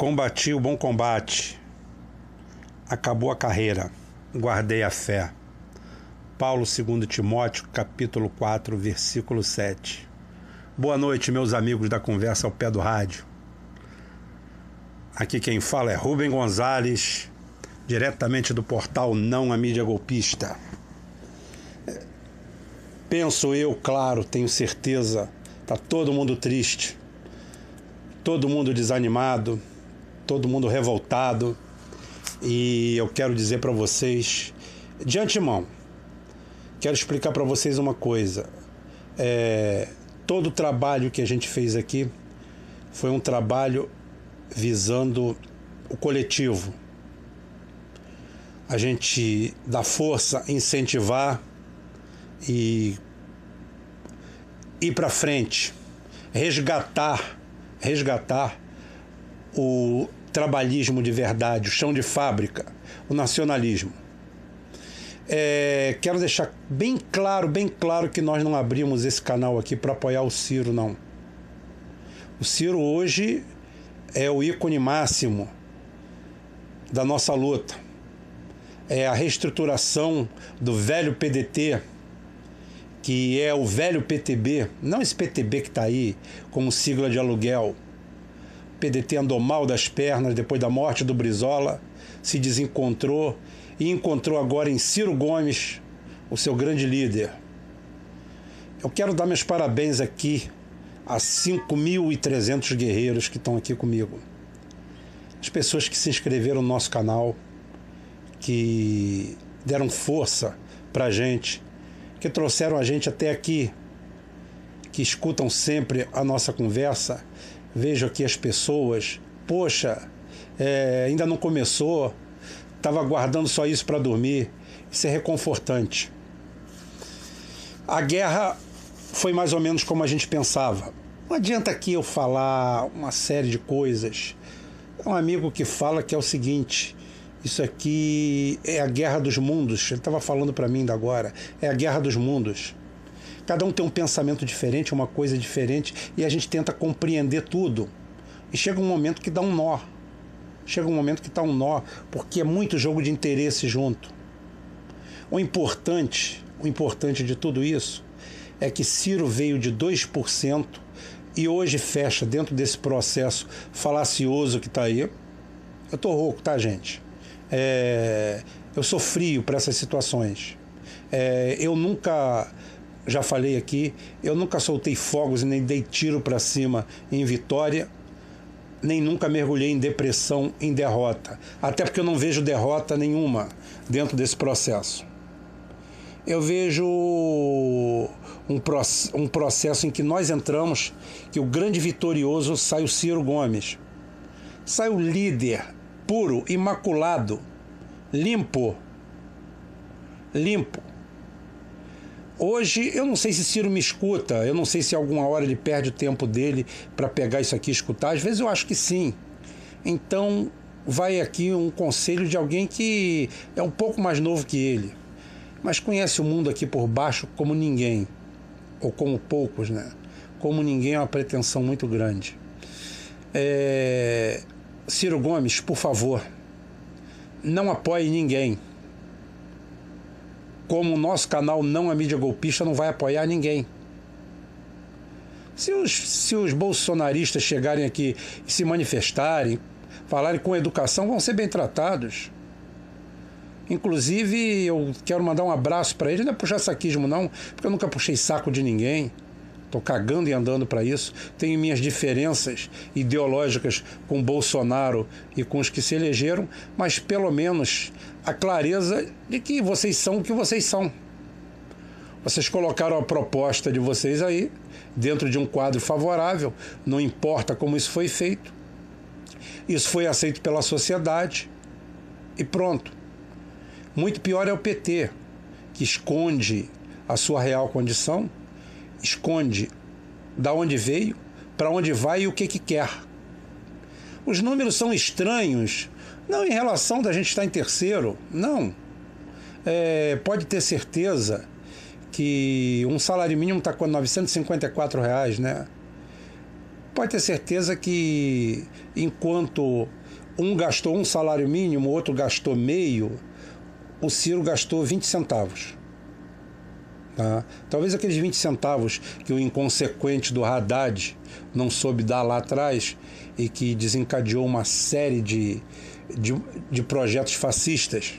Combati o bom combate. Acabou a carreira. Guardei a fé. Paulo 2 Timóteo, capítulo 4, versículo 7. Boa noite, meus amigos da conversa ao pé do rádio. Aqui quem fala é Rubem Gonzalez, diretamente do portal Não a Mídia Golpista. Penso eu, claro, tenho certeza, tá todo mundo triste, todo mundo desanimado, todo mundo revoltado. E eu quero dizer para vocês, de antemão, quero explicar para vocês uma coisa. É, todo o trabalho que a gente fez aqui foi um trabalho visando o coletivo. A gente dá força, incentivar e ir para frente, resgatar, resgatar o trabalhismo de verdade, o chão de fábrica, o nacionalismo. É, quero deixar bem claro, bem claro que nós não abrimos esse canal aqui para apoiar o Ciro, não. O Ciro hoje é o ícone máximo da nossa luta. É a reestruturação do velho PDT, que é o velho PTB, não esse PTB que está aí como sigla de aluguel PDT andou mal das pernas depois da morte do Brizola, se desencontrou e encontrou agora em Ciro Gomes, o seu grande líder. Eu quero dar meus parabéns aqui a 5.300 guerreiros que estão aqui comigo. As pessoas que se inscreveram no nosso canal, que deram força para a gente, que trouxeram a gente até aqui, que escutam sempre a nossa conversa vejo aqui as pessoas, poxa, é, ainda não começou, estava guardando só isso para dormir. Isso é reconfortante. A guerra foi mais ou menos como a gente pensava. Não adianta aqui eu falar uma série de coisas. É um amigo que fala que é o seguinte: isso aqui é a guerra dos mundos. Ele estava falando para mim ainda agora. É a guerra dos mundos. Cada um tem um pensamento diferente, uma coisa diferente, e a gente tenta compreender tudo. E chega um momento que dá um nó. Chega um momento que está um nó, porque é muito jogo de interesse junto. O importante, o importante de tudo isso é que Ciro veio de 2% e hoje fecha dentro desse processo falacioso que está aí. Eu tô rouco, tá, gente? É, eu sou frio para essas situações. É, eu nunca já falei aqui, eu nunca soltei fogos e nem dei tiro para cima em vitória, nem nunca mergulhei em depressão em derrota, até porque eu não vejo derrota nenhuma dentro desse processo. Eu vejo um, um processo em que nós entramos, que o grande vitorioso sai o Ciro Gomes. Sai o líder puro, imaculado, limpo. Limpo Hoje, eu não sei se Ciro me escuta, eu não sei se alguma hora ele perde o tempo dele para pegar isso aqui e escutar. Às vezes eu acho que sim. Então, vai aqui um conselho de alguém que é um pouco mais novo que ele, mas conhece o mundo aqui por baixo como ninguém, ou como poucos, né? Como ninguém é uma pretensão muito grande. É... Ciro Gomes, por favor, não apoie ninguém como o nosso canal Não a Mídia Golpista não vai apoiar ninguém. Se os, se os bolsonaristas chegarem aqui e se manifestarem, falarem com educação, vão ser bem tratados. Inclusive, eu quero mandar um abraço para eles, não é puxar saquismo, não, porque eu nunca puxei saco de ninguém. Estou cagando e andando para isso. Tenho minhas diferenças ideológicas com Bolsonaro e com os que se elegeram, mas pelo menos a clareza de que vocês são o que vocês são. Vocês colocaram a proposta de vocês aí dentro de um quadro favorável, não importa como isso foi feito. Isso foi aceito pela sociedade e pronto. Muito pior é o PT, que esconde a sua real condição esconde da onde veio, para onde vai e o que, que quer. Os números são estranhos, não em relação da gente estar em terceiro, não. É, pode ter certeza que um salário mínimo está com 954 reais, né? pode ter certeza que enquanto um gastou um salário mínimo, o outro gastou meio, o Ciro gastou 20 centavos. Tá? Talvez aqueles 20 centavos que o inconsequente do Haddad não soube dar lá atrás e que desencadeou uma série de, de, de projetos fascistas.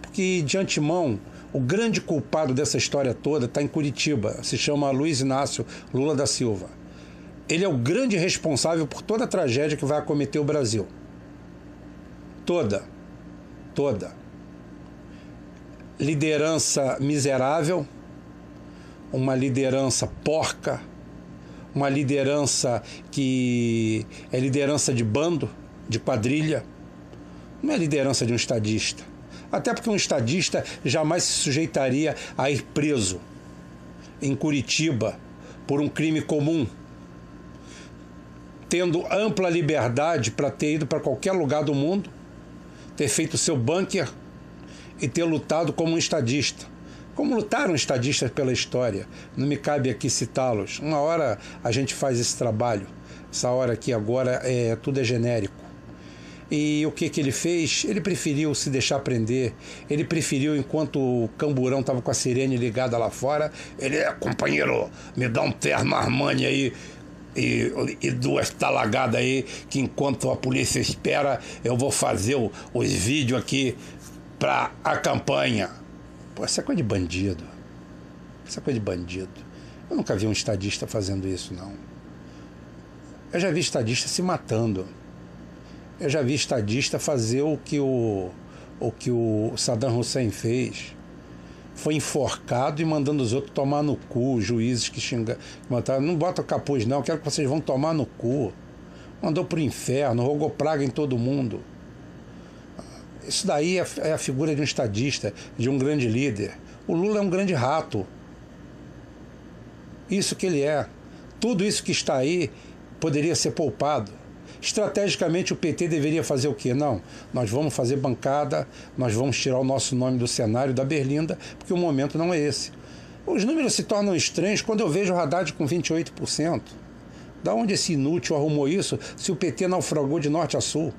Porque, de antemão, o grande culpado dessa história toda está em Curitiba, se chama Luiz Inácio Lula da Silva. Ele é o grande responsável por toda a tragédia que vai acometer o Brasil. Toda. Toda. Liderança miserável, uma liderança porca, uma liderança que é liderança de bando, de quadrilha, não é liderança de um estadista. Até porque um estadista jamais se sujeitaria a ir preso em Curitiba por um crime comum, tendo ampla liberdade para ter ido para qualquer lugar do mundo, ter feito seu bunker e ter lutado como um estadista. Como lutaram estadistas pela história. Não me cabe aqui citá-los. Uma hora a gente faz esse trabalho. Essa hora aqui agora é tudo é genérico. E o que, que ele fez? Ele preferiu se deixar prender. Ele preferiu, enquanto o camburão estava com a sirene ligada lá fora, ele é companheiro, me dá um terno Armani aí e, e, duas talagadas aí, que enquanto a polícia espera, eu vou fazer o, os vídeos aqui para a campanha. Pô, essa é coisa de bandido. Essa é coisa de bandido. Eu nunca vi um estadista fazendo isso, não. Eu já vi estadista se matando. Eu já vi estadista fazer o que o, o que o Saddam Hussein fez. Foi enforcado e mandando os outros tomar no cu, juízes que xingam. Mataram. Não bota capuz, não, quero que vocês vão tomar no cu. Mandou pro inferno, rogou praga em todo mundo. Isso daí é, é a figura de um estadista, de um grande líder. O Lula é um grande rato. Isso que ele é. Tudo isso que está aí poderia ser poupado. Estrategicamente, o PT deveria fazer o quê? Não, nós vamos fazer bancada, nós vamos tirar o nosso nome do cenário da Berlinda, porque o momento não é esse. Os números se tornam estranhos quando eu vejo o Haddad com 28%. Da onde esse inútil arrumou isso se o PT naufragou de norte a sul?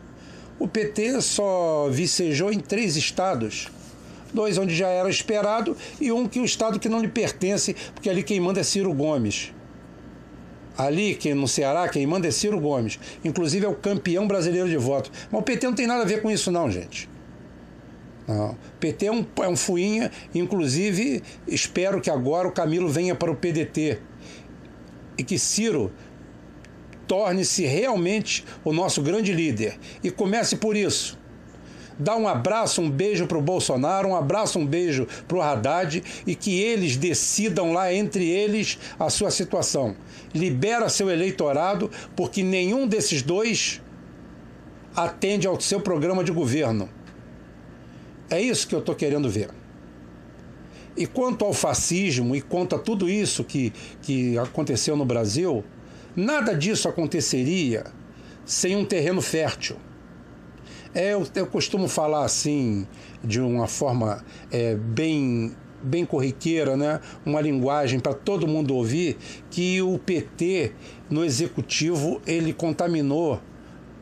O PT só vicejou em três estados. Dois onde já era esperado e um que o estado que não lhe pertence, porque ali quem manda é Ciro Gomes. Ali, quem, no Ceará, quem manda é Ciro Gomes. Inclusive é o campeão brasileiro de voto. Mas o PT não tem nada a ver com isso, não, gente. Não. PT é um, é um fuinha, inclusive espero que agora o Camilo venha para o PDT. E que Ciro torne-se realmente o nosso grande líder. E comece por isso dá um abraço, um beijo para o Bolsonaro, um abraço, um beijo para o Haddad e que eles decidam lá entre eles a sua situação. Libera seu eleitorado, porque nenhum desses dois atende ao seu programa de governo. É isso que eu estou querendo ver. E quanto ao fascismo e quanto a tudo isso que, que aconteceu no Brasil, nada disso aconteceria sem um terreno fértil. É, eu, eu costumo falar assim, de uma forma é, bem bem corriqueira, né? uma linguagem para todo mundo ouvir, que o PT no executivo ele contaminou.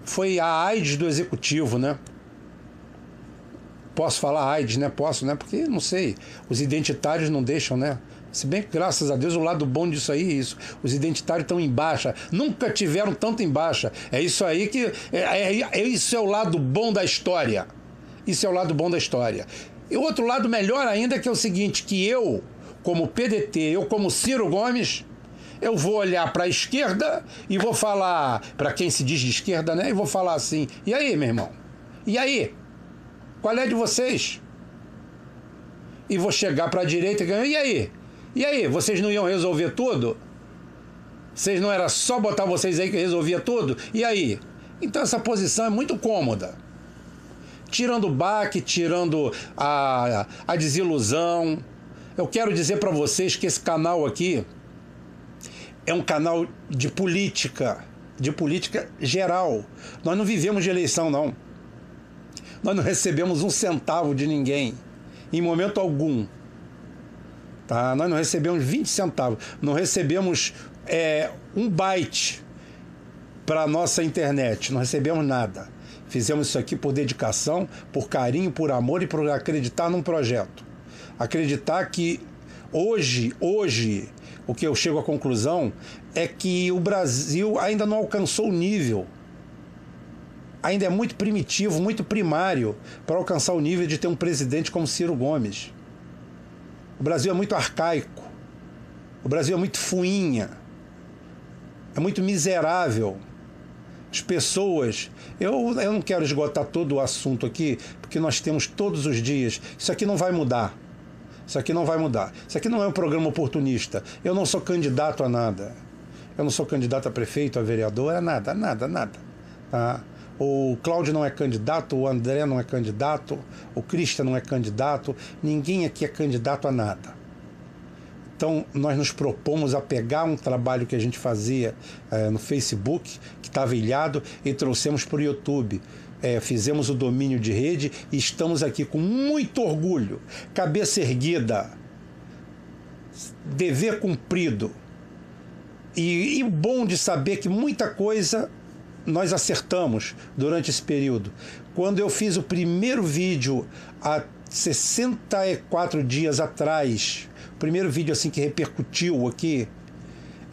Foi a AIDS do executivo, né? Posso falar AIDS, né? Posso, né? Porque não sei, os identitários não deixam, né? Se bem que, graças a Deus, o lado bom disso aí é isso. Os identitários estão em baixa. Nunca tiveram tanto em baixa. É isso aí que. É, é, é, isso é o lado bom da história. Isso é o lado bom da história. E o outro lado melhor ainda é que é o seguinte: que eu, como PDT, eu como Ciro Gomes, eu vou olhar para a esquerda e vou falar, para quem se diz de esquerda, né? E vou falar assim: e aí, meu irmão? E aí? Qual é de vocês? E vou chegar para a direita e ganhar, e aí? E aí, vocês não iam resolver tudo? Vocês não era só botar vocês aí que resolvia tudo? E aí? Então essa posição é muito cômoda. Tirando o baque, tirando a, a desilusão. Eu quero dizer para vocês que esse canal aqui é um canal de política, de política geral. Nós não vivemos de eleição, não. Nós não recebemos um centavo de ninguém, em momento algum. Tá? Nós não recebemos 20 centavos, não recebemos é, um byte para a nossa internet. Não recebemos nada. Fizemos isso aqui por dedicação, por carinho, por amor e por acreditar num projeto. Acreditar que hoje, hoje, o que eu chego à conclusão é que o Brasil ainda não alcançou o nível. Ainda é muito primitivo, muito primário para alcançar o nível de ter um presidente como Ciro Gomes. O Brasil é muito arcaico. O Brasil é muito fuinha. É muito miserável. As pessoas. Eu, eu não quero esgotar todo o assunto aqui, porque nós temos todos os dias. Isso aqui não vai mudar. Isso aqui não vai mudar. Isso aqui não é um programa oportunista. Eu não sou candidato a nada. Eu não sou candidato a prefeito, a vereador, a nada, a nada, a nada. Tá? O Cláudio não é candidato, o André não é candidato, o Cristian não é candidato, ninguém aqui é candidato a nada. Então, nós nos propomos a pegar um trabalho que a gente fazia é, no Facebook, que estava ilhado, e trouxemos para o YouTube. É, fizemos o domínio de rede e estamos aqui com muito orgulho, cabeça erguida, dever cumprido. E, e bom de saber que muita coisa nós acertamos durante esse período. Quando eu fiz o primeiro vídeo há 64 dias atrás, o primeiro vídeo assim que repercutiu aqui,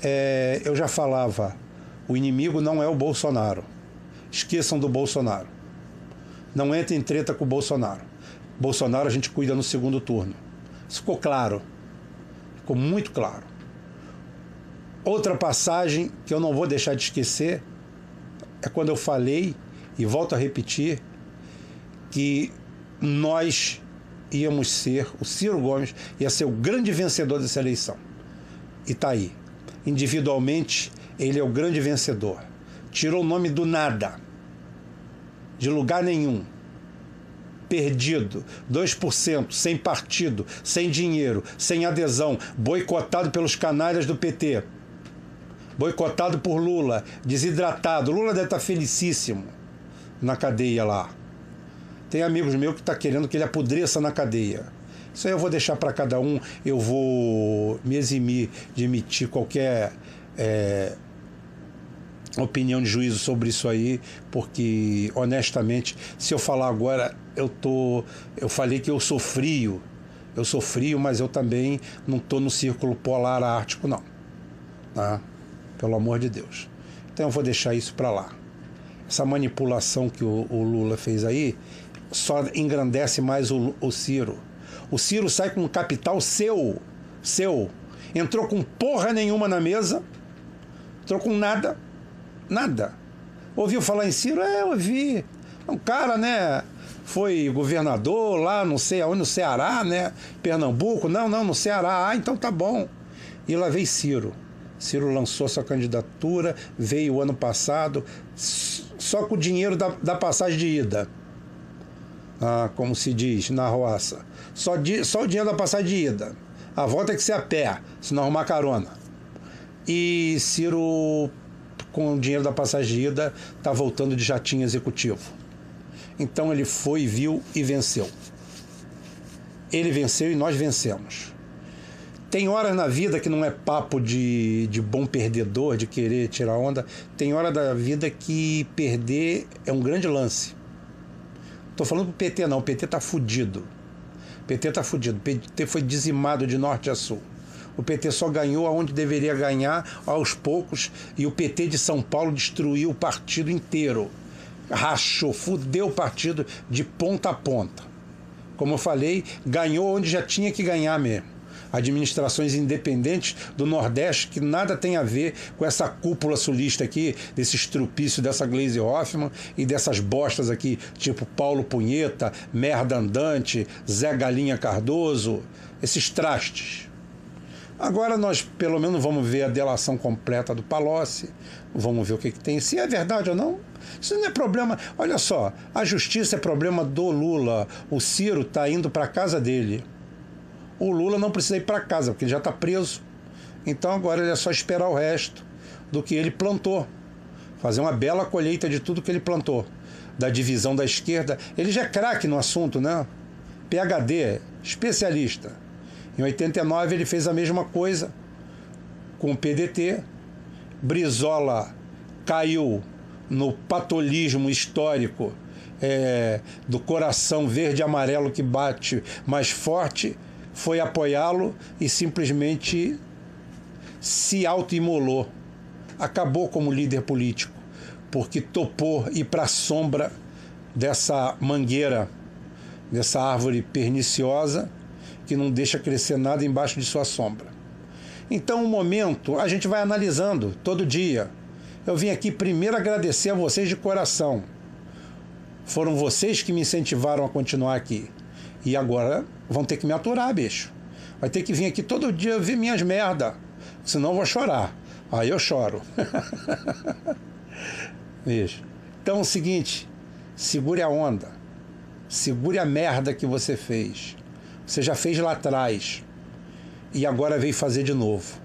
é, eu já falava: o inimigo não é o Bolsonaro. Esqueçam do Bolsonaro. Não entre em treta com o Bolsonaro. Bolsonaro a gente cuida no segundo turno. Isso ficou claro. Ficou muito claro. Outra passagem que eu não vou deixar de esquecer é quando eu falei, e volto a repetir, que nós íamos ser, o Ciro Gomes ia ser o grande vencedor dessa eleição. E está aí. Individualmente, ele é o grande vencedor. Tirou o nome do nada, de lugar nenhum. Perdido, 2%, sem partido, sem dinheiro, sem adesão, boicotado pelos canalhas do PT boicotado por Lula, desidratado. Lula deve estar felicíssimo na cadeia lá. Tem amigos meus que estão tá querendo que ele apodreça na cadeia. Isso aí eu vou deixar para cada um. Eu vou me eximir de emitir qualquer é, opinião de juízo sobre isso aí, porque honestamente, se eu falar agora, eu tô, eu falei que eu sou frio. Eu sou frio, mas eu também não estou no círculo polar ártico, não. Tá? Pelo amor de Deus. Então eu vou deixar isso para lá. Essa manipulação que o, o, Lula fez aí só engrandece mais o, o Ciro. O Ciro sai com um capital seu, seu. Entrou com porra nenhuma na mesa, entrou com nada, nada. Ouviu falar em Ciro? É, ouvi. É um cara, né? Foi governador lá, não sei aonde, no Ceará, né? Pernambuco. Não, não, no Ceará. Ah, então tá bom. E lá veio Ciro. Ciro lançou sua candidatura, veio o ano passado, só com o dinheiro da, da passagem de ida. Ah, como se diz na roça. Só, di, só o dinheiro da passagem de ida. A volta é que ser a pé, se não arrumar carona. E Ciro, com o dinheiro da passagem de ida, está voltando de jatinho executivo. Então ele foi, viu e venceu. Ele venceu e nós vencemos. Tem horas na vida que não é papo de, de bom perdedor, de querer tirar onda. Tem hora da vida que perder é um grande lance. Tô falando pro PT não, o PT tá fudido. O PT tá fudido. O PT foi dizimado de norte a sul. O PT só ganhou aonde deveria ganhar aos poucos e o PT de São Paulo destruiu o partido inteiro. Rachou, fudeu o partido de ponta a ponta. Como eu falei, ganhou onde já tinha que ganhar mesmo administrações independentes do Nordeste que nada tem a ver com essa cúpula sulista aqui, desse estrupício dessa Glaze Hoffman e dessas bostas aqui, tipo Paulo Punheta, Merda Andante, Zé Galinha Cardoso, esses trastes. Agora nós pelo menos vamos ver a delação completa do Palocci, vamos ver o que, que tem, se é verdade ou não. Isso não é problema. Olha só, a justiça é problema do Lula. O Ciro está indo para a casa dele o Lula não precisa ir para casa, porque ele já está preso. Então agora ele é só esperar o resto do que ele plantou. Fazer uma bela colheita de tudo que ele plantou. Da divisão da esquerda. Ele já é craque no assunto, né? PHD, especialista. Em 89 ele fez a mesma coisa com o PDT. Brizola caiu no patolismo histórico é, do coração verde e amarelo que bate mais forte, foi apoiá-lo e simplesmente se autoimolou. Acabou como líder político, porque topou ir para a sombra dessa mangueira, dessa árvore perniciosa que não deixa crescer nada embaixo de sua sombra. Então, o momento a gente vai analisando todo dia. Eu vim aqui primeiro agradecer a vocês de coração. Foram vocês que me incentivaram a continuar aqui. E agora vão ter que me aturar, bicho. Vai ter que vir aqui todo dia ver minhas merda. Senão vou chorar. Aí eu choro. bicho. Então é o seguinte, segure a onda. Segure a merda que você fez. Você já fez lá atrás e agora veio fazer de novo.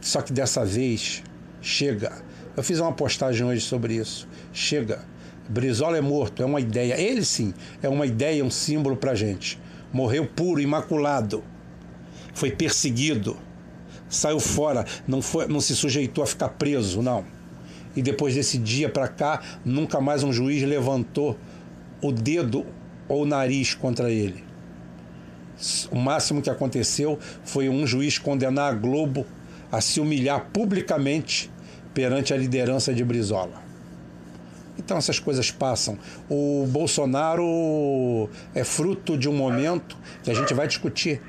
Só que dessa vez, chega. Eu fiz uma postagem hoje sobre isso. Chega. Brizola é morto, é uma ideia. Ele sim é uma ideia, um símbolo pra gente. Morreu puro, imaculado. Foi perseguido. Saiu fora, não, foi, não se sujeitou a ficar preso, não. E depois desse dia para cá, nunca mais um juiz levantou o dedo ou o nariz contra ele. O máximo que aconteceu foi um juiz condenar a Globo a se humilhar publicamente perante a liderança de Brizola. Então essas coisas passam. O Bolsonaro é fruto de um momento que a gente vai discutir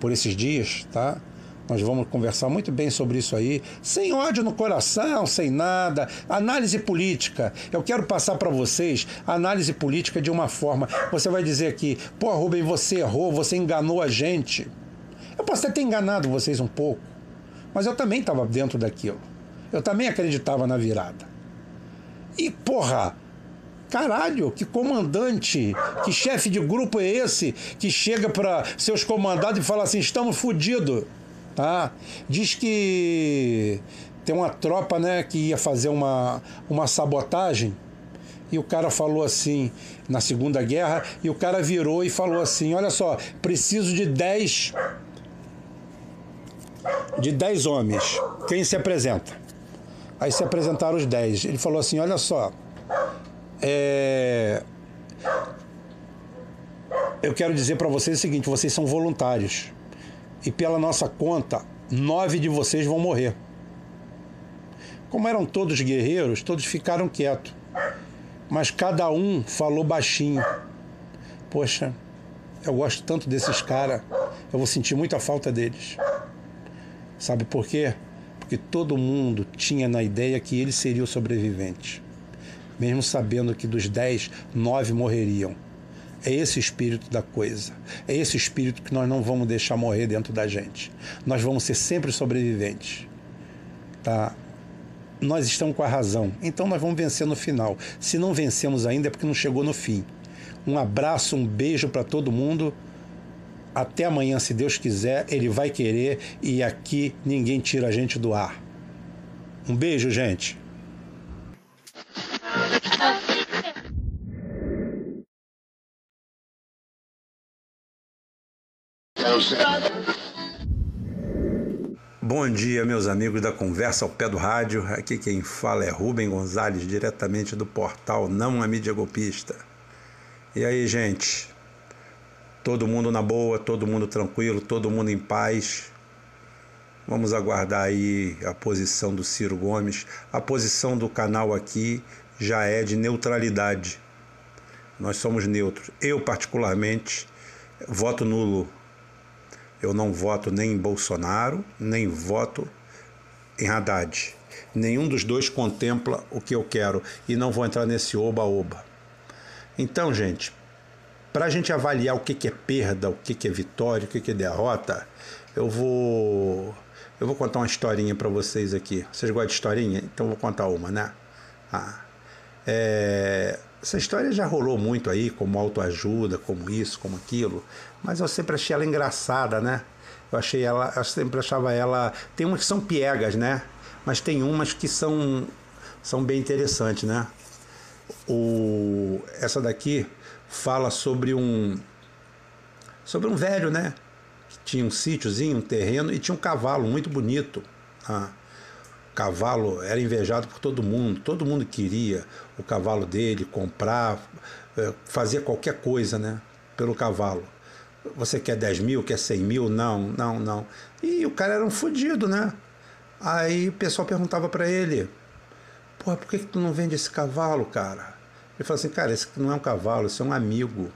por esses dias, tá? Nós vamos conversar muito bem sobre isso aí, sem ódio no coração, sem nada. Análise política. Eu quero passar para vocês análise política de uma forma. Você vai dizer aqui, pô, Rubem, você errou, você enganou a gente. Eu posso até ter enganado vocês um pouco, mas eu também estava dentro daquilo. Eu também acreditava na virada. E, porra, Caralho, que comandante, que chefe de grupo é esse que chega para seus comandados e fala assim: estamos fodidos. Tá? Diz que tem uma tropa né, que ia fazer uma, uma sabotagem e o cara falou assim na Segunda Guerra e o cara virou e falou assim: Olha só, preciso de 10 de 10 homens. Quem se apresenta? Aí se apresentaram os 10. Ele falou assim: Olha só, é... eu quero dizer para vocês o seguinte: vocês são voluntários e pela nossa conta, nove de vocês vão morrer. Como eram todos guerreiros, todos ficaram quietos. Mas cada um falou baixinho. Poxa, eu gosto tanto desses caras, eu vou sentir muita falta deles. Sabe por quê? Porque todo mundo tinha na ideia que ele seria o sobrevivente. Mesmo sabendo que dos dez, nove morreriam. É esse espírito da coisa. É esse espírito que nós não vamos deixar morrer dentro da gente. Nós vamos ser sempre sobreviventes. Tá? Nós estamos com a razão. Então nós vamos vencer no final. Se não vencemos ainda é porque não chegou no fim. Um abraço, um beijo para todo mundo. Até amanhã, se Deus quiser, Ele vai querer e aqui ninguém tira a gente do ar. Um beijo, gente. Bom dia, meus amigos da Conversa ao Pé do Rádio. Aqui quem fala é Rubem Gonzalez, diretamente do portal Não a Mídia Golpista. E aí, gente? Todo mundo na boa, todo mundo tranquilo, todo mundo em paz. Vamos aguardar aí a posição do Ciro Gomes. A posição do canal aqui já é de neutralidade. Nós somos neutros. Eu, particularmente, voto nulo eu não voto nem em Bolsonaro, nem voto em Haddad. Nenhum dos dois contempla o que eu quero e não vou entrar nesse oba-oba. Então, gente, para a gente avaliar o que, que é perda, o que, que é vitória, o que, que é derrota, eu vou eu vou contar uma historinha para vocês aqui. Vocês gostam de historinha? Então vou contar uma, né? Ah, é, essa história já rolou muito aí, como autoajuda, como isso, como aquilo, mas eu sempre achei ela engraçada, né? Eu achei ela, eu sempre achava ela. Tem umas que são piegas, né? Mas tem umas que são, são bem interessantes, né? O, essa daqui fala sobre um sobre um velho, né? Que tinha um sítiozinho, um terreno e tinha um cavalo muito bonito. Ah. cavalo era invejado por todo mundo, todo mundo queria o cavalo dele, comprar, é, fazer qualquer coisa, né? Pelo cavalo. Você quer 10 mil, quer 100 mil? Não, não, não. E o cara era um fodido, né? Aí o pessoal perguntava para ele: por que, que tu não vende esse cavalo, cara? Ele falou assim: Cara, esse não é um cavalo, isso é um amigo.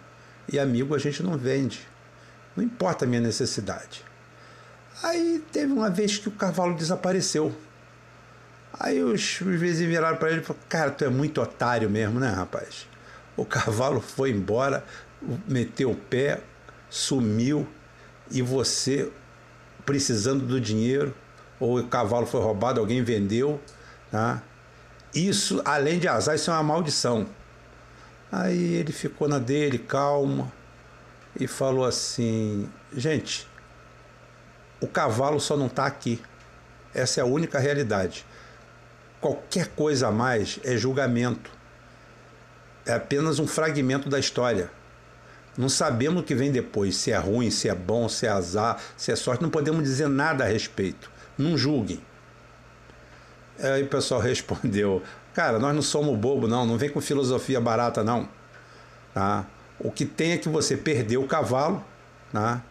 E amigo a gente não vende. Não importa a minha necessidade. Aí teve uma vez que o cavalo desapareceu. Aí os, os vizinhos viraram para ele e falaram: Cara, tu é muito otário mesmo, né, rapaz? O cavalo foi embora, meteu o pé, sumiu e você precisando do dinheiro, ou o cavalo foi roubado, alguém vendeu, tá? Isso, além de azar, isso é uma maldição. Aí ele ficou na dele, calma, e falou assim: gente, o cavalo só não está aqui. Essa é a única realidade. Qualquer coisa a mais é julgamento. É apenas um fragmento da história. Não sabemos o que vem depois, se é ruim, se é bom, se é azar, se é sorte, não podemos dizer nada a respeito. Não julguem. Aí o pessoal respondeu: Cara, nós não somos bobo, não, não vem com filosofia barata, não. Tá? O que tem é que você perdeu o cavalo tá?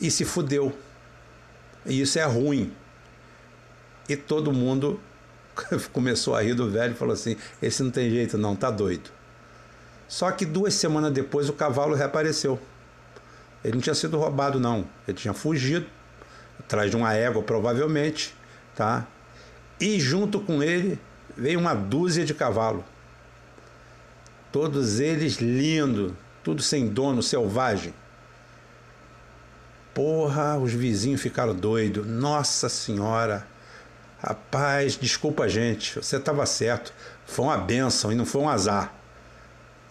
e se fudeu. E isso é ruim. E todo mundo começou a rir do velho e falou assim: Esse não tem jeito, não, tá doido. Só que duas semanas depois o cavalo reapareceu. Ele não tinha sido roubado, não. Ele tinha fugido, atrás de uma égua, provavelmente, tá? E junto com ele veio uma dúzia de cavalos. Todos eles lindos, tudo sem dono, selvagem. Porra, os vizinhos ficaram doidos. Nossa Senhora. Rapaz, desculpa a gente, você estava certo. Foi uma benção e não foi um azar.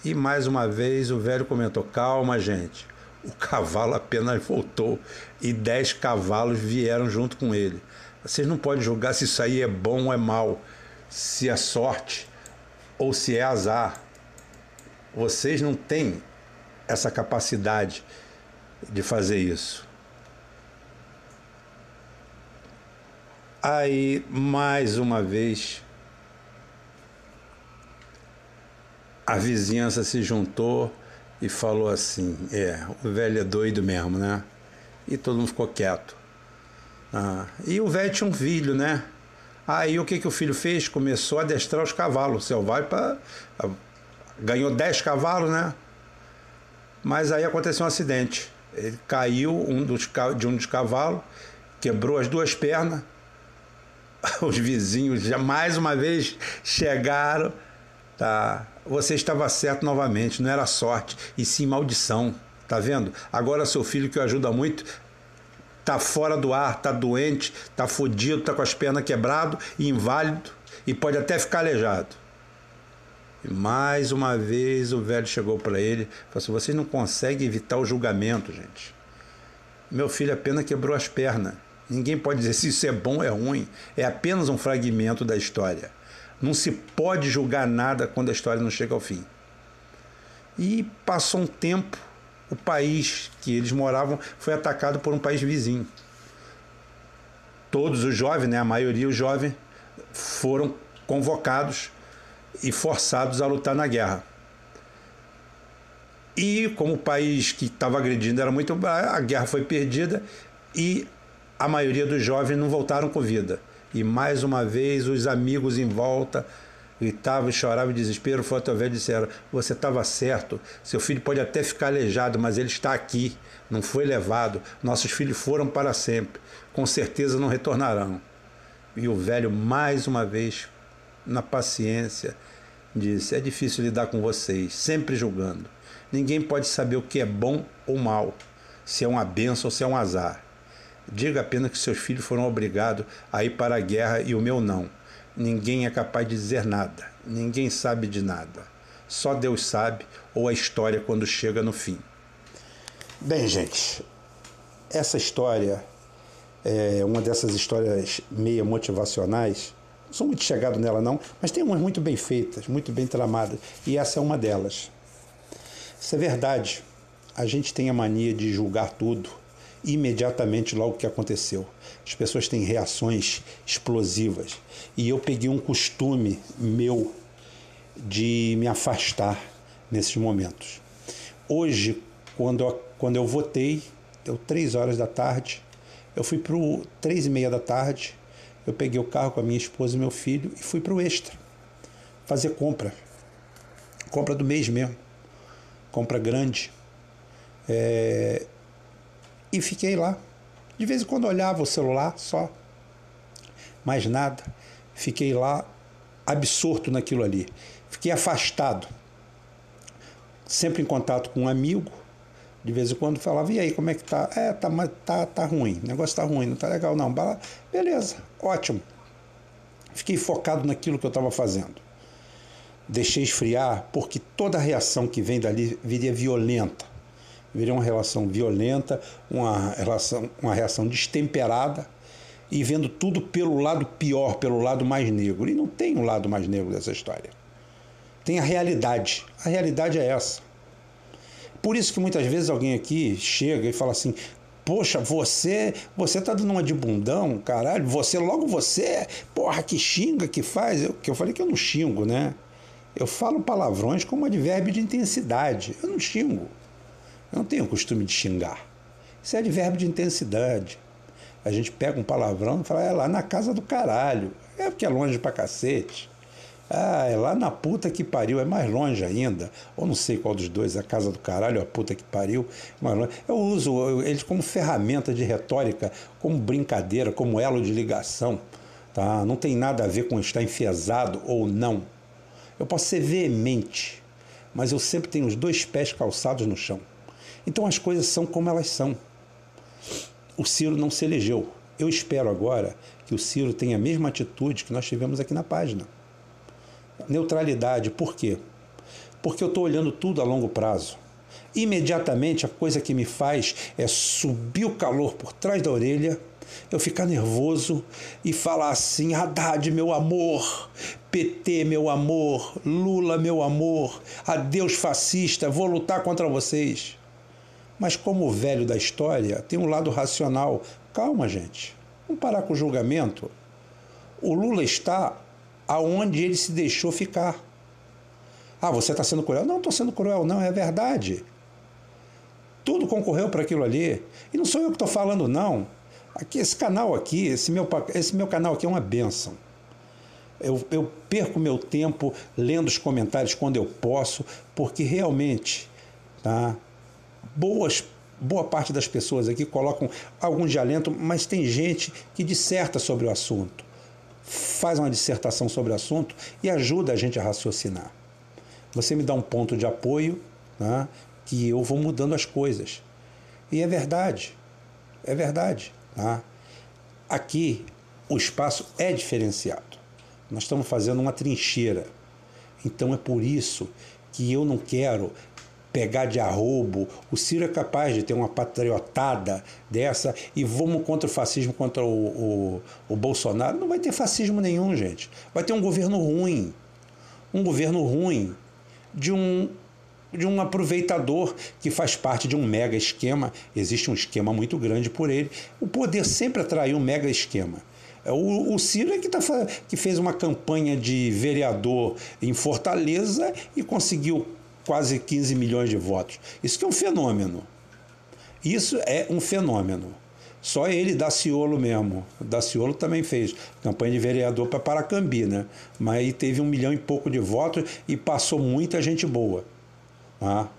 E mais uma vez o velho comentou: calma, gente. O cavalo apenas voltou e dez cavalos vieram junto com ele. Vocês não podem julgar se isso aí é bom ou é mal, se é sorte ou se é azar. Vocês não têm essa capacidade de fazer isso. Aí, mais uma vez, a vizinhança se juntou e falou assim: é, o velho é doido mesmo, né? E todo mundo ficou quieto. Ah, e o velho tinha um filho, né? Aí o que, que o filho fez? Começou a adestrar os cavalos. Selvagem para. Ganhou 10 cavalos, né? Mas aí aconteceu um acidente. Ele caiu um dos, de um dos cavalos, quebrou as duas pernas. Os vizinhos já mais uma vez chegaram. Tá? Você estava certo novamente, não era sorte, e sim maldição. Tá vendo? Agora seu filho que o ajuda muito tá fora do ar, tá doente, tá fodido, tá com as pernas quebrado, inválido e pode até ficar aleijado. E mais uma vez o velho chegou para ele falou assim: Vocês não conseguem evitar o julgamento, gente. Meu filho apenas quebrou as pernas. Ninguém pode dizer se isso é bom ou é ruim. É apenas um fragmento da história. Não se pode julgar nada quando a história não chega ao fim. E passou um tempo, o país que eles moravam foi atacado por um país vizinho. Todos os jovens, né, a maioria os jovens, foram convocados e forçados a lutar na guerra. E como o país que estava agredindo era muito a guerra foi perdida e a maioria dos jovens não voltaram com vida. E mais uma vez os amigos em volta gritavam e choravam de desespero. O fotovelho disseram: Você estava certo, seu filho pode até ficar aleijado, mas ele está aqui, não foi levado. Nossos filhos foram para sempre, com certeza não retornarão. E o velho, mais uma vez, na paciência, disse: É difícil lidar com vocês, sempre julgando. Ninguém pode saber o que é bom ou mal, se é uma benção ou se é um azar. Diga apenas que seus filhos foram obrigados a ir para a guerra e o meu não. Ninguém é capaz de dizer nada, ninguém sabe de nada. Só Deus sabe, ou a história quando chega no fim. Bem, gente, essa história é uma dessas histórias meio motivacionais não sou muito chegado nela, não, mas tem umas muito bem feitas, muito bem tramadas, e essa é uma delas. Isso é verdade. A gente tem a mania de julgar tudo imediatamente logo que aconteceu. As pessoas têm reações explosivas. E eu peguei um costume meu de me afastar nesses momentos. Hoje, quando eu, quando eu votei, deu três horas da tarde, eu fui para o três e meia da tarde, eu peguei o carro com a minha esposa e meu filho e fui para o Extra fazer compra. Compra do mês mesmo. Compra grande. É... E fiquei lá. De vez em quando olhava o celular só. Mais nada. Fiquei lá absorto naquilo ali. Fiquei afastado. Sempre em contato com um amigo. De vez em quando falava, e aí, como é que tá? É, tá, tá, tá ruim. O negócio tá ruim, não tá legal não. Beleza, ótimo. Fiquei focado naquilo que eu estava fazendo. Deixei esfriar porque toda reação que vem dali viria violenta. Viria uma relação violenta, uma, relação, uma reação destemperada e vendo tudo pelo lado pior, pelo lado mais negro. E não tem um lado mais negro dessa história. Tem a realidade. A realidade é essa. Por isso que muitas vezes alguém aqui chega e fala assim: Poxa, você, você tá dando uma de bundão, caralho. Você, logo você, porra, que xinga, que faz. Eu, que eu falei que eu não xingo, né? Eu falo palavrões como advérbio de intensidade. Eu não xingo. Eu não tenho costume de xingar. Isso é advérbio de intensidade. A gente pega um palavrão e fala, é lá na casa do caralho. É porque é longe pra cacete. Ah, é lá na puta que pariu, é mais longe ainda. Ou não sei qual dos dois, a casa do caralho a puta que pariu. Eu uso eles como ferramenta de retórica, como brincadeira, como elo de ligação. Tá? Não tem nada a ver com estar enfesado ou não. Eu posso ser veemente, mas eu sempre tenho os dois pés calçados no chão. Então as coisas são como elas são. O Ciro não se elegeu. Eu espero agora que o Ciro tenha a mesma atitude que nós tivemos aqui na página. Neutralidade, por quê? Porque eu estou olhando tudo a longo prazo. Imediatamente a coisa que me faz é subir o calor por trás da orelha eu ficar nervoso e falar assim: Haddad, meu amor, PT, meu amor, Lula, meu amor, adeus fascista, vou lutar contra vocês. Mas, como o velho da história, tem um lado racional. Calma, gente, vamos parar com o julgamento. O Lula está aonde ele se deixou ficar. Ah, você está sendo cruel? Não estou sendo cruel, não, é verdade. Tudo concorreu para aquilo ali. E não sou eu que estou falando, não. Aqui, esse canal aqui, esse meu, esse meu canal aqui é uma benção. Eu, eu perco meu tempo lendo os comentários quando eu posso, porque realmente, tá? Boas, boa parte das pessoas aqui colocam alguns de alento, mas tem gente que disserta sobre o assunto, faz uma dissertação sobre o assunto e ajuda a gente a raciocinar. Você me dá um ponto de apoio, tá? que eu vou mudando as coisas. E é verdade, é verdade. Tá? Aqui o espaço é diferenciado. Nós estamos fazendo uma trincheira. Então é por isso que eu não quero pegar de arrobo. O Ciro é capaz de ter uma patriotada dessa e vamos contra o fascismo, contra o, o, o Bolsonaro. Não vai ter fascismo nenhum, gente. Vai ter um governo ruim. Um governo ruim de um de um aproveitador que faz parte de um mega esquema. Existe um esquema muito grande por ele. O poder sempre atraiu um mega esquema. O, o Ciro é que, tá, que fez uma campanha de vereador em Fortaleza e conseguiu quase 15 milhões de votos. Isso que é um fenômeno. Isso é um fenômeno. Só ele, Daciolo mesmo. Daciolo também fez campanha de vereador para Paracambi, né? Mas aí teve um milhão e pouco de votos e passou muita gente boa. Tá?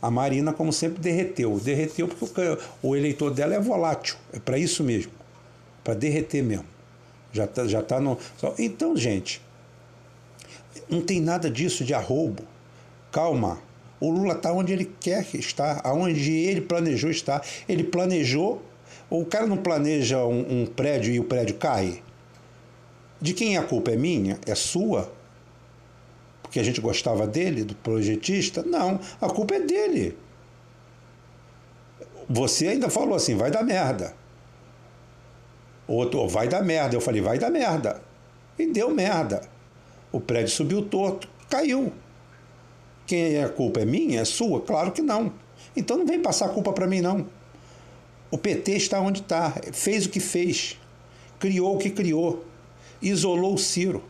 A Marina, como sempre, derreteu. Derreteu porque o, eleitor dela é volátil. É para isso mesmo. Para derreter mesmo. Já está já tá no. Então, gente, não tem nada disso de arrobo. Calma. O Lula está onde ele quer estar, aonde ele planejou estar. Ele planejou. O cara não planeja um, um prédio e o prédio cai? De quem a culpa? É minha? É sua? porque a gente gostava dele, do projetista. Não, a culpa é dele. Você ainda falou assim, vai dar merda. Outro, vai dar merda. Eu falei, vai dar merda. E deu merda. O prédio subiu torto, caiu. Quem é a culpa? É minha? É sua? Claro que não. Então não vem passar a culpa para mim, não. O PT está onde está, fez o que fez, criou o que criou, isolou o Ciro.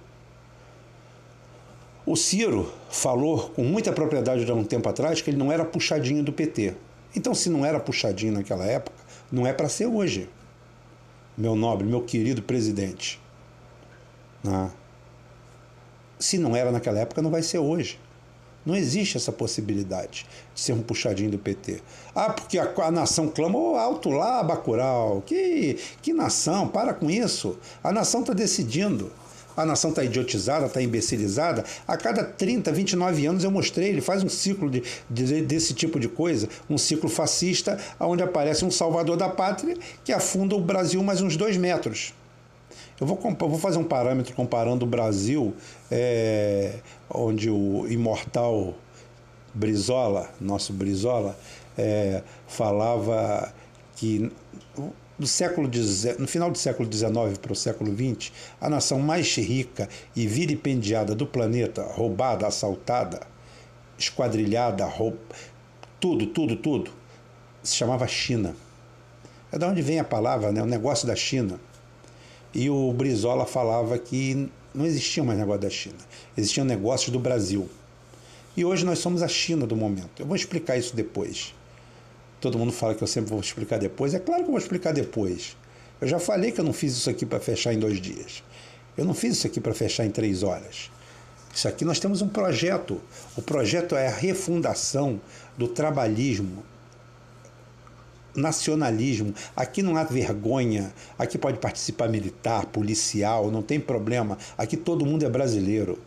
O Ciro falou com muita propriedade há um tempo atrás que ele não era puxadinho do PT. Então, se não era puxadinho naquela época, não é para ser hoje, meu nobre, meu querido presidente. Ah. Se não era naquela época, não vai ser hoje. Não existe essa possibilidade de ser um puxadinho do PT. Ah, porque a, a nação clama oh, alto lá, Bacurau. Que, que nação? Para com isso. A nação está decidindo. A nação está idiotizada, está imbecilizada. A cada 30, 29 anos eu mostrei, ele faz um ciclo de, de, desse tipo de coisa, um ciclo fascista, onde aparece um salvador da pátria que afunda o Brasil mais uns dois metros. Eu vou, eu vou fazer um parâmetro comparando o Brasil, é, onde o imortal Brizola, nosso Brizola, é, falava que do século no final do século XIX para o século XX, a nação mais rica e vilipendiada do planeta, roubada, assaltada, esquadrilhada, tudo, tudo, tudo, se chamava China. É da onde vem a palavra, né? o negócio da China. E o Brizola falava que não existia mais negócio da China, existiam negócios do Brasil. E hoje nós somos a China do momento. Eu vou explicar isso depois. Todo mundo fala que eu sempre vou explicar depois. É claro que eu vou explicar depois. Eu já falei que eu não fiz isso aqui para fechar em dois dias. Eu não fiz isso aqui para fechar em três horas. Isso aqui nós temos um projeto. O projeto é a refundação do trabalhismo nacionalismo. Aqui não há vergonha. Aqui pode participar militar, policial, não tem problema. Aqui todo mundo é brasileiro.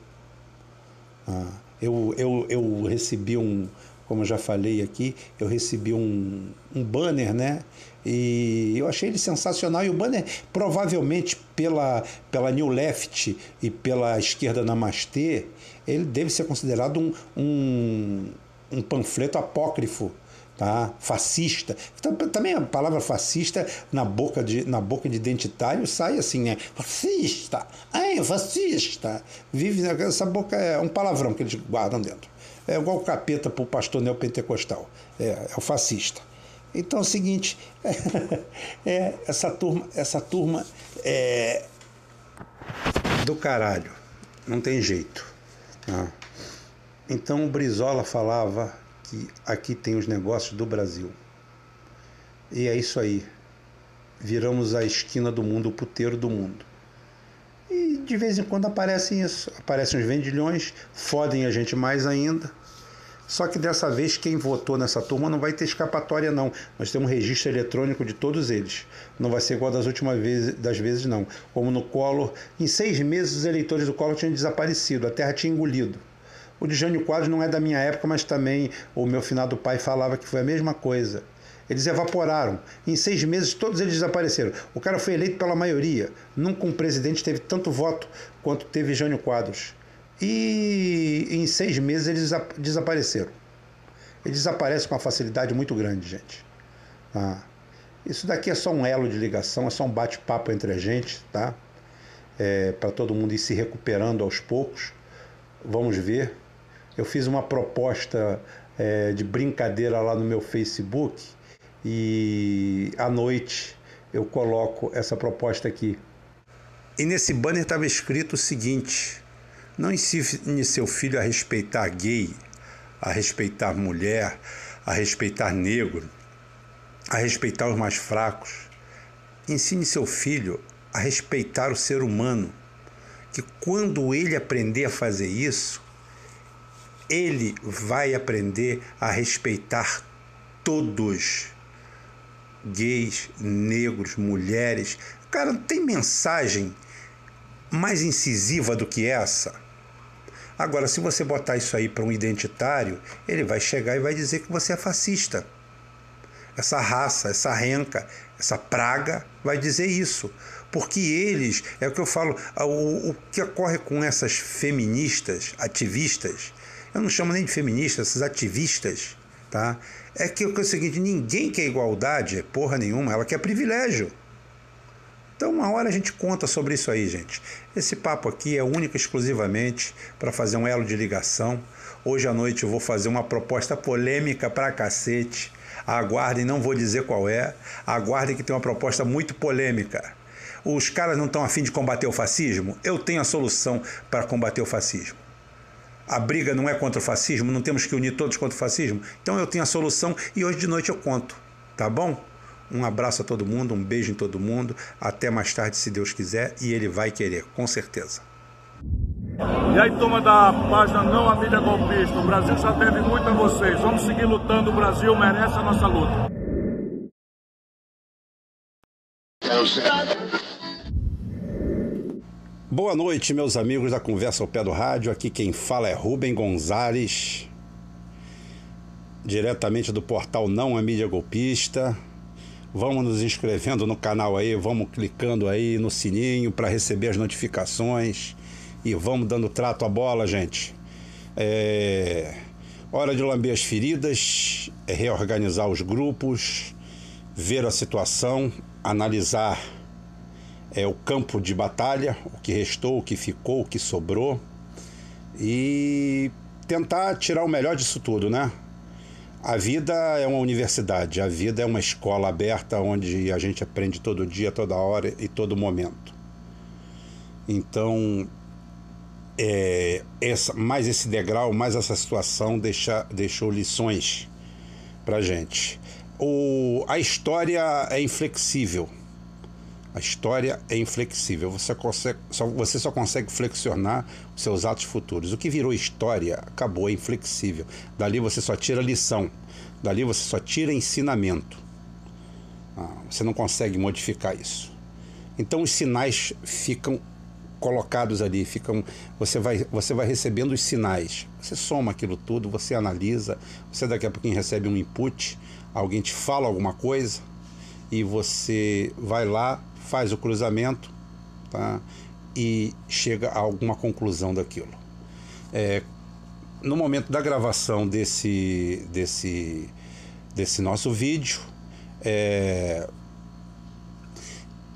Ah, eu, eu, eu recebi um, como eu já falei aqui, eu recebi um, um banner, né? E eu achei ele sensacional. E o banner, provavelmente pela, pela New Left e pela esquerda Namastê, ele deve ser considerado um, um, um panfleto apócrifo tá? fascista. Também a palavra fascista na boca de, na boca de identitário sai assim, né? Fascista! Ai, fascista! Vive essa boca é um palavrão que eles guardam dentro. É igual o capeta para o pastor neopentecostal. É, é o fascista. Então é o seguinte, é, essa turma, essa turma é do caralho, não tem jeito. Tá? Então o Brizola falava que aqui tem os negócios do Brasil. E é isso aí. Viramos a esquina do mundo, o puteiro do mundo. E de vez em quando aparecem isso. Aparecem os vendilhões, fodem a gente mais ainda. Só que dessa vez quem votou nessa turma não vai ter escapatória não. Nós temos um registro eletrônico de todos eles. Não vai ser igual das últimas vezes, das vezes não. Como no Collor, em seis meses os eleitores do Collor tinham desaparecido, a terra tinha engolido. O de Jânio Quadros não é da minha época, mas também o meu finado pai falava que foi a mesma coisa. Eles evaporaram. Em seis meses, todos eles desapareceram. O cara foi eleito pela maioria. Nunca um presidente teve tanto voto quanto teve Jânio Quadros. E em seis meses eles desapareceram. Eles desaparecem com uma facilidade muito grande, gente. Ah, isso daqui é só um elo de ligação, é só um bate-papo entre a gente, tá? É, Para todo mundo ir se recuperando aos poucos. Vamos ver eu fiz uma proposta é, de brincadeira lá no meu Facebook e à noite eu coloco essa proposta aqui. E nesse banner estava escrito o seguinte: não ensine seu filho a respeitar gay, a respeitar mulher, a respeitar negro, a respeitar os mais fracos. Ensine seu filho a respeitar o ser humano, que quando ele aprender a fazer isso, ele vai aprender a respeitar todos gays, negros, mulheres. Cara, tem mensagem mais incisiva do que essa? Agora, se você botar isso aí para um identitário, ele vai chegar e vai dizer que você é fascista. Essa raça, essa renca, essa praga vai dizer isso. Porque eles, é o que eu falo, o, o que ocorre com essas feministas, ativistas, eu não chamo nem de feministas, esses ativistas, tá? É que, é o seguinte, ninguém quer igualdade, porra nenhuma, ela quer privilégio. Então, uma hora a gente conta sobre isso aí, gente. Esse papo aqui é único exclusivamente para fazer um elo de ligação. Hoje à noite eu vou fazer uma proposta polêmica pra cacete. Aguardem, não vou dizer qual é. Aguardem que tem uma proposta muito polêmica. Os caras não estão afim de combater o fascismo? Eu tenho a solução para combater o fascismo. A briga não é contra o fascismo, não temos que unir todos contra o fascismo. Então eu tenho a solução e hoje de noite eu conto, tá bom? Um abraço a todo mundo, um beijo em todo mundo. Até mais tarde, se Deus quiser, e Ele vai querer, com certeza. E aí, turma da página Não a Mídia Golpista, o Brasil já deve muito a vocês. Vamos seguir lutando, o Brasil merece a nossa luta. Boa noite, meus amigos da Conversa ao Pé do Rádio. Aqui quem fala é Rubem Gonzalez, diretamente do portal Não a Mídia Golpista. Vamos nos inscrevendo no canal aí, vamos clicando aí no sininho para receber as notificações e vamos dando trato à bola, gente. É hora de lamber as feridas, é reorganizar os grupos, ver a situação, analisar é, o campo de batalha, o que restou, o que ficou, o que sobrou e tentar tirar o melhor disso tudo, né? A vida é uma universidade, a vida é uma escola aberta onde a gente aprende todo dia, toda hora e todo momento. Então, é, essa, mais esse degrau, mais essa situação deixa, deixou lições para gente. O, a história é inflexível. A história é inflexível. Você, consegue, só, você só consegue flexionar os seus atos futuros. O que virou história acabou, é inflexível. Dali você só tira lição. Dali você só tira ensinamento. Ah, você não consegue modificar isso. Então os sinais ficam colocados ali, ficam, você vai, você vai recebendo os sinais. Você soma aquilo tudo, você analisa, você daqui a pouquinho recebe um input, alguém te fala alguma coisa e você vai lá, faz o cruzamento tá? e chega a alguma conclusão daquilo. É, no momento da gravação desse, desse, desse nosso vídeo, é,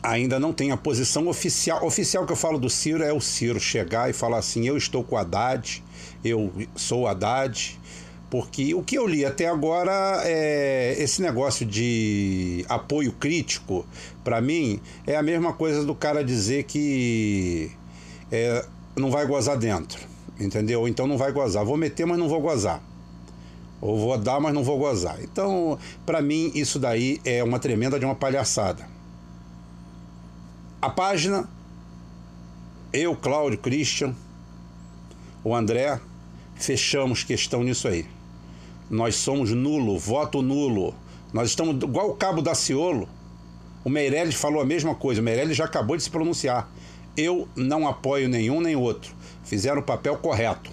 ainda não tem a posição oficial. Oficial que eu falo do Ciro é o Ciro chegar e falar assim: eu estou com o Haddad, eu sou Haddad, porque o que eu li até agora é esse negócio de apoio crítico, para mim, é a mesma coisa do cara dizer que é, não vai gozar dentro, entendeu? Então não vai gozar. Vou meter, mas não vou gozar. Ou vou dar, mas não vou gozar. Então, para mim, isso daí é uma tremenda de uma palhaçada. A página, eu, Cláudio, Christian, o André, fechamos questão nisso aí. Nós somos nulo, voto nulo. Nós estamos igual o cabo da Ciolo. O Meirelles falou a mesma coisa. O Meirelles já acabou de se pronunciar. Eu não apoio nenhum nem outro. Fizeram o papel correto.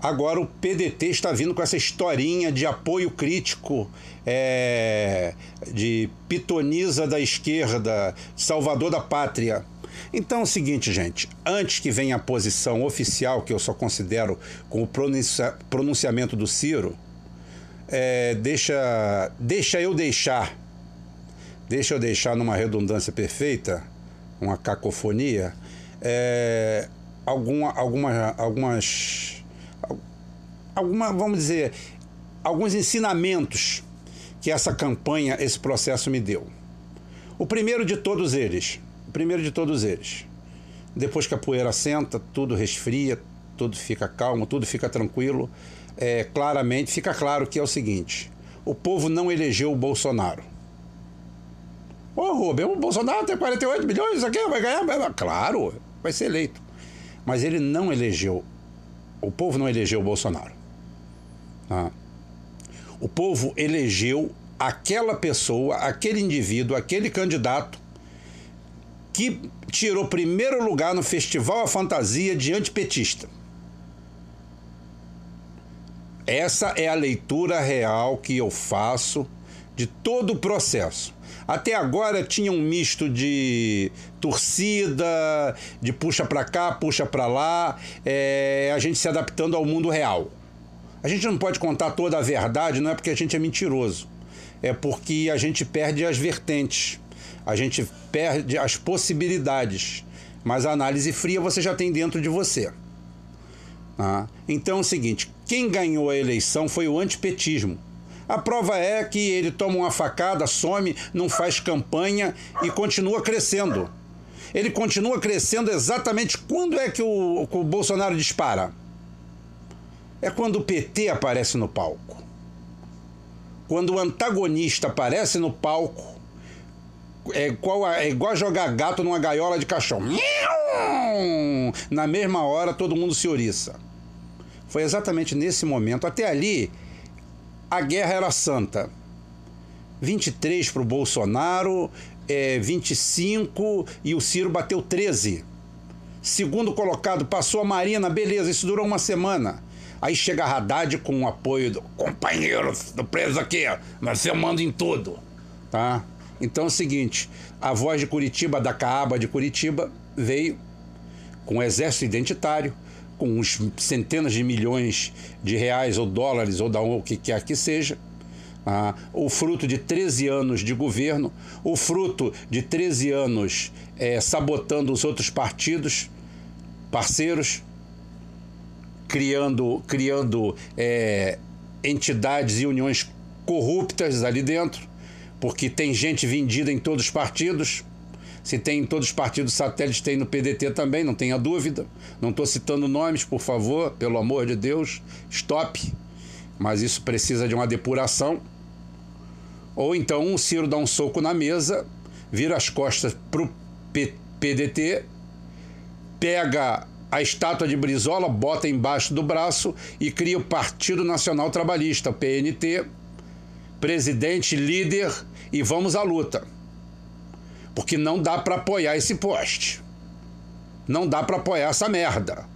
Agora o PDT está vindo com essa historinha de apoio crítico, é, de pitoniza da esquerda, salvador da pátria. Então é o seguinte, gente, antes que venha a posição oficial, que eu só considero com o pronuncia, pronunciamento do Ciro, é, deixa, deixa eu deixar, deixa eu deixar numa redundância perfeita, uma cacofonia, é, alguma, alguma, algumas, alguma, vamos dizer, alguns ensinamentos que essa campanha, esse processo me deu. O primeiro de todos eles, primeiro de todos eles. Depois que a poeira senta, tudo resfria, tudo fica calmo, tudo fica tranquilo. É, claramente, fica claro que é o seguinte: o povo não elegeu o Bolsonaro. Ô, Rubem, o Bolsonaro tem 48 milhões, isso aqui vai ganhar? Claro, vai ser eleito. Mas ele não elegeu, o povo não elegeu o Bolsonaro. Tá? O povo elegeu aquela pessoa, aquele indivíduo, aquele candidato que tirou primeiro lugar no Festival A Fantasia de antipetista. Essa é a leitura real que eu faço de todo o processo. Até agora tinha um misto de torcida, de puxa para cá, puxa para lá, é, a gente se adaptando ao mundo real. A gente não pode contar toda a verdade, não é porque a gente é mentiroso, é porque a gente perde as vertentes a gente perde as possibilidades. Mas a análise fria você já tem dentro de você. Tá? Então é o seguinte: quem ganhou a eleição foi o antipetismo. A prova é que ele toma uma facada, some, não faz campanha e continua crescendo. Ele continua crescendo exatamente quando é que o, o Bolsonaro dispara? É quando o PT aparece no palco. Quando o antagonista aparece no palco, é igual, é igual jogar gato numa gaiola de cachorro. Na mesma hora todo mundo se oriça. Foi exatamente nesse momento. Até ali, a guerra era santa. 23 para o Bolsonaro, é, 25 e o Ciro bateu 13. Segundo colocado passou a Marina, beleza, isso durou uma semana. Aí chega a Haddad com o apoio do companheiro do preso aqui, mas você manda em tudo, tá? Então é o seguinte, a voz de Curitiba, da Caaba de Curitiba, veio com o exército identitário, com uns centenas de milhões de reais ou dólares ou da o que quer que seja, ah, o fruto de 13 anos de governo, o fruto de 13 anos é, sabotando os outros partidos, parceiros, criando, criando é, entidades e uniões corruptas ali dentro, porque tem gente vendida em todos os partidos. Se tem em todos os partidos satélites, tem no PDT também, não tenha dúvida. Não estou citando nomes, por favor, pelo amor de Deus, stop. Mas isso precisa de uma depuração. Ou então o Ciro dá um soco na mesa, vira as costas para o PDT, pega a estátua de Brizola, bota embaixo do braço e cria o Partido Nacional Trabalhista, PNT, presidente, líder, e vamos à luta porque não dá para apoiar esse poste. Não dá para apoiar essa merda.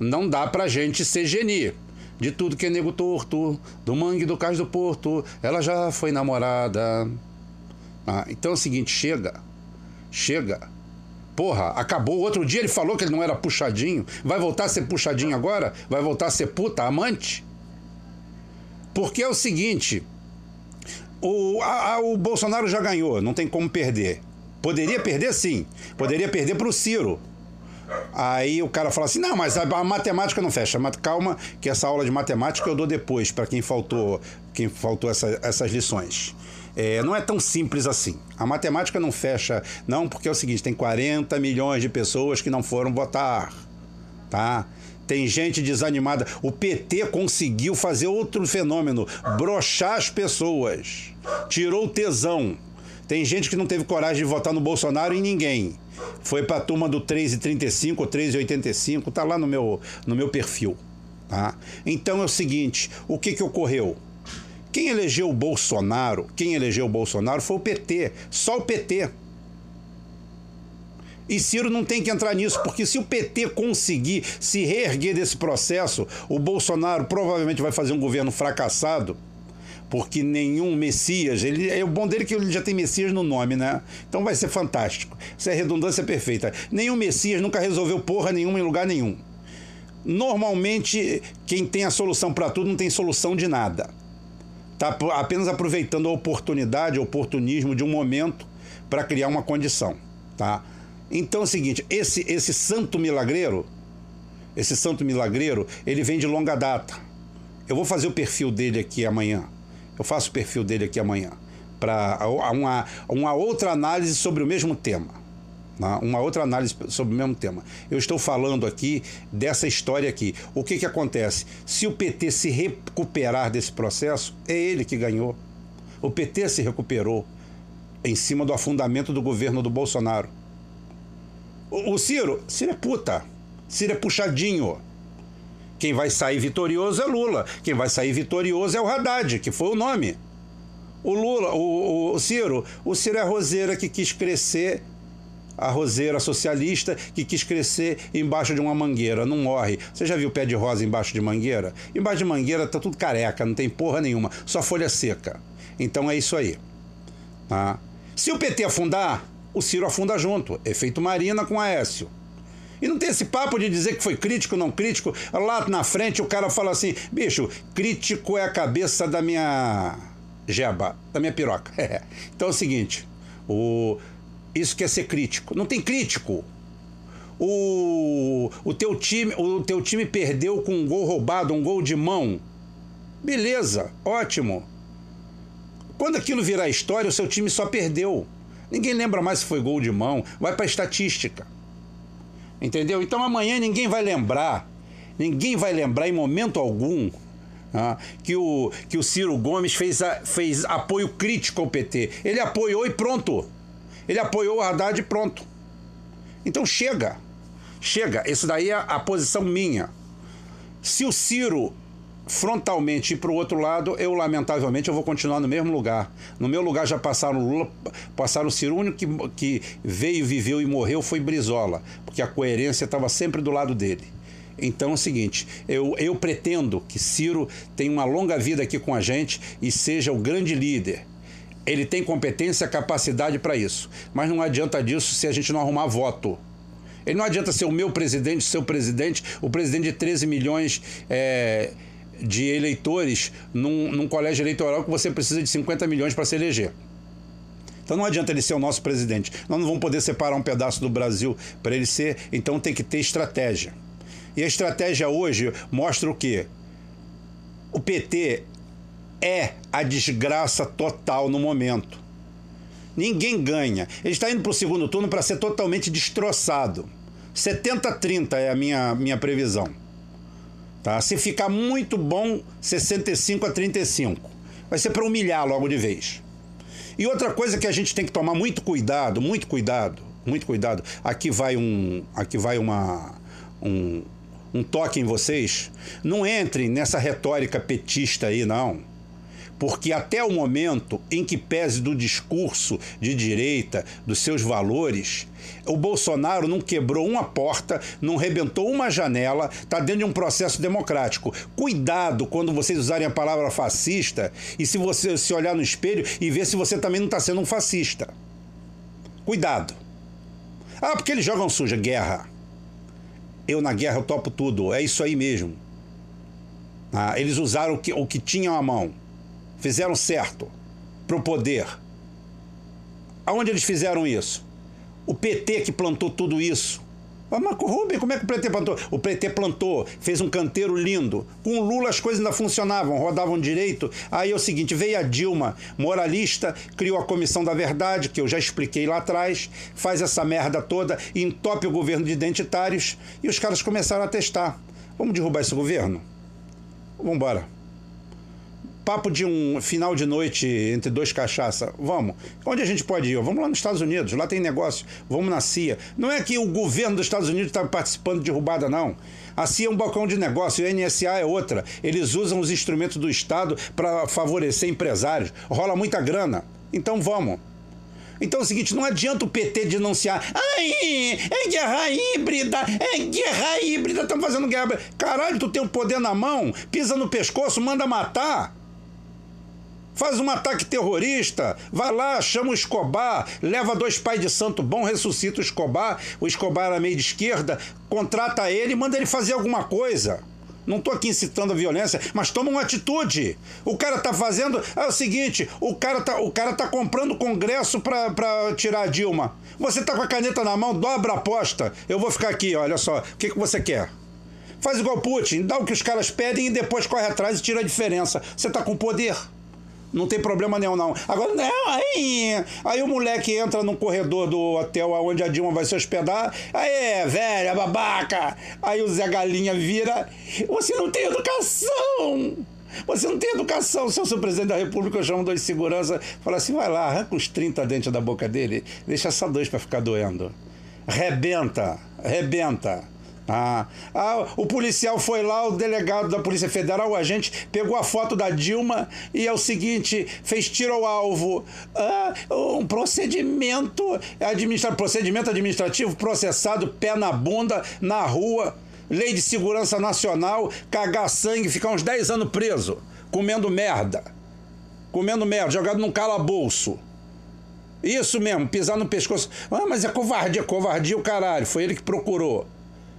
Não dá pra gente ser geni. De tudo que é nego torto, do mangue do cais do porto, ela já foi namorada. Ah, então é o seguinte, chega. Chega. Porra, acabou. Outro dia ele falou que ele não era puxadinho. Vai voltar a ser puxadinho agora? Vai voltar a ser puta, amante? Porque é o seguinte: o, a, o Bolsonaro já ganhou, não tem como perder. Poderia perder sim. Poderia perder para o Ciro. Aí o cara fala assim: não, mas a, a, matemática não fecha. Mas calma, que essa aula de matemática eu dou depois para quem faltou, quem faltou essa, essas lições. É, não é tão simples assim. A matemática não fecha, não, porque é o seguinte: tem 40 milhões de pessoas que não foram votar. Tá? Tem gente desanimada. O PT conseguiu fazer outro fenômeno: brochar as pessoas. Tirou o tesão. Tem gente que não teve coragem de votar no Bolsonaro em ninguém. Foi para a turma do 3,35 ou 3,85, tá lá no meu, no meu perfil. Tá? Então é o seguinte: o que, que ocorreu? Quem elegeu o Bolsonaro, quem elegeu o Bolsonaro foi o PT, só o PT. E Ciro não tem que entrar nisso, porque se o PT conseguir se reerguer desse processo, o Bolsonaro provavelmente vai fazer um governo fracassado porque nenhum Messias, ele é o bom dele que ele já tem Messias no nome, né? Então vai ser fantástico. Isso é redundância perfeita. Nenhum Messias nunca resolveu porra nenhuma em lugar nenhum. Normalmente, quem tem a solução para tudo não tem solução de nada. Tá apenas aproveitando a oportunidade, o oportunismo de um momento para criar uma condição, tá? Então é o seguinte, esse esse santo milagreiro, esse santo milagreiro, ele vem de longa data. Eu vou fazer o perfil dele aqui amanhã. Eu faço o perfil dele aqui amanhã para uma, uma outra análise sobre o mesmo tema. Né? Uma outra análise sobre o mesmo tema. Eu estou falando aqui dessa história aqui. O que, que acontece? Se o PT se recuperar desse processo, é ele que ganhou. O PT se recuperou em cima do afundamento do governo do Bolsonaro. O, Ciro, Ciro é puta. Ciro é puxadinho. Quem vai sair vitorioso é Lula. Quem vai sair vitorioso é o Haddad, que foi o nome. O Lula, o, o Ciro, o Ciro é a roseira que quis crescer, a roseira socialista que quis crescer embaixo de uma mangueira, não morre. Você já viu pé de rosa embaixo de mangueira? Embaixo de mangueira tá tudo careca, não tem porra nenhuma, só folha seca. Então é isso aí. Tá? Se o PT afundar, o Ciro afunda junto. Efeito Marina com Aécio. E não tem esse papo de dizer que foi crítico, não crítico. Lá na frente o cara fala assim: bicho, crítico é a cabeça da minha jeba, da minha piroca. então é o seguinte: o, isso quer ser crítico. Não tem crítico. O, o, teu time, o teu time perdeu com um gol roubado, um gol de mão. Beleza, ótimo. Quando aquilo virar história, o seu time só perdeu. Ninguém lembra mais se foi gol de mão, vai para estatística. Entendeu? Então amanhã ninguém vai lembrar, ninguém vai lembrar em momento algum ah, que, o, que o Ciro Gomes fez, a, fez apoio crítico ao PT. Ele apoiou e pronto. Ele apoiou o Haddad e pronto. Então chega. Chega. Isso daí é a posição minha. Se o Ciro frontalmente ir para o outro lado, eu lamentavelmente eu vou continuar no mesmo lugar. No meu lugar já passaram Lula, passaram o único que, que veio, viveu e morreu foi Brizola, porque a coerência estava sempre do lado dele. Então é o seguinte, eu, eu pretendo que Ciro tenha uma longa vida aqui com a gente e seja o grande líder. Ele tem competência e capacidade para isso. Mas não adianta disso se a gente não arrumar voto. Ele não adianta ser o meu presidente, seu presidente, o presidente de 13 milhões. É, de eleitores num, num colégio eleitoral que você precisa de 50 milhões para se eleger. Então não adianta ele ser o nosso presidente. Nós não vamos poder separar um pedaço do Brasil para ele ser, então tem que ter estratégia. E a estratégia hoje mostra o quê? O PT é a desgraça total no momento. Ninguém ganha. Ele está indo para o segundo turno para ser totalmente destroçado. 70-30 é a minha, minha previsão. Tá? Se ficar muito bom, 65 a 35. Vai ser para humilhar logo de vez. E outra coisa que a gente tem que tomar muito cuidado, muito cuidado, muito cuidado. Aqui vai um, aqui vai uma um, um toque em vocês. Não entrem nessa retórica petista aí, não porque até o momento em que pese do discurso de direita, dos seus valores, o Bolsonaro não quebrou uma porta, não rebentou uma janela, está dentro de um processo democrático. Cuidado quando vocês usarem a palavra fascista e se você se olhar no espelho e ver se você também não está sendo um fascista. Cuidado. Ah, porque eles jogam suja, guerra. Eu na guerra eu topo tudo, é isso aí mesmo. Ah, eles usaram o que, o que tinham à mão fizeram certo para o poder. Aonde eles fizeram isso? O PT que plantou tudo isso. Ah, Rubem, como é que o PT plantou? O PT plantou, fez um canteiro lindo. Com o Lula as coisas ainda funcionavam, rodavam direito. Aí é o seguinte: veio a Dilma, moralista, criou a Comissão da Verdade, que eu já expliquei lá atrás, faz essa merda toda, entope o governo de identitários e os caras começaram a testar. Vamos derrubar esse governo? Vamos embora papo de um final de noite entre dois cachaça. Vamos. Onde a gente pode ir? Vamos lá nos Estados Unidos, lá tem negócio. Vamos na CIA. Não é que o governo dos Estados Unidos está participando de derrubada, não. A CIA é um balcão de negócio, o NSA é outra. Eles usam os instrumentos do Estado para favorecer empresários. Rola muita grana. Então vamos. Então é o seguinte, não adianta o PT denunciar. Ai, é guerra híbrida, é guerra híbrida, estão fazendo guerra. Caralho, tu tem o poder na mão, pisa no pescoço, manda matar. Faz um ataque terrorista, vai lá, chama o Escobar, leva dois pais de santo bom, ressuscita o Escobar, o Escobar era meio de esquerda, contrata ele e manda ele fazer alguma coisa. Não estou aqui incitando a violência, mas toma uma atitude. O cara tá fazendo. É o seguinte: o cara tá, o cara tá comprando congresso para tirar a Dilma. Você tá com a caneta na mão, dobra a aposta. Eu vou ficar aqui, olha só. O que, que você quer? Faz igual Putin, dá o que os caras pedem e depois corre atrás e tira a diferença. Você tá com poder. Não tem problema nenhum, não. Agora, não, aí. Aí o moleque entra no corredor do hotel onde a Dilma vai se hospedar. Aí, velha, babaca. Aí o Zé Galinha vira. Você não tem educação! Você não tem educação. Se eu sou presidente da República, eu chamo dois de segurança. Fala assim: vai lá, arranca os 30 dentes da boca dele. Deixa só dois para ficar doendo. Rebenta, rebenta. Ah, ah, o policial foi lá, o delegado da Polícia Federal, o agente, pegou a foto da Dilma e é o seguinte: fez tiro ao alvo. Ah, um procedimento, administra, procedimento administrativo processado, pé na bunda, na rua, lei de segurança nacional, cagar sangue, ficar uns 10 anos preso, comendo merda. Comendo merda, jogado num calabouço. Isso mesmo, pisar no pescoço. Ah, mas é covardia, covardia o caralho, foi ele que procurou.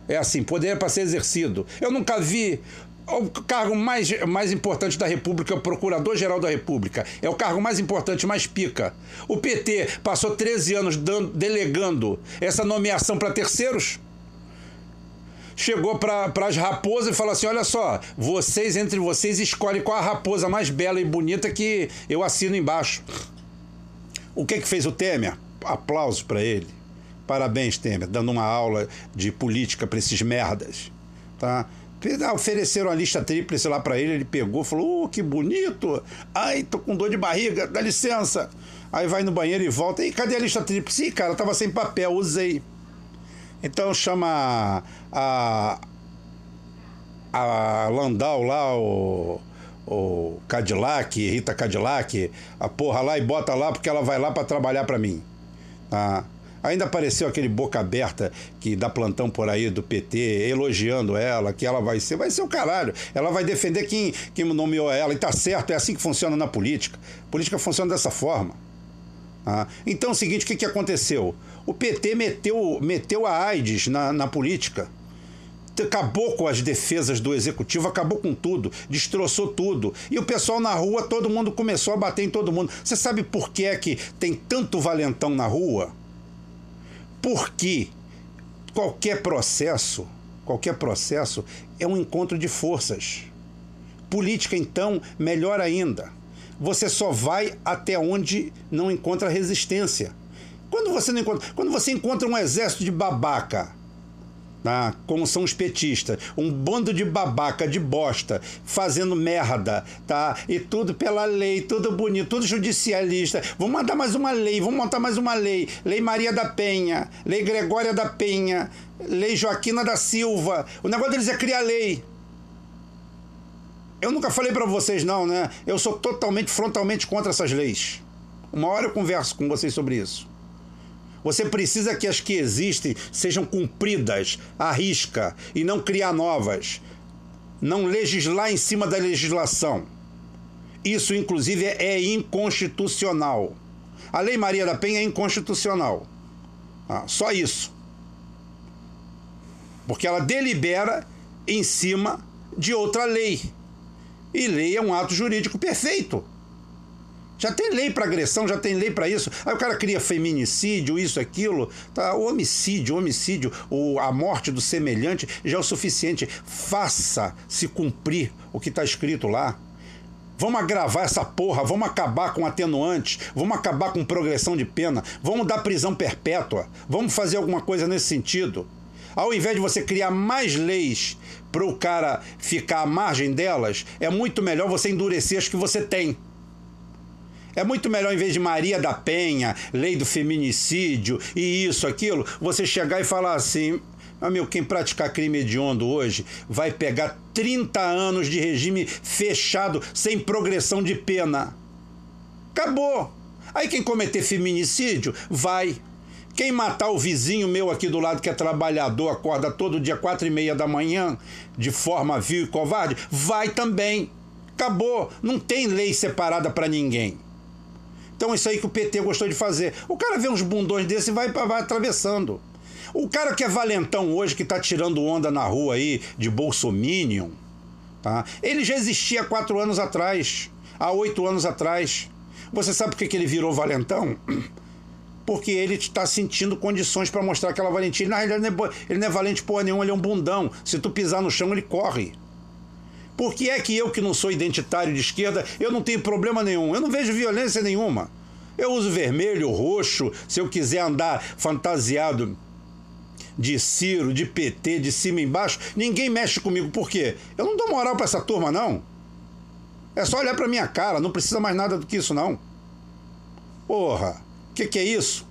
É assim, poder é para ser exercido. Eu nunca vi o cargo mais, mais importante da República o Procurador-Geral da República. É o cargo mais importante, mais pica. O PT passou 13 anos dando, delegando essa nomeação para terceiros. chegou para as raposas e falou assim: olha só, vocês entre vocês escolhem qual a raposa mais bela e bonita que eu assino embaixo. O que que fez o Temer? Aplausos para ele. Parabéns, Temer, dando uma aula de política para esses merdas. Tá? Ofereceram a lista tríplice lá para ele, ele pegou, falou: oh, que bonito! Ai, tô com dor de barriga, dá licença. Aí vai no banheiro e volta. E cadê a lista tríplice? Ih, cara, tava sem papel, usei. Então chama a, a Landau lá, o, o Cadillac, Rita Cadillac, a porra lá e bota lá porque ela vai lá para trabalhar para mim. Tá? Ainda apareceu aquele boca aberta que dá plantão por aí do PT, elogiando ela, que ela vai ser, vai ser o caralho. Ela vai defender quem, quem nomeou ela. E tá certo, é assim que funciona na política. A política funciona dessa forma. Ah, então é o seguinte, o que, que aconteceu? O PT meteu, meteu a AIDS na, na política. Acabou com as defesas do executivo, acabou com tudo, destroçou tudo. E o pessoal na rua, todo mundo começou a bater em todo mundo. Você sabe por que é que tem tanto valentão na rua? Porque qualquer processo, qualquer processo é um encontro de forças. Política, então, melhor ainda você só vai até onde não encontra resistência. Quando você não encontra, quando você encontra um exército de babaca, tá? como são os petistas, um bando de babaca, de bosta, fazendo merda, tá? E tudo pela lei, tudo bonito, tudo judicialista. Vamos mandar mais uma lei, vamos montar mais uma lei. Lei Maria da Penha, Lei Gregória da Penha, Lei Joaquina da Silva. O negócio deles é criar lei. Eu nunca falei para vocês não, né? Eu sou totalmente, frontalmente contra essas leis. Uma hora eu converso com vocês sobre isso. Você precisa que as que existem sejam cumpridas à risca e não criar novas. Não legislar em cima da legislação. Isso, inclusive, é inconstitucional. A Lei Maria da Penha é inconstitucional. Ah, só isso. Porque ela delibera em cima de outra lei. E lei é um ato jurídico perfeito. Já tem lei para agressão, já tem lei para isso. Aí o cara cria feminicídio, isso, aquilo. Tá? O homicídio, homicídio, o, a morte do semelhante já é o suficiente. Faça se cumprir o que está escrito lá. Vamos agravar essa porra, vamos acabar com atenuantes, vamos acabar com progressão de pena, vamos dar prisão perpétua, vamos fazer alguma coisa nesse sentido. Ao invés de você criar mais leis para o cara ficar à margem delas, é muito melhor você endurecer as que você tem. É muito melhor, em vez de Maria da Penha, lei do feminicídio e isso, aquilo, você chegar e falar assim: meu, quem praticar crime hediondo hoje vai pegar 30 anos de regime fechado, sem progressão de pena. Acabou. Aí quem cometer feminicídio vai quem matar o vizinho meu aqui do lado que é trabalhador, acorda todo dia quatro e meia da manhã, de forma vil e covarde, vai também. Acabou. Não tem lei separada para ninguém. Então isso aí que o PT gostou de fazer. O cara vê uns bundões desse e vai, vai atravessando. O cara que é valentão hoje, que tá tirando onda na rua aí, de bolsominion, tá? ele já existia há quatro anos atrás, há oito anos atrás. Você sabe por que, que ele virou valentão? porque ele está sentindo condições para mostrar aquela valentia. Na realidade, ele não, é, ele não é valente porra nenhuma, ele é um bundão. Se tu pisar no chão, ele corre. Por que é que eu, que não sou identitário de esquerda, eu não tenho problema nenhum? Eu não vejo violência nenhuma. Eu uso vermelho, roxo, se eu quiser andar fantasiado de Ciro, de PT, de cima e embaixo, ninguém mexe comigo. Por quê? Eu não dou moral para essa turma, não. É só olhar para minha cara, não precisa mais nada do que isso, não. Porra. O que, que é isso?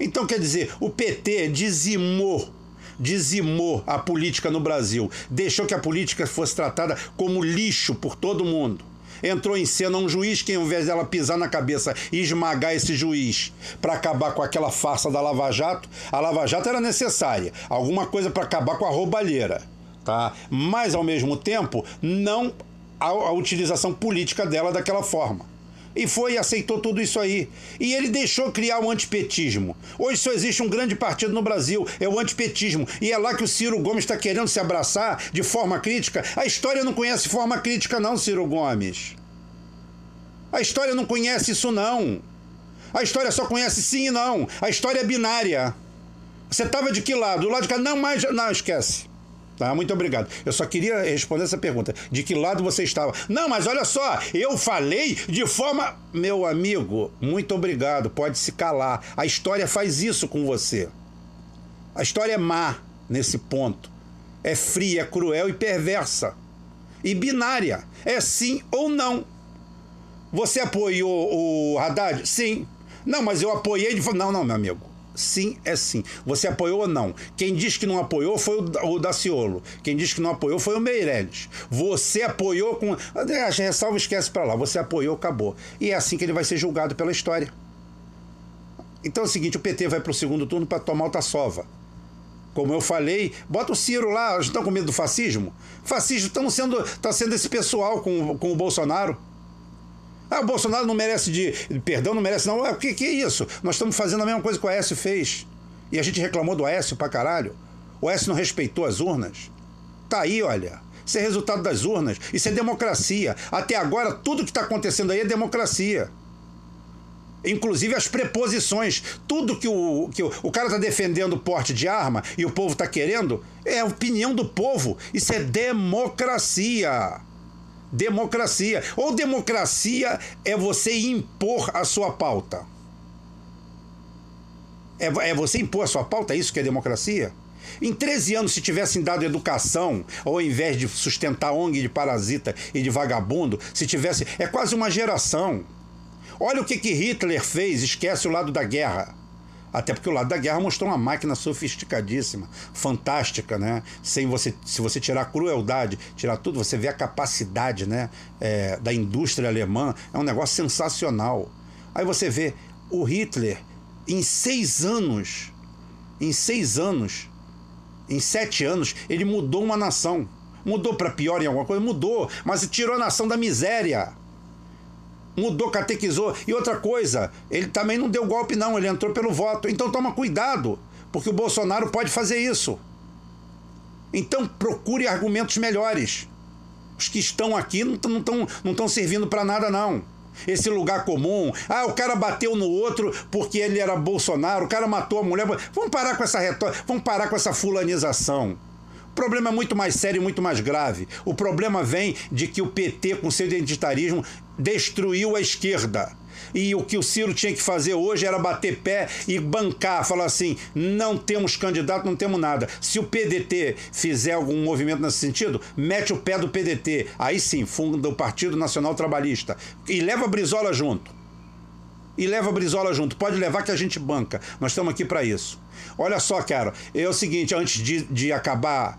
Então, quer dizer, o PT dizimou dizimou a política no Brasil, deixou que a política fosse tratada como lixo por todo mundo. Entrou em cena um juiz que, ao invés dela pisar na cabeça e esmagar esse juiz para acabar com aquela farsa da Lava Jato, a Lava Jato era necessária, alguma coisa para acabar com a roubalheira, tá? Mas ao mesmo tempo, não a, a utilização política dela daquela forma e foi e aceitou tudo isso aí. E ele deixou criar o antipetismo. Hoje só existe um grande partido no Brasil, é o antipetismo. E é lá que o Ciro Gomes está querendo se abraçar de forma crítica. A história não conhece forma crítica, não, Ciro Gomes. A história não conhece isso, não. A história só conhece sim e não. A história é binária. Você estava de que lado? Do lado de cá? Não, mais. Não, esquece. Tá? Muito obrigado. Eu só queria responder essa pergunta. De que lado você estava? Não, mas olha só, eu falei de forma. Meu amigo, muito obrigado. Pode se calar. A história faz isso com você. A história é má nesse ponto. É fria, cruel e perversa. E binária. É sim ou não. Você apoiou o Haddad? Sim. Não, mas eu apoiei de. Não, não, meu amigo. Sim é sim. Você apoiou ou não? Quem diz que não apoiou foi o Daciolo. Quem diz que não apoiou foi o Meirelles. Você apoiou com. As ressalvas esquece para lá. Você apoiou, acabou. E é assim que ele vai ser julgado pela história. Então é o seguinte: o PT vai para o segundo turno para tomar o Tassova. Como eu falei, bota o Ciro lá, estão com medo do fascismo? Fascismo estão sendo, tá sendo esse pessoal com, com o Bolsonaro. Ah, o Bolsonaro não merece de perdão, não merece não. O que, que é isso? Nós estamos fazendo a mesma coisa que o Aécio fez. E a gente reclamou do Aécio pra caralho. O Aécio não respeitou as urnas. Tá aí, olha. Isso é resultado das urnas. Isso é democracia. Até agora, tudo que está acontecendo aí é democracia. Inclusive as preposições. Tudo que o, que o, o cara está defendendo o porte de arma e o povo está querendo é a opinião do povo. Isso é democracia democracia. Ou democracia é você impor a sua pauta. É, é você impor a sua pauta? É isso que é democracia? Em 13 anos, se tivessem dado educação, ao invés de sustentar ONG de parasita e de vagabundo, se tivesse. É quase uma geração. Olha o que, que Hitler fez, esquece o lado da guerra. Até porque o lado da guerra mostrou uma máquina sofisticadíssima, fantástica, né? Sem você, se você tirar a crueldade, tirar tudo, você vê a capacidade, né? É, da indústria alemã. É um negócio sensacional. Aí você vê o Hitler em seis anos, em seis anos, em sete anos, ele mudou uma nação. Mudou para pior em alguma coisa? Mudou, mas tirou a nação da miséria mudou, catequizou. E outra coisa, ele também não deu golpe, não, ele entrou pelo voto. Então toma cuidado, porque o Bolsonaro pode fazer isso. Então procure argumentos melhores. Os que estão aqui não estão não não servindo para nada, não. Esse lugar comum. Ah, o cara bateu no outro porque ele era Bolsonaro, o cara matou a mulher. Vamos parar com essa retórica, vamos parar com essa fulanização problema é muito mais sério muito mais grave. O problema vem de que o PT, com seu identitarismo, destruiu a esquerda. E o que o Ciro tinha que fazer hoje era bater pé e bancar, falar assim: não temos candidato, não temos nada. Se o PDT fizer algum movimento nesse sentido, mete o pé do PDT. Aí sim, funda o Partido Nacional Trabalhista. E leva a Brizola junto. E leva a Brizola junto. Pode levar que a gente banca. Nós estamos aqui para isso. Olha só, cara, é o seguinte: antes de, de acabar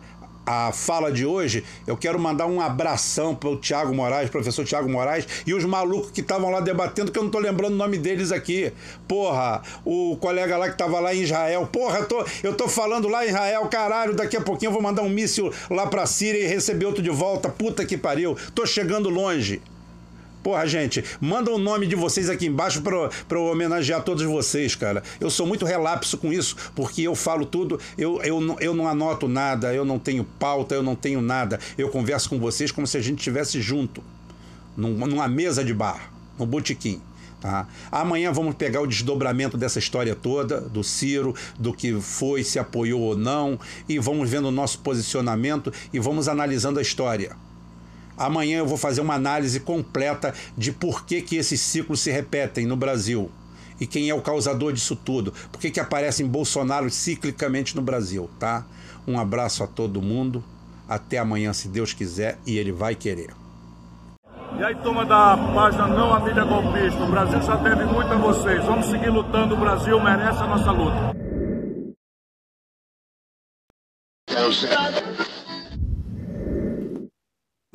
a fala de hoje, eu quero mandar um abração para o Tiago Moraes, professor Tiago Moraes, e os malucos que estavam lá debatendo, que eu não estou lembrando o nome deles aqui. Porra, o colega lá que estava lá em Israel. Porra, eu tô, eu tô falando lá em Israel, caralho, daqui a pouquinho eu vou mandar um míssil lá para Síria e receber outro de volta. Puta que pariu. Tô chegando longe. Porra, gente, manda o nome de vocês aqui embaixo para eu homenagear todos vocês, cara. Eu sou muito relapso com isso, porque eu falo tudo, eu, eu, eu não anoto nada, eu não tenho pauta, eu não tenho nada. Eu converso com vocês como se a gente estivesse junto, num, numa mesa de bar, no botequim. Tá? Amanhã vamos pegar o desdobramento dessa história toda, do Ciro, do que foi, se apoiou ou não, e vamos vendo o nosso posicionamento e vamos analisando a história. Amanhã eu vou fazer uma análise completa de por que, que esses ciclos se repetem no Brasil e quem é o causador disso tudo. Por que, que aparecem Bolsonaro ciclicamente no Brasil, tá? Um abraço a todo mundo. Até amanhã, se Deus quiser, e Ele vai querer. E aí, turma da página Não a Mídia Golpista, o Brasil já deve muito a vocês. Vamos seguir lutando, o Brasil merece a nossa luta.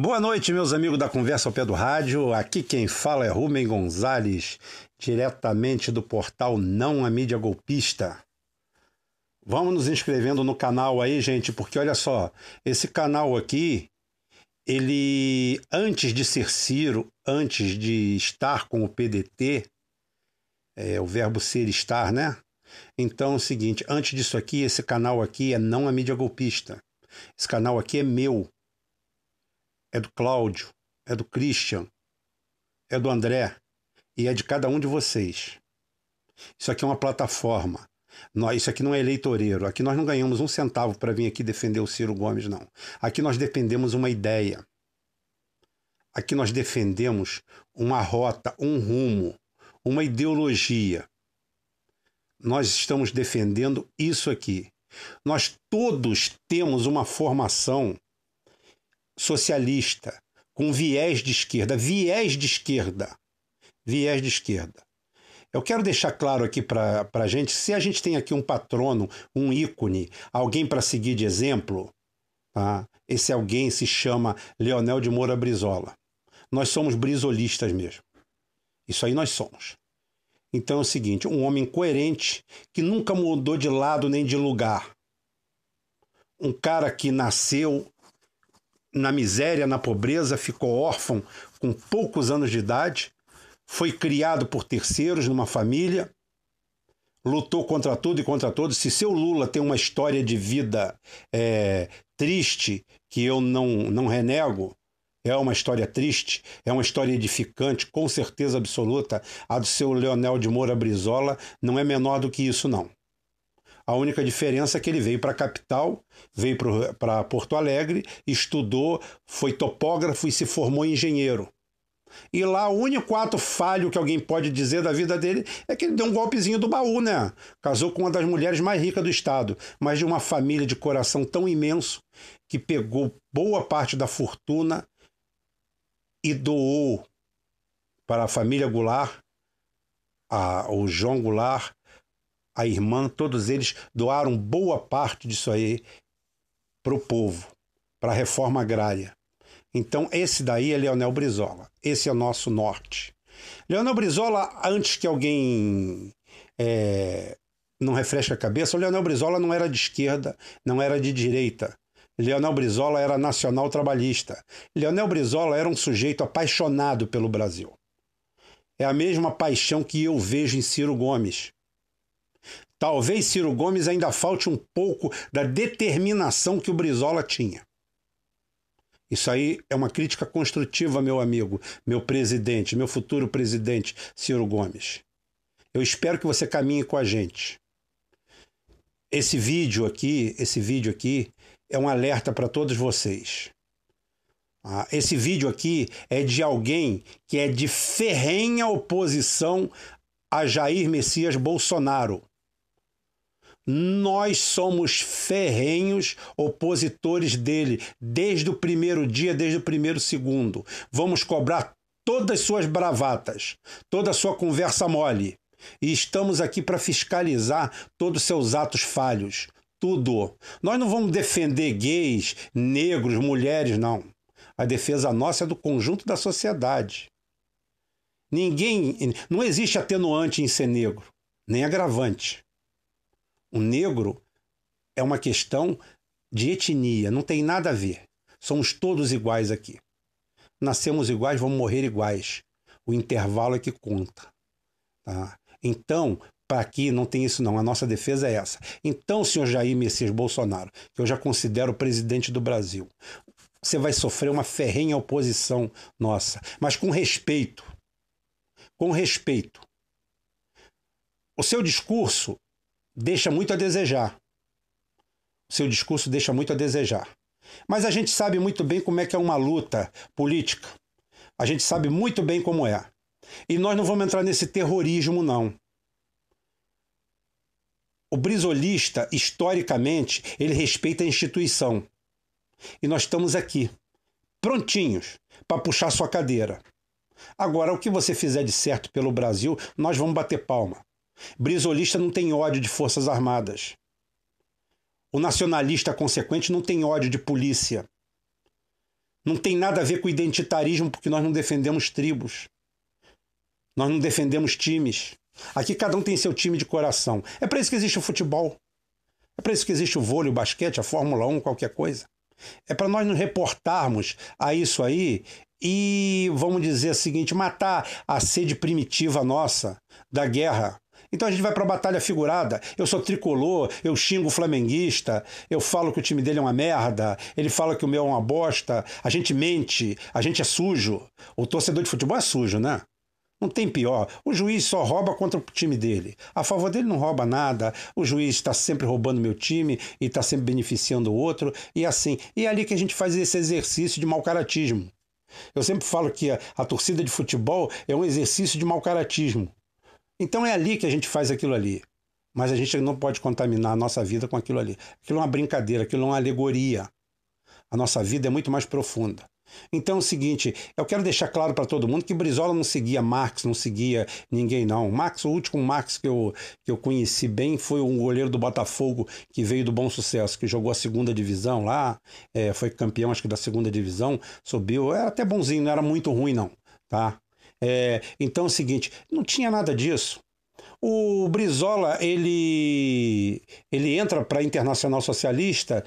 Boa noite, meus amigos da Conversa ao Pé do Rádio. Aqui quem fala é Rubem Gonzalez, diretamente do portal Não a Mídia Golpista. Vamos nos inscrevendo no canal aí, gente, porque olha só, esse canal aqui, ele, antes de ser Ciro, antes de estar com o PDT, é, o verbo ser estar, né? Então é o seguinte, antes disso aqui, esse canal aqui é Não a Mídia Golpista. Esse canal aqui é meu é do Cláudio, é do Christian, é do André e é de cada um de vocês. Isso aqui é uma plataforma. Isso aqui não é eleitoreiro. Aqui nós não ganhamos um centavo para vir aqui defender o Ciro Gomes, não. Aqui nós defendemos uma ideia. Aqui nós defendemos uma rota, um rumo, uma ideologia. Nós estamos defendendo isso aqui. Nós todos temos uma formação socialista, com viés de esquerda. Viés de esquerda. Viés de esquerda. Eu quero deixar claro aqui para a gente: se a gente tem aqui um patrono, um ícone, alguém para seguir de exemplo, tá? esse alguém se chama Leonel de Moura Brizola. Nós somos brizolistas mesmo. Isso aí nós somos. Então é o seguinte: um homem coerente que nunca mudou de lado nem de lugar. Um cara que nasceu na miséria, na pobreza, ficou órfão com poucos anos de idade, foi criado por terceiros numa família, lutou contra tudo e contra todos. Se seu Lula tem uma história de vida é, triste, que eu não, não renego, é uma história triste, é uma história edificante, com certeza absoluta. A do seu Leonel de Moura Brizola não é menor do que isso, não. A única diferença é que ele veio para a capital, veio para Porto Alegre, estudou, foi topógrafo e se formou engenheiro. E lá o único ato falho que alguém pode dizer da vida dele é que ele deu um golpezinho do baú, né? Casou com uma das mulheres mais ricas do estado, mas de uma família de coração tão imenso que pegou boa parte da fortuna e doou para a família Goulart, a, o João Goulart, a irmã, todos eles doaram boa parte disso aí para o povo, para a reforma agrária. Então, esse daí é Leonel Brizola. Esse é o nosso norte. Leonel Brizola, antes que alguém é, não refresque a cabeça, o Leonel Brizola não era de esquerda, não era de direita. Leonel Brizola era nacional trabalhista. Leonel Brizola era um sujeito apaixonado pelo Brasil. É a mesma paixão que eu vejo em Ciro Gomes. Talvez Ciro Gomes ainda falte um pouco da determinação que o Brizola tinha. Isso aí é uma crítica construtiva, meu amigo, meu presidente, meu futuro presidente, Ciro Gomes. Eu espero que você caminhe com a gente. Esse vídeo aqui, esse vídeo aqui é um alerta para todos vocês. Ah, esse vídeo aqui é de alguém que é de ferrenha oposição a Jair Messias Bolsonaro. Nós somos ferrenhos opositores dele desde o primeiro dia, desde o primeiro segundo. Vamos cobrar todas suas bravatas, toda a sua conversa mole. E estamos aqui para fiscalizar todos os seus atos falhos. Tudo. Nós não vamos defender gays, negros, mulheres, não. A defesa nossa é do conjunto da sociedade. Ninguém. Não existe atenuante em ser negro, nem agravante. O negro é uma questão de etnia, não tem nada a ver. Somos todos iguais aqui. Nascemos iguais, vamos morrer iguais. O intervalo é que conta. Tá? Então, para aqui não tem isso não. A nossa defesa é essa. Então, senhor Jair Messias Bolsonaro, que eu já considero presidente do Brasil, você vai sofrer uma ferrenha oposição nossa, mas com respeito. Com respeito. O seu discurso deixa muito a desejar. Seu discurso deixa muito a desejar. Mas a gente sabe muito bem como é que é uma luta política. A gente sabe muito bem como é. E nós não vamos entrar nesse terrorismo, não. O brisolista, historicamente, ele respeita a instituição. E nós estamos aqui, prontinhos para puxar sua cadeira. Agora, o que você fizer de certo pelo Brasil, nós vamos bater palma. Brisolista não tem ódio de forças armadas. O nacionalista consequente não tem ódio de polícia. Não tem nada a ver com identitarismo, porque nós não defendemos tribos. Nós não defendemos times. Aqui cada um tem seu time de coração. É para isso que existe o futebol. É para isso que existe o vôlei, o basquete, a Fórmula 1, qualquer coisa. É para nós nos reportarmos a isso aí e, vamos dizer o seguinte, matar a sede primitiva nossa da guerra então a gente vai para a batalha figurada. Eu sou tricolor, eu xingo o flamenguista, eu falo que o time dele é uma merda, ele fala que o meu é uma bosta, a gente mente, a gente é sujo. O torcedor de futebol é sujo, né? Não tem pior. O juiz só rouba contra o time dele. A favor dele não rouba nada. O juiz está sempre roubando meu time e está sempre beneficiando o outro. E assim. E é ali que a gente faz esse exercício de mau caratismo. Eu sempre falo que a, a torcida de futebol é um exercício de mau caratismo. Então é ali que a gente faz aquilo ali. Mas a gente não pode contaminar a nossa vida com aquilo ali. Aquilo é uma brincadeira, aquilo é uma alegoria. A nossa vida é muito mais profunda. Então é o seguinte, eu quero deixar claro para todo mundo que Brizola não seguia Marx, não seguia ninguém não. Marx, o último Marx que eu, que eu conheci bem foi um goleiro do Botafogo que veio do Bom Sucesso, que jogou a segunda divisão lá, é, foi campeão acho que da segunda divisão, subiu, era até bonzinho, não era muito ruim não, tá? É, então é o seguinte, não tinha nada disso. O Brizola, ele, ele entra para a Internacional Socialista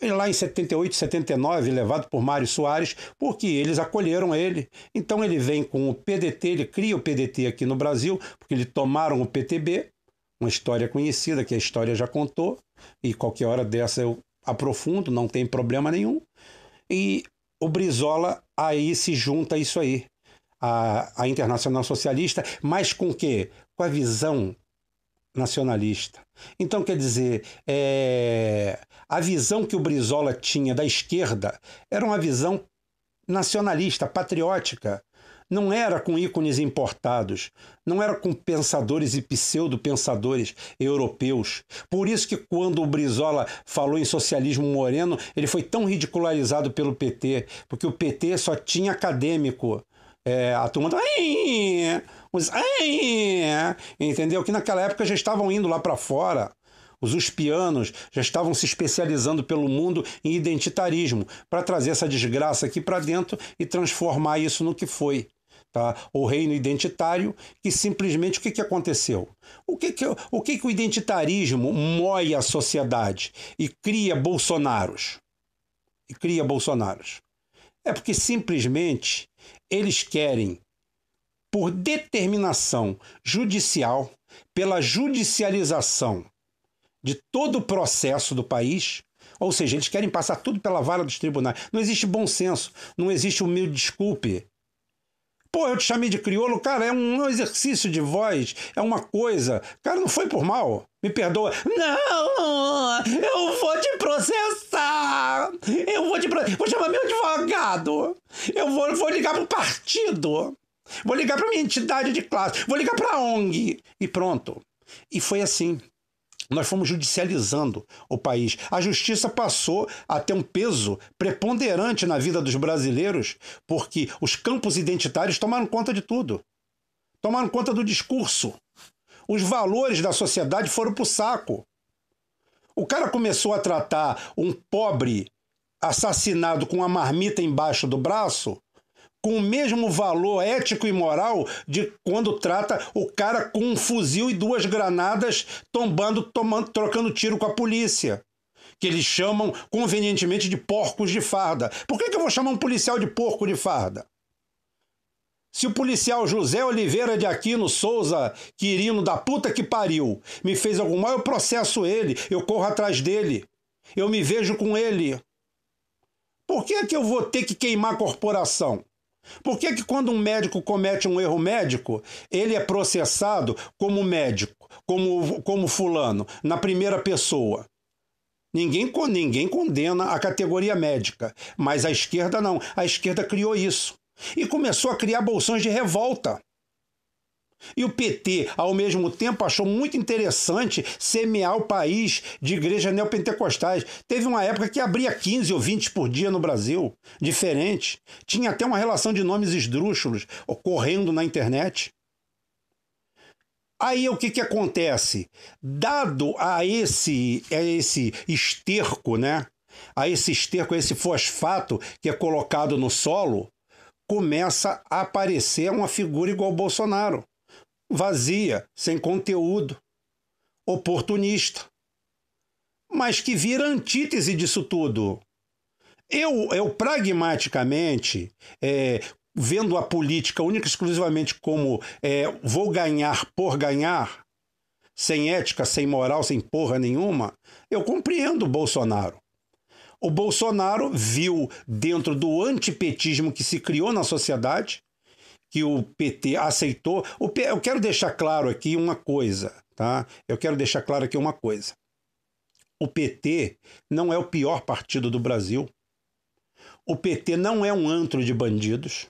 lá em 78, 79, levado por Mário Soares, porque eles acolheram ele. Então ele vem com o PDT, ele cria o PDT aqui no Brasil, porque eles tomaram o PTB, uma história conhecida que a história já contou, e qualquer hora dessa eu aprofundo, não tem problema nenhum. E o Brizola aí se junta a isso aí, a, a Internacional Socialista, mas com o quê? Com a visão nacionalista. Então, quer dizer, é... a visão que o Brizola tinha da esquerda era uma visão nacionalista, patriótica. Não era com ícones importados, não era com pensadores e pseudo-pensadores europeus. Por isso que quando o Brizola falou em socialismo moreno, ele foi tão ridicularizado pelo PT, porque o PT só tinha acadêmico. É, a turma tá os entendeu? Que naquela época já estavam indo lá para fora. Os uspianos já estavam se especializando pelo mundo em identitarismo para trazer essa desgraça aqui para dentro e transformar isso no que foi. Tá? O reino identitário, que simplesmente o que, que aconteceu? O que, que, o que, que o identitarismo moe a sociedade e cria Bolsonaros? E cria Bolsonaros. É porque simplesmente eles querem por determinação judicial, pela judicialização de todo o processo do país, ou seja, eles querem passar tudo pela vara dos tribunais. Não existe bom senso, não existe humilde desculpe. Pô, eu te chamei de crioulo, cara, é um exercício de voz, é uma coisa. Cara, não foi por mal. Me perdoa. Não, eu vou te processar. Eu vou te. Vou chamar meu advogado. Eu vou, vou ligar pro partido. Vou ligar para minha entidade de classe, vou ligar para a ONG e pronto. E foi assim. Nós fomos judicializando o país. A justiça passou a ter um peso preponderante na vida dos brasileiros, porque os campos identitários tomaram conta de tudo. Tomaram conta do discurso. Os valores da sociedade foram para o saco. O cara começou a tratar um pobre assassinado com uma marmita embaixo do braço com o mesmo valor ético e moral de quando trata o cara com um fuzil e duas granadas tombando, tomando, trocando tiro com a polícia. Que eles chamam convenientemente de porcos de farda. Por que, que eu vou chamar um policial de porco de farda? Se o policial José Oliveira de Aquino Souza, Quirino da puta que pariu, me fez algum mal, eu processo ele, eu corro atrás dele, eu me vejo com ele. Por que, é que eu vou ter que queimar a corporação? Por que, que quando um médico comete um erro médico, ele é processado como médico, como, como fulano, na primeira pessoa? Ninguém, ninguém condena a categoria médica, mas a esquerda não. A esquerda criou isso e começou a criar bolsões de revolta. E o PT, ao mesmo tempo, achou muito interessante semear o país de igrejas neopentecostais. Teve uma época que abria 15 ou 20 por dia no Brasil, diferente. Tinha até uma relação de nomes esdrúxulos ocorrendo na internet. Aí o que, que acontece? Dado a esse, a esse esterco, né? A esse esterco, a esse fosfato que é colocado no solo, começa a aparecer uma figura igual ao Bolsonaro vazia, sem conteúdo, oportunista, mas que vira antítese disso tudo. Eu, eu pragmaticamente, é, vendo a política única e exclusivamente como é, vou ganhar por ganhar, sem ética, sem moral, sem porra nenhuma, eu compreendo o Bolsonaro. O Bolsonaro viu dentro do antipetismo que se criou na sociedade que o PT aceitou. O P... Eu quero deixar claro aqui uma coisa, tá? Eu quero deixar claro aqui uma coisa. O PT não é o pior partido do Brasil. O PT não é um antro de bandidos.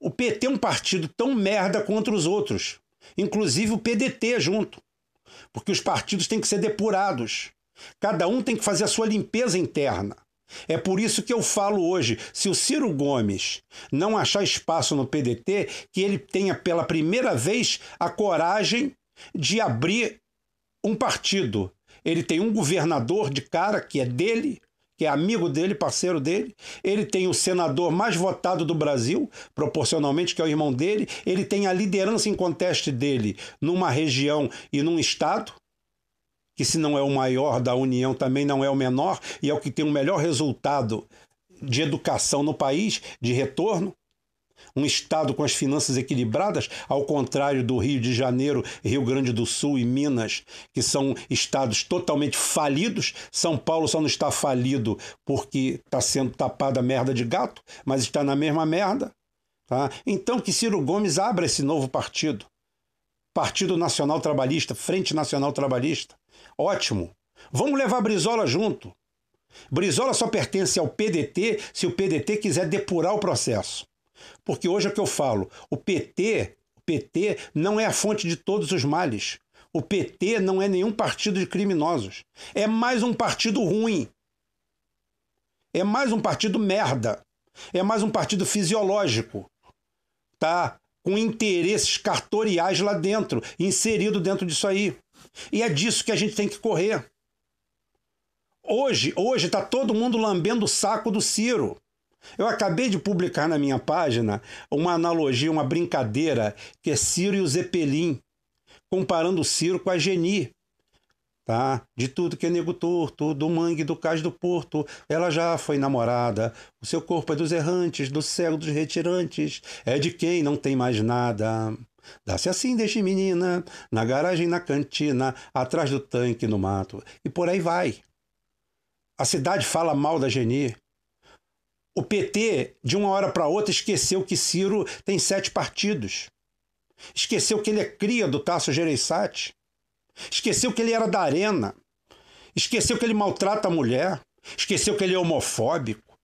O PT é um partido tão merda contra os outros, inclusive o PDT junto. Porque os partidos têm que ser depurados. Cada um tem que fazer a sua limpeza interna. É por isso que eu falo hoje: se o Ciro Gomes não achar espaço no PDT, que ele tenha pela primeira vez a coragem de abrir um partido. Ele tem um governador de cara que é dele, que é amigo dele, parceiro dele. Ele tem o senador mais votado do Brasil, proporcionalmente, que é o irmão dele. Ele tem a liderança em conteste dele numa região e num estado que se não é o maior da União, também não é o menor, e é o que tem o melhor resultado de educação no país, de retorno. Um Estado com as finanças equilibradas, ao contrário do Rio de Janeiro, Rio Grande do Sul e Minas, que são estados totalmente falidos. São Paulo só não está falido porque está sendo tapada merda de gato, mas está na mesma merda. Tá? Então que Ciro Gomes abra esse novo partido. Partido Nacional Trabalhista, Frente Nacional Trabalhista. Ótimo. Vamos levar Brizola junto. Brizola só pertence ao PDT se o PDT quiser depurar o processo. Porque hoje é o que eu falo, o PT, o PT não é a fonte de todos os males. O PT não é nenhum partido de criminosos. É mais um partido ruim. É mais um partido merda. É mais um partido fisiológico. Tá? Com interesses cartoriais lá dentro, inserido dentro disso aí. E é disso que a gente tem que correr. Hoje, hoje está todo mundo lambendo o saco do Ciro. Eu acabei de publicar na minha página uma analogia, uma brincadeira, que é Ciro e o Zeppelin, comparando o Ciro com a Geni. Tá? De tudo que é nego torto, do mangue, do cais do porto, ela já foi namorada. O seu corpo é dos errantes, do cego dos retirantes, é de quem não tem mais nada. Dá-se assim, deixe menina, na garagem, na cantina, atrás do tanque, no mato. E por aí vai. A cidade fala mal da Geni. O PT, de uma hora para outra, esqueceu que Ciro tem sete partidos. Esqueceu que ele é cria do Tasso Gereissati. Esqueceu que ele era da Arena. Esqueceu que ele maltrata a mulher. Esqueceu que ele é homofóbico.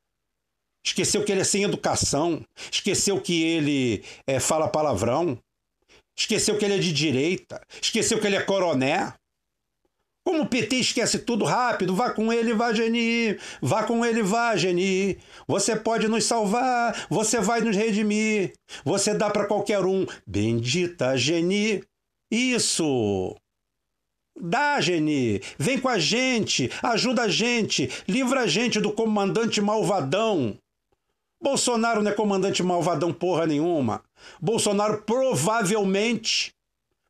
Esqueceu que ele é sem educação. Esqueceu que ele é, fala palavrão. Esqueceu que ele é de direita. Esqueceu que ele é coroné. Como o PT esquece tudo rápido, vá com ele, vá, Geni. Vá com ele, vá, Geni. Você pode nos salvar, você vai nos redimir. Você dá para qualquer um. Bendita Geni. Isso. Dá, Geni. Vem com a gente, ajuda a gente, livra a gente do comandante malvadão. Bolsonaro não é comandante malvadão porra nenhuma. Bolsonaro provavelmente,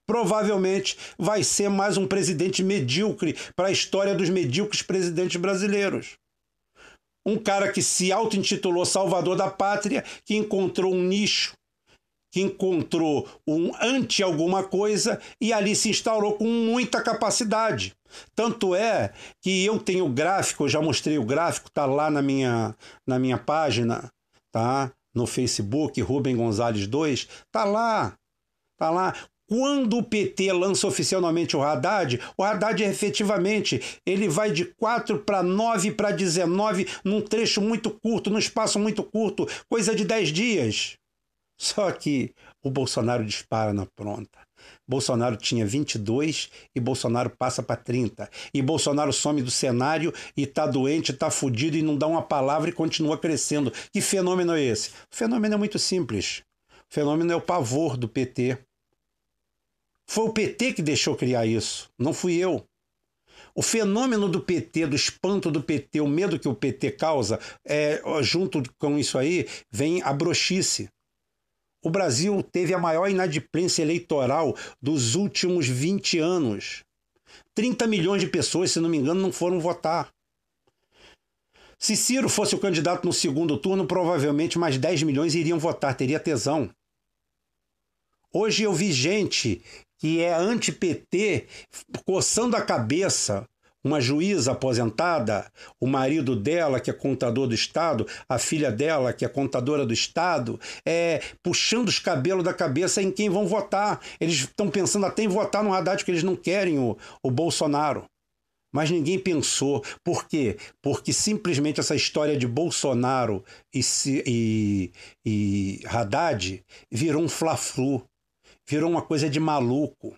provavelmente vai ser mais um presidente medíocre para a história dos medíocres presidentes brasileiros. Um cara que se auto-intitulou Salvador da Pátria, que encontrou um nicho, que encontrou um anti alguma coisa e ali se instaurou com muita capacidade. Tanto é que eu tenho gráfico, eu já mostrei o gráfico, tá lá na minha, na minha página tá? No Facebook, Rubem Gonzalez 2, tá lá. Tá lá. Quando o PT lança oficialmente o Haddad, o Haddad efetivamente ele vai de 4 para 9 para 19 num trecho muito curto, num espaço muito curto, coisa de 10 dias. Só que o Bolsonaro dispara na pronta. Bolsonaro tinha 22 e Bolsonaro passa para 30. E Bolsonaro some do cenário e tá doente, tá fudido e não dá uma palavra e continua crescendo. Que fenômeno é esse? O fenômeno é muito simples. O fenômeno é o pavor do PT. Foi o PT que deixou criar isso, não fui eu. O fenômeno do PT, do espanto do PT, o medo que o PT causa, é, junto com isso aí, vem a broxice. O Brasil teve a maior inadimplência eleitoral dos últimos 20 anos. 30 milhões de pessoas, se não me engano, não foram votar. Se Ciro fosse o candidato no segundo turno, provavelmente mais 10 milhões iriam votar, teria tesão. Hoje eu vi gente que é anti-PT coçando a cabeça uma juíza aposentada, o marido dela, que é contador do Estado, a filha dela, que é contadora do Estado, é, puxando os cabelos da cabeça em quem vão votar. Eles estão pensando até em votar no Haddad, porque eles não querem o, o Bolsonaro. Mas ninguém pensou. Por quê? Porque simplesmente essa história de Bolsonaro e, e, e Haddad virou um fla-flu, virou uma coisa de maluco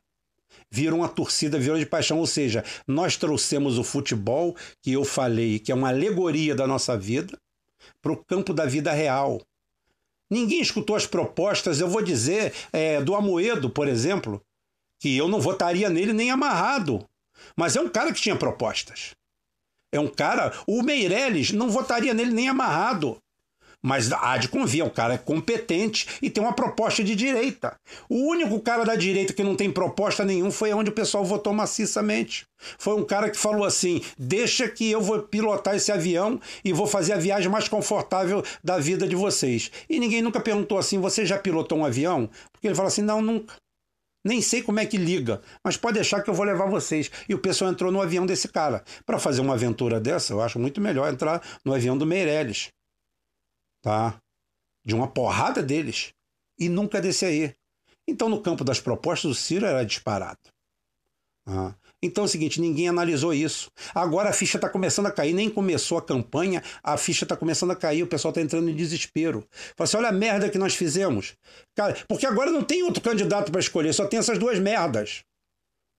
virou uma torcida, virou de paixão. Ou seja, nós trouxemos o futebol, que eu falei que é uma alegoria da nossa vida, para o campo da vida real. Ninguém escutou as propostas, eu vou dizer, é, do Amoedo, por exemplo, que eu não votaria nele nem amarrado. Mas é um cara que tinha propostas. É um cara. O Meirelles não votaria nele nem amarrado. Mas há de convir, o cara é competente e tem uma proposta de direita. O único cara da direita que não tem proposta nenhum foi onde o pessoal votou maciçamente. Foi um cara que falou assim: deixa que eu vou pilotar esse avião e vou fazer a viagem mais confortável da vida de vocês. E ninguém nunca perguntou assim: você já pilotou um avião? Porque ele fala assim: não, nunca. Nem sei como é que liga, mas pode deixar que eu vou levar vocês. E o pessoal entrou no avião desse cara. Para fazer uma aventura dessa, eu acho muito melhor entrar no avião do Meirelles tá? De uma porrada deles e nunca desse aí. Então, no campo das propostas, o Ciro era disparado. Ah. Então é o seguinte, ninguém analisou isso. Agora a ficha está começando a cair, nem começou a campanha, a ficha está começando a cair, o pessoal está entrando em desespero. Fala assim, olha a merda que nós fizemos. Cara, porque agora não tem outro candidato para escolher, só tem essas duas merdas.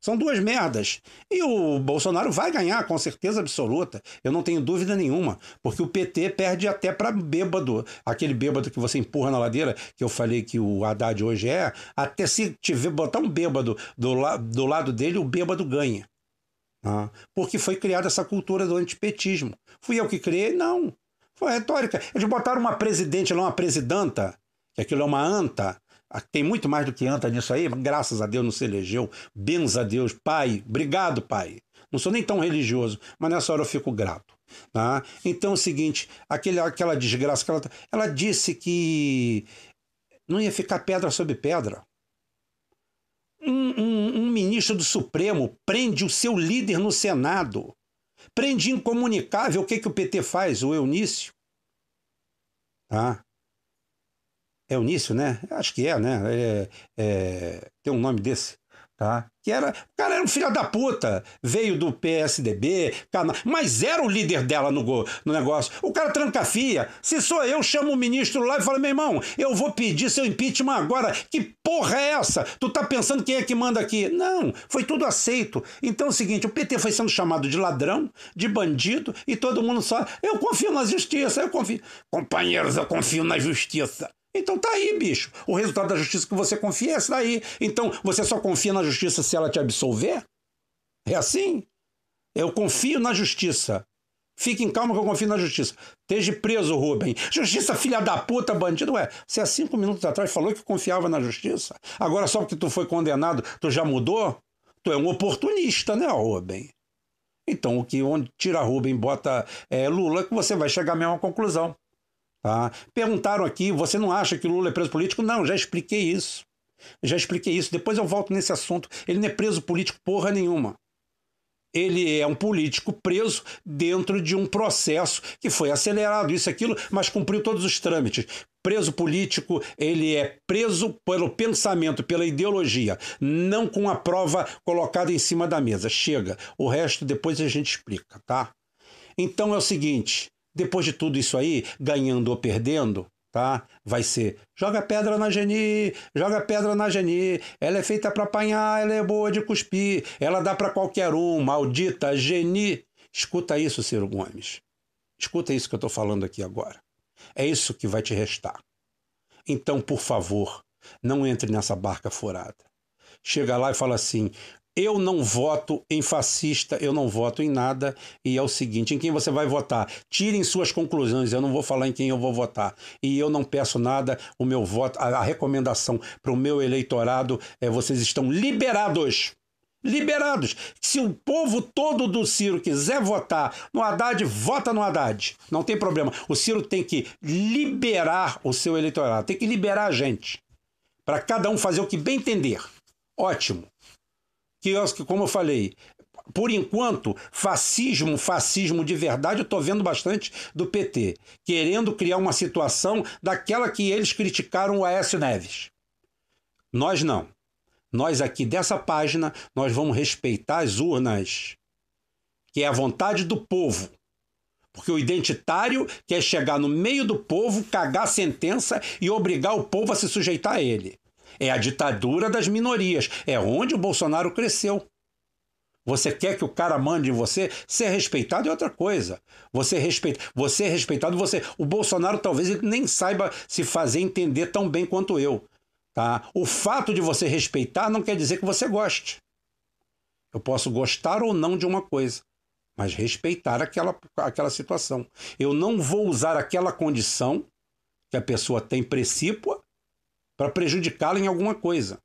São duas merdas. E o Bolsonaro vai ganhar, com certeza absoluta. Eu não tenho dúvida nenhuma. Porque o PT perde até para bêbado. Aquele bêbado que você empurra na ladeira, que eu falei que o Haddad hoje é. Até se tiver botar um bêbado do, la do lado dele, o bêbado ganha. Ah, porque foi criada essa cultura do antipetismo. Fui eu que criei? Não. Foi retórica. Eles botaram uma presidente lá, uma presidenta, que aquilo é uma anta, tem muito mais do que anta nisso aí, graças a Deus não se elegeu. Benza a Deus, Pai, obrigado, Pai. Não sou nem tão religioso, mas nessa hora eu fico grato. Tá? Então é o seguinte: aquele, aquela desgraça, ela, ela disse que não ia ficar pedra sobre pedra. Um, um, um, ministro do Supremo prende o seu líder no Senado. Prende incomunicável. O que, que o PT faz? O Eunício. Tá? É Eunício, né? Acho que é, né? É, é, tem um nome desse. Tá? Que era, o cara era um filho da puta, veio do PSDB, mas era o líder dela no, no negócio. O cara trancafia. Se sou eu, chamo o ministro lá e falo: meu irmão, eu vou pedir seu impeachment agora. Que porra é essa? Tu tá pensando quem é que manda aqui? Não, foi tudo aceito. Então é o seguinte: o PT foi sendo chamado de ladrão, de bandido, e todo mundo só. Eu confio na justiça, eu confio. Companheiros, eu confio na justiça. Então tá aí, bicho. O resultado da justiça que você confia é esse daí. Então você só confia na justiça se ela te absolver? É assim? Eu confio na justiça. Fique em calma que eu confio na justiça. Esteja preso, Rubem. Justiça, filha da puta, bandido. Ué, você há cinco minutos atrás falou que confiava na justiça. Agora, só porque tu foi condenado, tu já mudou? Tu é um oportunista, né, Rubem? Então, o que onde tira Rubem bota é, Lula, que você vai chegar à mesma conclusão. Tá? Perguntaram aqui: você não acha que Lula é preso político? Não, já expliquei isso. Já expliquei isso. Depois eu volto nesse assunto. Ele não é preso político porra nenhuma. Ele é um político preso dentro de um processo que foi acelerado, isso, aquilo, mas cumpriu todos os trâmites. Preso político, ele é preso pelo pensamento, pela ideologia, não com a prova colocada em cima da mesa. Chega. O resto depois a gente explica, tá? Então é o seguinte: depois de tudo isso aí, ganhando ou perdendo, tá? Vai ser joga pedra na Geni, joga pedra na Geni. Ela é feita para apanhar, ela é boa de cuspir, ela dá para qualquer um, maldita Geni. Escuta isso, Ciro Gomes. Escuta isso que eu estou falando aqui agora. É isso que vai te restar. Então, por favor, não entre nessa barca furada. Chega lá e fala assim: eu não voto em fascista, eu não voto em nada. E é o seguinte: em quem você vai votar? Tirem suas conclusões. Eu não vou falar em quem eu vou votar. E eu não peço nada. O meu voto, a, a recomendação para o meu eleitorado é: vocês estão liberados. Liberados. Se o povo todo do Ciro quiser votar no Haddad, vota no Haddad. Não tem problema. O Ciro tem que liberar o seu eleitorado, tem que liberar a gente. Para cada um fazer o que bem entender. Ótimo quiosque, como eu falei, por enquanto, fascismo, fascismo de verdade, eu estou vendo bastante do PT, querendo criar uma situação daquela que eles criticaram o Aécio Neves. Nós não. Nós aqui dessa página, nós vamos respeitar as urnas, que é a vontade do povo. Porque o identitário quer chegar no meio do povo, cagar a sentença e obrigar o povo a se sujeitar a ele. É a ditadura das minorias. É onde o Bolsonaro cresceu. Você quer que o cara mande em você? Ser respeitado é outra coisa. Você respeita, você é respeitado, você. O Bolsonaro talvez ele nem saiba se fazer entender tão bem quanto eu. Tá? O fato de você respeitar não quer dizer que você goste. Eu posso gostar ou não de uma coisa, mas respeitar aquela, aquela situação. Eu não vou usar aquela condição que a pessoa tem precípua para prejudicá-la em alguma coisa.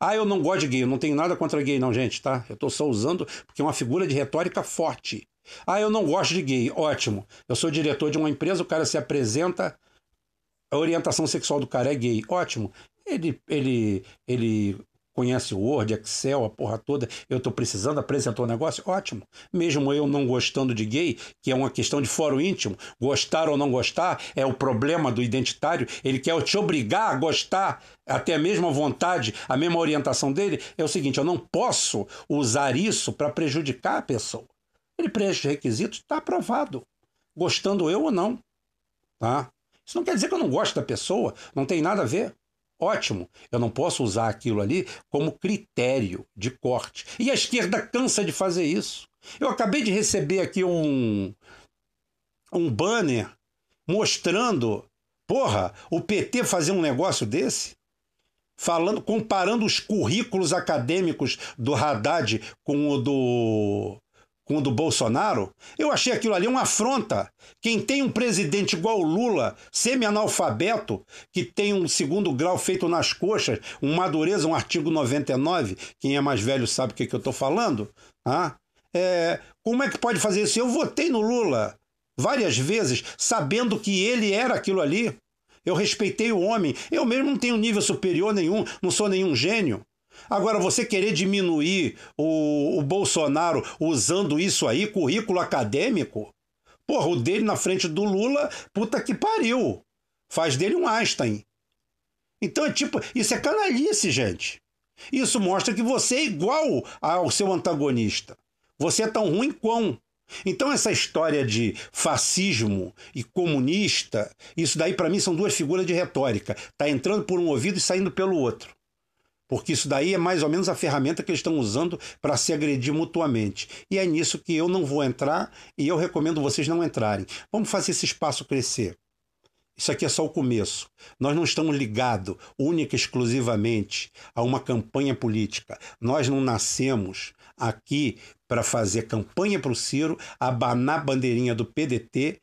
Ah, eu não gosto de gay, eu não tenho nada contra gay, não, gente, tá? Eu estou só usando porque é uma figura de retórica forte. Ah, eu não gosto de gay, ótimo. Eu sou diretor de uma empresa, o cara se apresenta, a orientação sexual do cara é gay, ótimo. Ele, ele, ele conhece o Word, Excel, a porra toda, eu estou precisando, apresentou o negócio, ótimo. Mesmo eu não gostando de gay, que é uma questão de fórum íntimo, gostar ou não gostar é o problema do identitário, ele quer te obrigar a gostar, até mesmo a vontade, a mesma orientação dele, é o seguinte, eu não posso usar isso para prejudicar a pessoa. Ele preenche os requisitos, está aprovado, gostando eu ou não. Tá? Isso não quer dizer que eu não gosto da pessoa, não tem nada a ver. Ótimo, eu não posso usar aquilo ali como critério de corte. E a esquerda cansa de fazer isso. Eu acabei de receber aqui um, um banner mostrando, porra, o PT fazer um negócio desse? Falando, comparando os currículos acadêmicos do Haddad com o do com o do Bolsonaro, eu achei aquilo ali uma afronta. Quem tem um presidente igual o Lula, semi-analfabeto, que tem um segundo grau feito nas coxas, um madureza, um artigo 99, quem é mais velho sabe o que, que eu estou falando, ah, é, como é que pode fazer isso? Eu votei no Lula várias vezes, sabendo que ele era aquilo ali. Eu respeitei o homem. Eu mesmo não tenho nível superior nenhum, não sou nenhum gênio. Agora, você querer diminuir o, o Bolsonaro usando isso aí, currículo acadêmico, porra, o dele na frente do Lula, puta que pariu. Faz dele um Einstein. Então é tipo, isso é canalice, gente. Isso mostra que você é igual ao seu antagonista. Você é tão ruim quão. Então essa história de fascismo e comunista, isso daí para mim são duas figuras de retórica. Tá entrando por um ouvido e saindo pelo outro porque isso daí é mais ou menos a ferramenta que eles estão usando para se agredir mutuamente. E é nisso que eu não vou entrar e eu recomendo vocês não entrarem. Vamos fazer esse espaço crescer. Isso aqui é só o começo. Nós não estamos ligados única e exclusivamente a uma campanha política. Nós não nascemos aqui para fazer campanha para o Ciro, abanar a bandeirinha do PDT,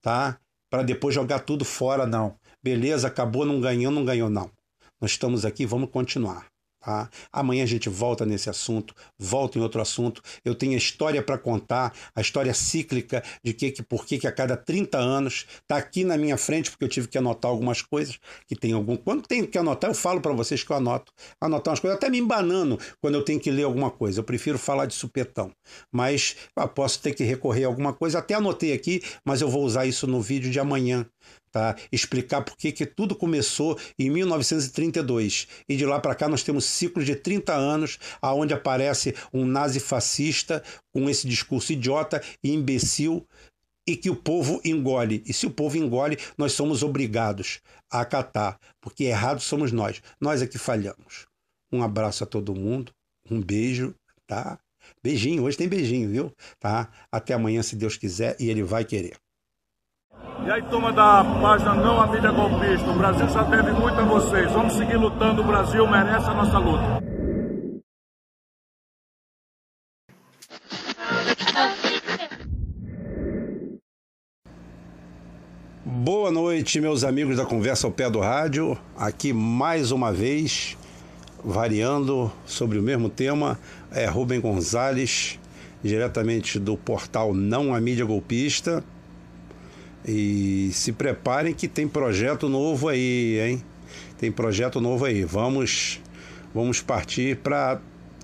tá? Para depois jogar tudo fora, não. Beleza, acabou, não ganhou, não ganhou, não. Nós estamos aqui, vamos continuar. Tá? Amanhã a gente volta nesse assunto, volta em outro assunto. Eu tenho a história para contar, a história cíclica de que, que por que, que a cada 30 anos está aqui na minha frente, porque eu tive que anotar algumas coisas que tem algum. Quando tenho que anotar, eu falo para vocês que eu anoto. Anotar umas coisas, até me embanando quando eu tenho que ler alguma coisa. Eu prefiro falar de supetão. Mas eu posso ter que recorrer a alguma coisa. Até anotei aqui, mas eu vou usar isso no vídeo de amanhã tá? explicar por que tudo começou em 1932. E de lá para cá nós temos ciclos de 30 anos aonde aparece um nazifascista com esse discurso idiota e imbecil e que o povo engole. E se o povo engole, nós somos obrigados a acatar, porque errados somos nós. Nós é que falhamos. Um abraço a todo mundo, um beijo, tá? Beijinho, hoje tem beijinho, viu? Tá? Até amanhã, se Deus quiser, e ele vai querer. E aí, turma da página Não a Mídia Golpista, o Brasil já deve muito a vocês. Vamos seguir lutando, o Brasil merece a nossa luta. Boa noite, meus amigos da Conversa ao Pé do Rádio. Aqui mais uma vez, variando sobre o mesmo tema, é Rubem Gonzalez, diretamente do portal Não a Mídia Golpista. E se preparem que tem projeto novo aí, hein? Tem projeto novo aí. Vamos vamos partir para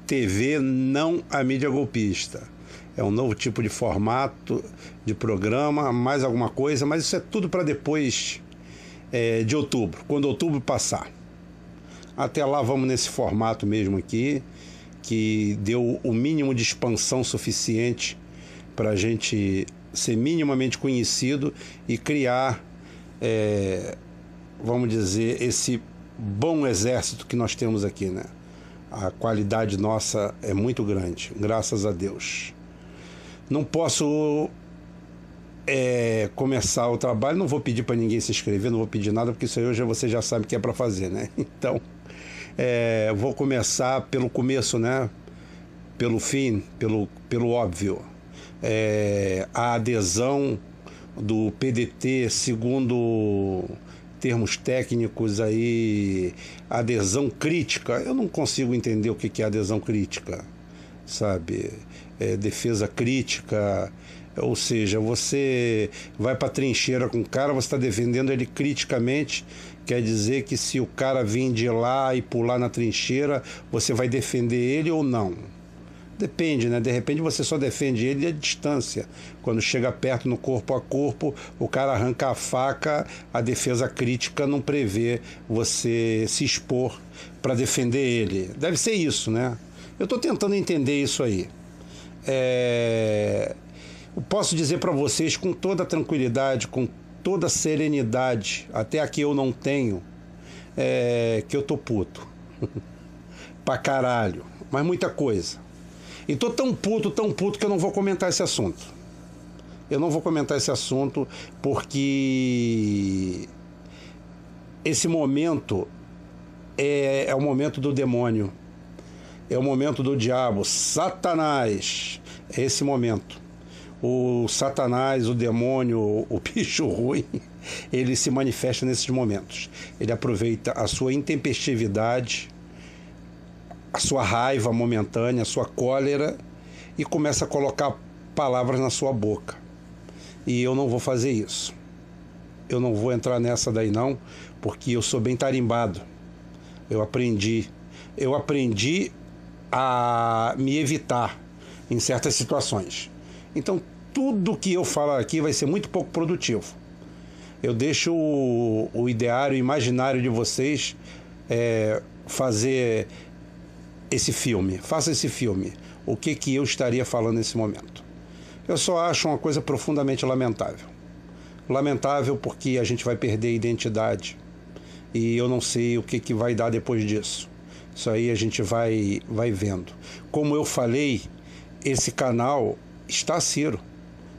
TV não a mídia golpista. É um novo tipo de formato de programa, mais alguma coisa, mas isso é tudo para depois é, de outubro, quando outubro passar. Até lá vamos nesse formato mesmo aqui, que deu o mínimo de expansão suficiente para a gente ser minimamente conhecido e criar, é, vamos dizer, esse bom exército que nós temos aqui, né? A qualidade nossa é muito grande, graças a Deus. Não posso é, começar o trabalho, não vou pedir para ninguém se inscrever, não vou pedir nada, porque isso aí hoje você já sabe que é para fazer, né? Então, é, vou começar pelo começo, né? Pelo fim, pelo, pelo óbvio. É, a adesão do PDT, segundo termos técnicos aí, adesão crítica. Eu não consigo entender o que é adesão crítica, sabe? É, defesa crítica, ou seja, você vai para trincheira com o cara, você está defendendo ele criticamente, quer dizer que se o cara vir de lá e pular na trincheira, você vai defender ele ou não? Depende, né? De repente você só defende ele à distância. Quando chega perto no corpo a corpo, o cara arranca a faca, a defesa crítica não prevê você se expor para defender ele. Deve ser isso, né? Eu estou tentando entender isso aí. É... Eu posso dizer para vocês com toda tranquilidade, com toda serenidade, até aqui eu não tenho, é... que eu tô puto. pra caralho. Mas muita coisa. E tô tão puto, tão puto que eu não vou comentar esse assunto. Eu não vou comentar esse assunto porque esse momento é, é o momento do demônio. É o momento do diabo, Satanás. É esse momento. O Satanás, o demônio, o bicho ruim, ele se manifesta nesses momentos. Ele aproveita a sua intempestividade, a sua raiva momentânea, a sua cólera e começa a colocar palavras na sua boca. E eu não vou fazer isso. Eu não vou entrar nessa daí não, porque eu sou bem tarimbado. Eu aprendi. Eu aprendi a me evitar em certas situações. Então, tudo que eu falar aqui vai ser muito pouco produtivo. Eu deixo o, o ideário, o imaginário de vocês é, fazer esse filme, faça esse filme. O que, que eu estaria falando nesse momento? Eu só acho uma coisa profundamente lamentável. Lamentável porque a gente vai perder a identidade e eu não sei o que, que vai dar depois disso. Isso aí a gente vai, vai vendo. Como eu falei, esse canal está Ciro.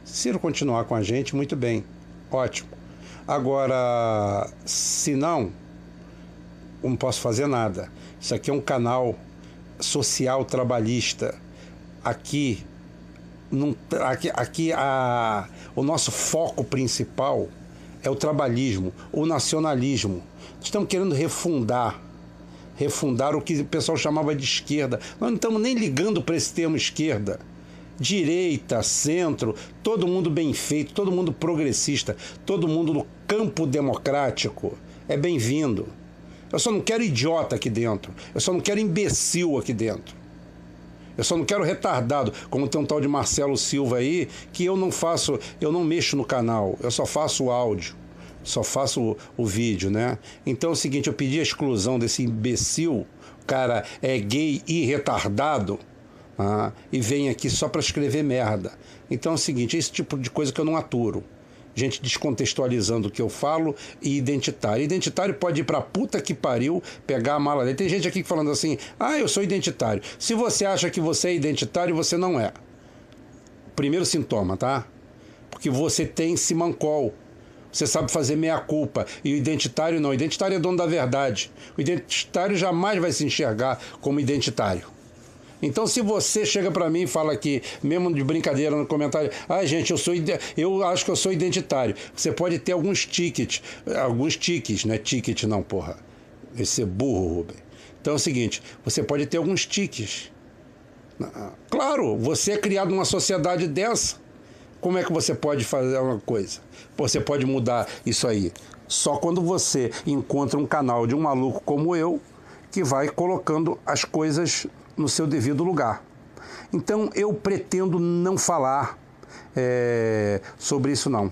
Ciro continuar com a gente, muito bem, ótimo. Agora, se não, não posso fazer nada. Isso aqui é um canal social trabalhista. Aqui, num, aqui, aqui a, o nosso foco principal é o trabalhismo, o nacionalismo. Estamos querendo refundar, refundar o que o pessoal chamava de esquerda. Nós não estamos nem ligando para esse termo esquerda. Direita, centro, todo mundo bem feito, todo mundo progressista, todo mundo no campo democrático é bem-vindo. Eu só não quero idiota aqui dentro. Eu só não quero imbecil aqui dentro. Eu só não quero retardado, como tem um tal de Marcelo Silva aí, que eu não faço, eu não mexo no canal, eu só faço o áudio, só faço o, o vídeo, né? Então é o seguinte, eu pedi a exclusão desse imbecil, o cara é gay e retardado, ah, e vem aqui só para escrever merda. Então é o seguinte, esse tipo de coisa que eu não aturo gente descontextualizando o que eu falo, e identitário. Identitário pode ir pra puta que pariu, pegar a mala dele. Tem gente aqui falando assim: ah, eu sou identitário. Se você acha que você é identitário, você não é. Primeiro sintoma, tá? Porque você tem simancol. Você sabe fazer meia-culpa. E o identitário não. O identitário é dono da verdade. O identitário jamais vai se enxergar como identitário. Então, se você chega para mim e fala aqui, mesmo de brincadeira no comentário, ah, gente, eu sou eu acho que eu sou identitário. Você pode ter alguns tickets, alguns não é ticket não, porra. Esse é burro, Rubem. Então é o seguinte, você pode ter alguns tickets. Claro, você é criado numa sociedade dessa. Como é que você pode fazer uma coisa? Você pode mudar isso aí. Só quando você encontra um canal de um maluco como eu, que vai colocando as coisas no seu devido lugar. Então eu pretendo não falar é, sobre isso não.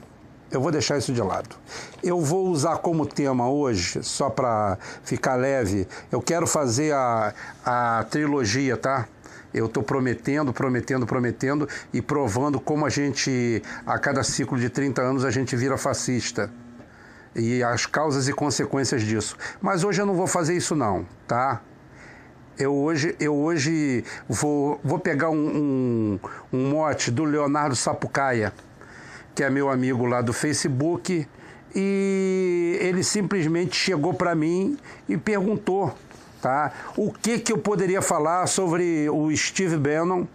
Eu vou deixar isso de lado. Eu vou usar como tema hoje, só para ficar leve, eu quero fazer a, a trilogia, tá? Eu estou prometendo, prometendo, prometendo e provando como a gente, a cada ciclo de 30 anos, a gente vira fascista. E as causas e consequências disso. Mas hoje eu não vou fazer isso não, tá? Eu hoje, eu hoje vou, vou pegar um, um, um mote do Leonardo Sapucaia, que é meu amigo lá do Facebook, e ele simplesmente chegou para mim e perguntou, tá? O que que eu poderia falar sobre o Steve Bannon,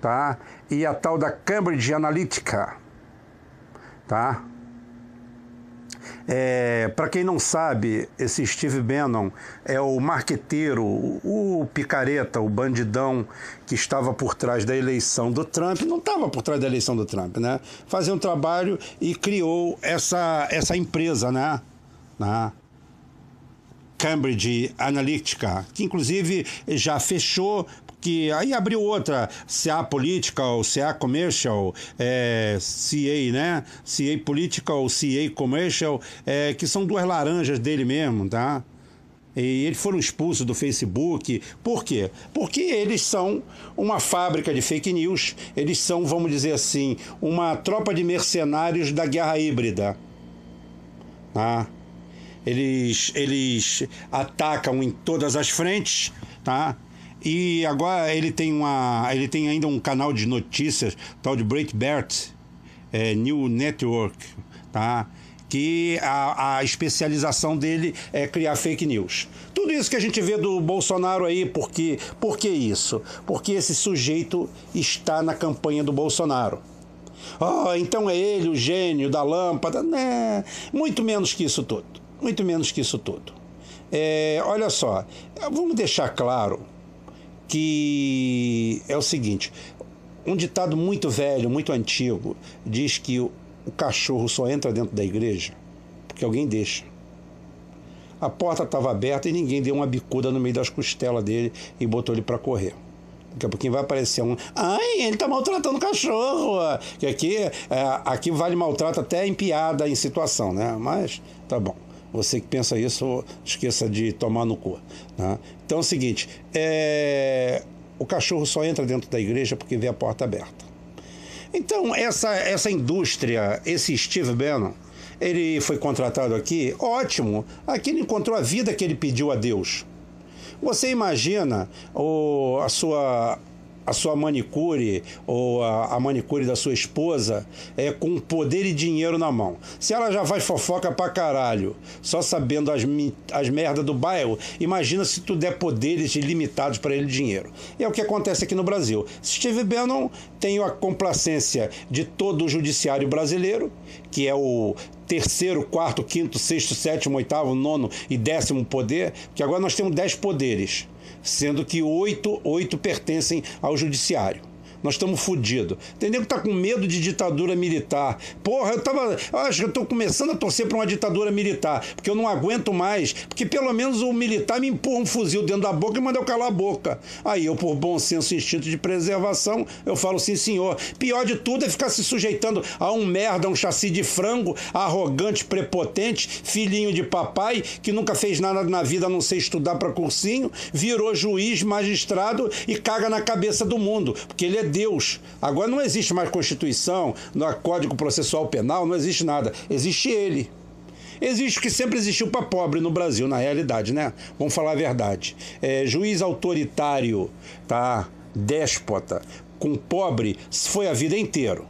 tá? E a tal da Cambridge Analytica, tá? É, Para quem não sabe, esse Steve Bannon é o marqueteiro, o picareta, o bandidão que estava por trás da eleição do Trump. Não estava por trás da eleição do Trump, né? Fazia um trabalho e criou essa, essa empresa, né? né? Cambridge Analytica, que inclusive já fechou que aí abriu outra, CA Political, CA Commercial, é, CA, né? CA Political, CA Commercial, é, que são duas laranjas dele mesmo, tá? E eles foram expulsos do Facebook. Por quê? Porque eles são uma fábrica de fake news, eles são, vamos dizer assim, uma tropa de mercenários da guerra híbrida. Tá? Eles, eles atacam em todas as frentes, tá? E agora ele tem, uma, ele tem ainda um canal de notícias, tal de Breitbart é, New Network, tá? que a, a, especialização dele é criar fake news. Tudo isso que a gente vê do Bolsonaro aí, porque, por que isso? Porque esse sujeito está na campanha do Bolsonaro. Oh, então é ele o gênio da lâmpada? Né? Muito menos que isso tudo. Muito menos que isso tudo. É, olha só, vamos deixar claro que é o seguinte: um ditado muito velho, muito antigo, diz que o, cachorro só entra dentro da igreja porque alguém deixa. A porta estava aberta e ninguém deu uma bicuda no meio das costelas dele e botou ele para correr. Daqui a pouquinho vai aparecer um. Ai, ele está maltratando o cachorro. Que aqui, é, aqui vale maltrato até em piada, em situação, né? Mas tá bom. Você que pensa isso, esqueça de tomar no cu. Né? Então é o seguinte: é... o cachorro só entra dentro da igreja porque vê a porta aberta. Então, essa, essa indústria, esse Steve Bannon, ele foi contratado aqui, ótimo. Aqui ele encontrou a vida que ele pediu a Deus. Você imagina o, a sua a sua manicure ou a, a, manicure da sua esposa é com poder e dinheiro na mão. Se ela já faz fofoca pra caralho, só sabendo as, as merdas do bairro, imagina se tu der poderes ilimitados para ele dinheiro. E é o que acontece aqui no Brasil. Steve Bannon tem a complacência de todo o judiciário brasileiro, que é o terceiro, quarto, quinto, sexto, sétimo, oitavo, nono e décimo poder, que agora nós temos dez poderes sendo que oito, oito pertencem ao judiciário. Nós estamos fodidos. Tem nego que tá com medo de ditadura militar. Porra, eu tava. Acho que eu tô começando a torcer para uma ditadura militar, porque eu não aguento mais. Porque pelo menos o militar me empurra um fuzil dentro da boca e manda eu calar a boca. Aí eu, por bom senso e instinto de preservação, eu falo sim, senhor. Pior de tudo é ficar se sujeitando a um merda, um chassi de frango, arrogante, prepotente, filhinho de papai, que nunca fez nada na vida a não ser estudar para cursinho, virou juiz, magistrado e caga na cabeça do mundo. Porque ele é Deus. Agora não existe mais Constituição, não há Código Processual Penal, não existe nada. Existe ele. Existe o que sempre existiu para pobre no Brasil, na realidade, né? Vamos falar a verdade. É, juiz autoritário, tá? Déspota, com pobre, foi a vida inteira.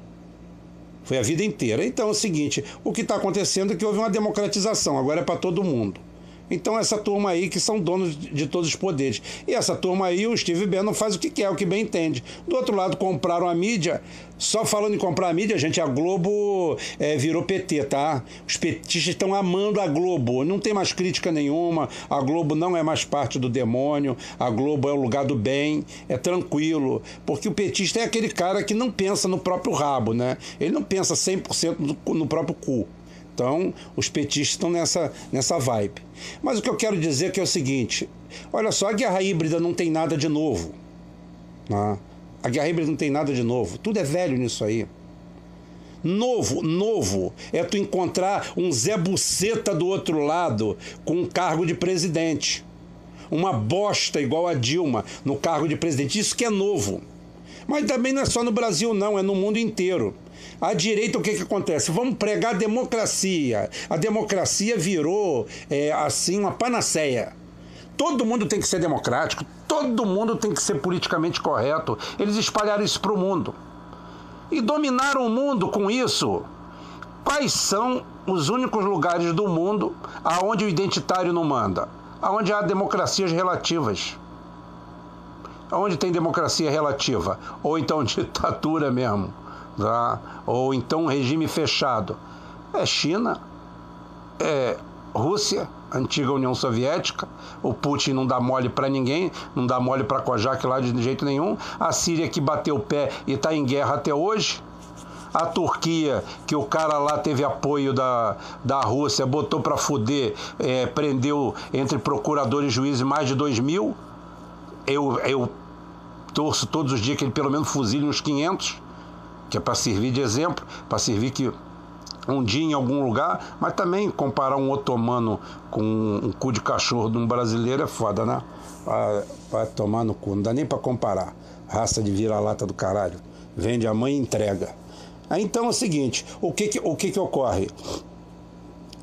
Foi a vida inteira. Então é o seguinte: o que está acontecendo é que houve uma democratização, agora é para todo mundo. Então, essa turma aí que são donos de todos os poderes. E essa turma aí, o Steve Bannon faz o que quer, o que bem entende. Do outro lado, compraram a mídia. Só falando em comprar a mídia, gente, a Globo é, virou PT, tá? Os petistas estão amando a Globo. Não tem mais crítica nenhuma. A Globo não é mais parte do demônio. A Globo é o lugar do bem. É tranquilo. Porque o petista é aquele cara que não pensa no próprio rabo, né? Ele não pensa 100% no, no próprio cu. Então, os petistas estão nessa, nessa vibe. Mas o que eu quero dizer é que é o seguinte: olha só, a guerra híbrida não tem nada de novo. Né? A guerra híbrida não tem nada de novo. Tudo é velho nisso aí. Novo, novo é tu encontrar um Zé Buceta do outro lado com um cargo de presidente. Uma bosta igual a Dilma no cargo de presidente. Isso que é novo. Mas também não é só no Brasil, não, é no mundo inteiro. A direita, o que, que acontece? Vamos pregar democracia. A democracia virou, é, assim, uma panaceia. Todo mundo tem que ser democrático, todo mundo tem que ser politicamente correto. Eles espalharam isso para o mundo. E dominaram o mundo com isso. Quais são os únicos lugares do mundo aonde o identitário não manda? Aonde há democracias relativas. Onde tem democracia relativa? Ou então ditadura mesmo, tá? ou então regime fechado? É China, é Rússia, antiga União Soviética. O Putin não dá mole para ninguém, não dá mole para Kojak lá de jeito nenhum. A Síria que bateu o pé e está em guerra até hoje. A Turquia, que o cara lá teve apoio da, da Rússia, botou para fuder, é, prendeu entre procuradores e juízes mais de 2 mil eu, eu torço todos os dias que ele pelo menos fuzile uns 500, que é para servir de exemplo, para servir que um dia em algum lugar, mas também comparar um otomano com um cu de cachorro de um brasileiro é foda, né? Vai tomar no cu, não dá nem para comparar. Raça de vira-lata do caralho. Vende a mãe e entrega. Então é o seguinte, o que que, o que que ocorre?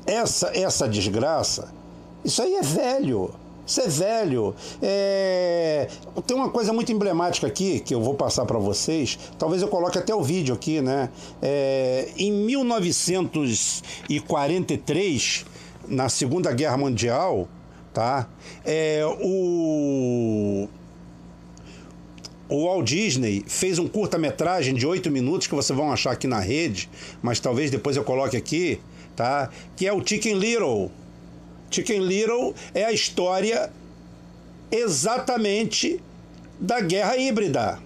Essa, essa desgraça, isso aí é velho. Isso é velho. É... Tem uma coisa muito emblemática aqui que eu vou passar para vocês. Talvez eu coloque até o vídeo aqui, né? É... Em 1943, na Segunda Guerra Mundial, tá? É... O o Walt Disney fez um curta-metragem de oito minutos que vocês vão achar aqui na rede, mas talvez depois eu coloque aqui, tá? Que é o Chicken Little. Chicken Little é a história exatamente da guerra híbrida.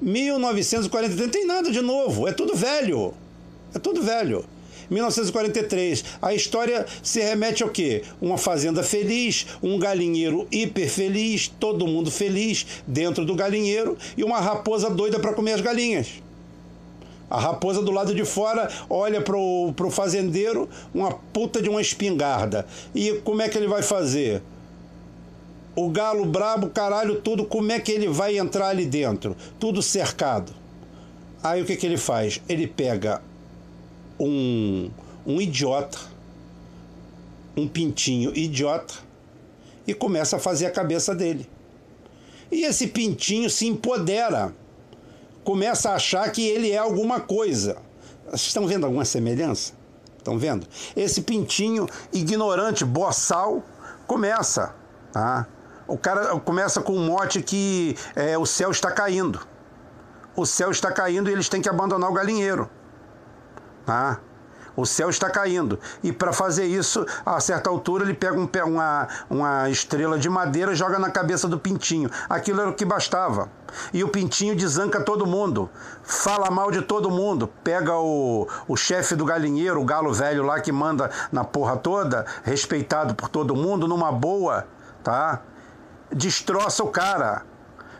1943 não tem nada de novo, é tudo velho. É tudo velho. 1943, a história se remete ao quê? Uma fazenda feliz, um galinheiro hiper feliz, todo mundo feliz dentro do galinheiro e uma raposa doida para comer as galinhas. A raposa do lado de fora olha pro, pro fazendeiro, uma puta de uma espingarda. E como é que ele vai fazer? O galo brabo, caralho, tudo, como é que ele vai entrar ali dentro? Tudo cercado. Aí o que, que ele faz? Ele pega um, um idiota, um pintinho idiota, e começa a fazer a cabeça dele. E esse pintinho se empodera começa a achar que ele é alguma coisa. Vocês estão vendo alguma semelhança? Estão vendo? Esse pintinho ignorante, boçal, começa. Tá? O cara começa com um mote que é, o céu está caindo. O céu está caindo e eles têm que abandonar o galinheiro. Tá? O céu está caindo. E para fazer isso, a certa altura, ele pega um, uma, uma estrela de madeira e joga na cabeça do pintinho. Aquilo era o que bastava. E o pintinho desanca todo mundo, fala mal de todo mundo, pega o, o chefe do galinheiro, o galo velho lá que manda na porra toda, respeitado por todo mundo, numa boa, tá? Destroça o cara,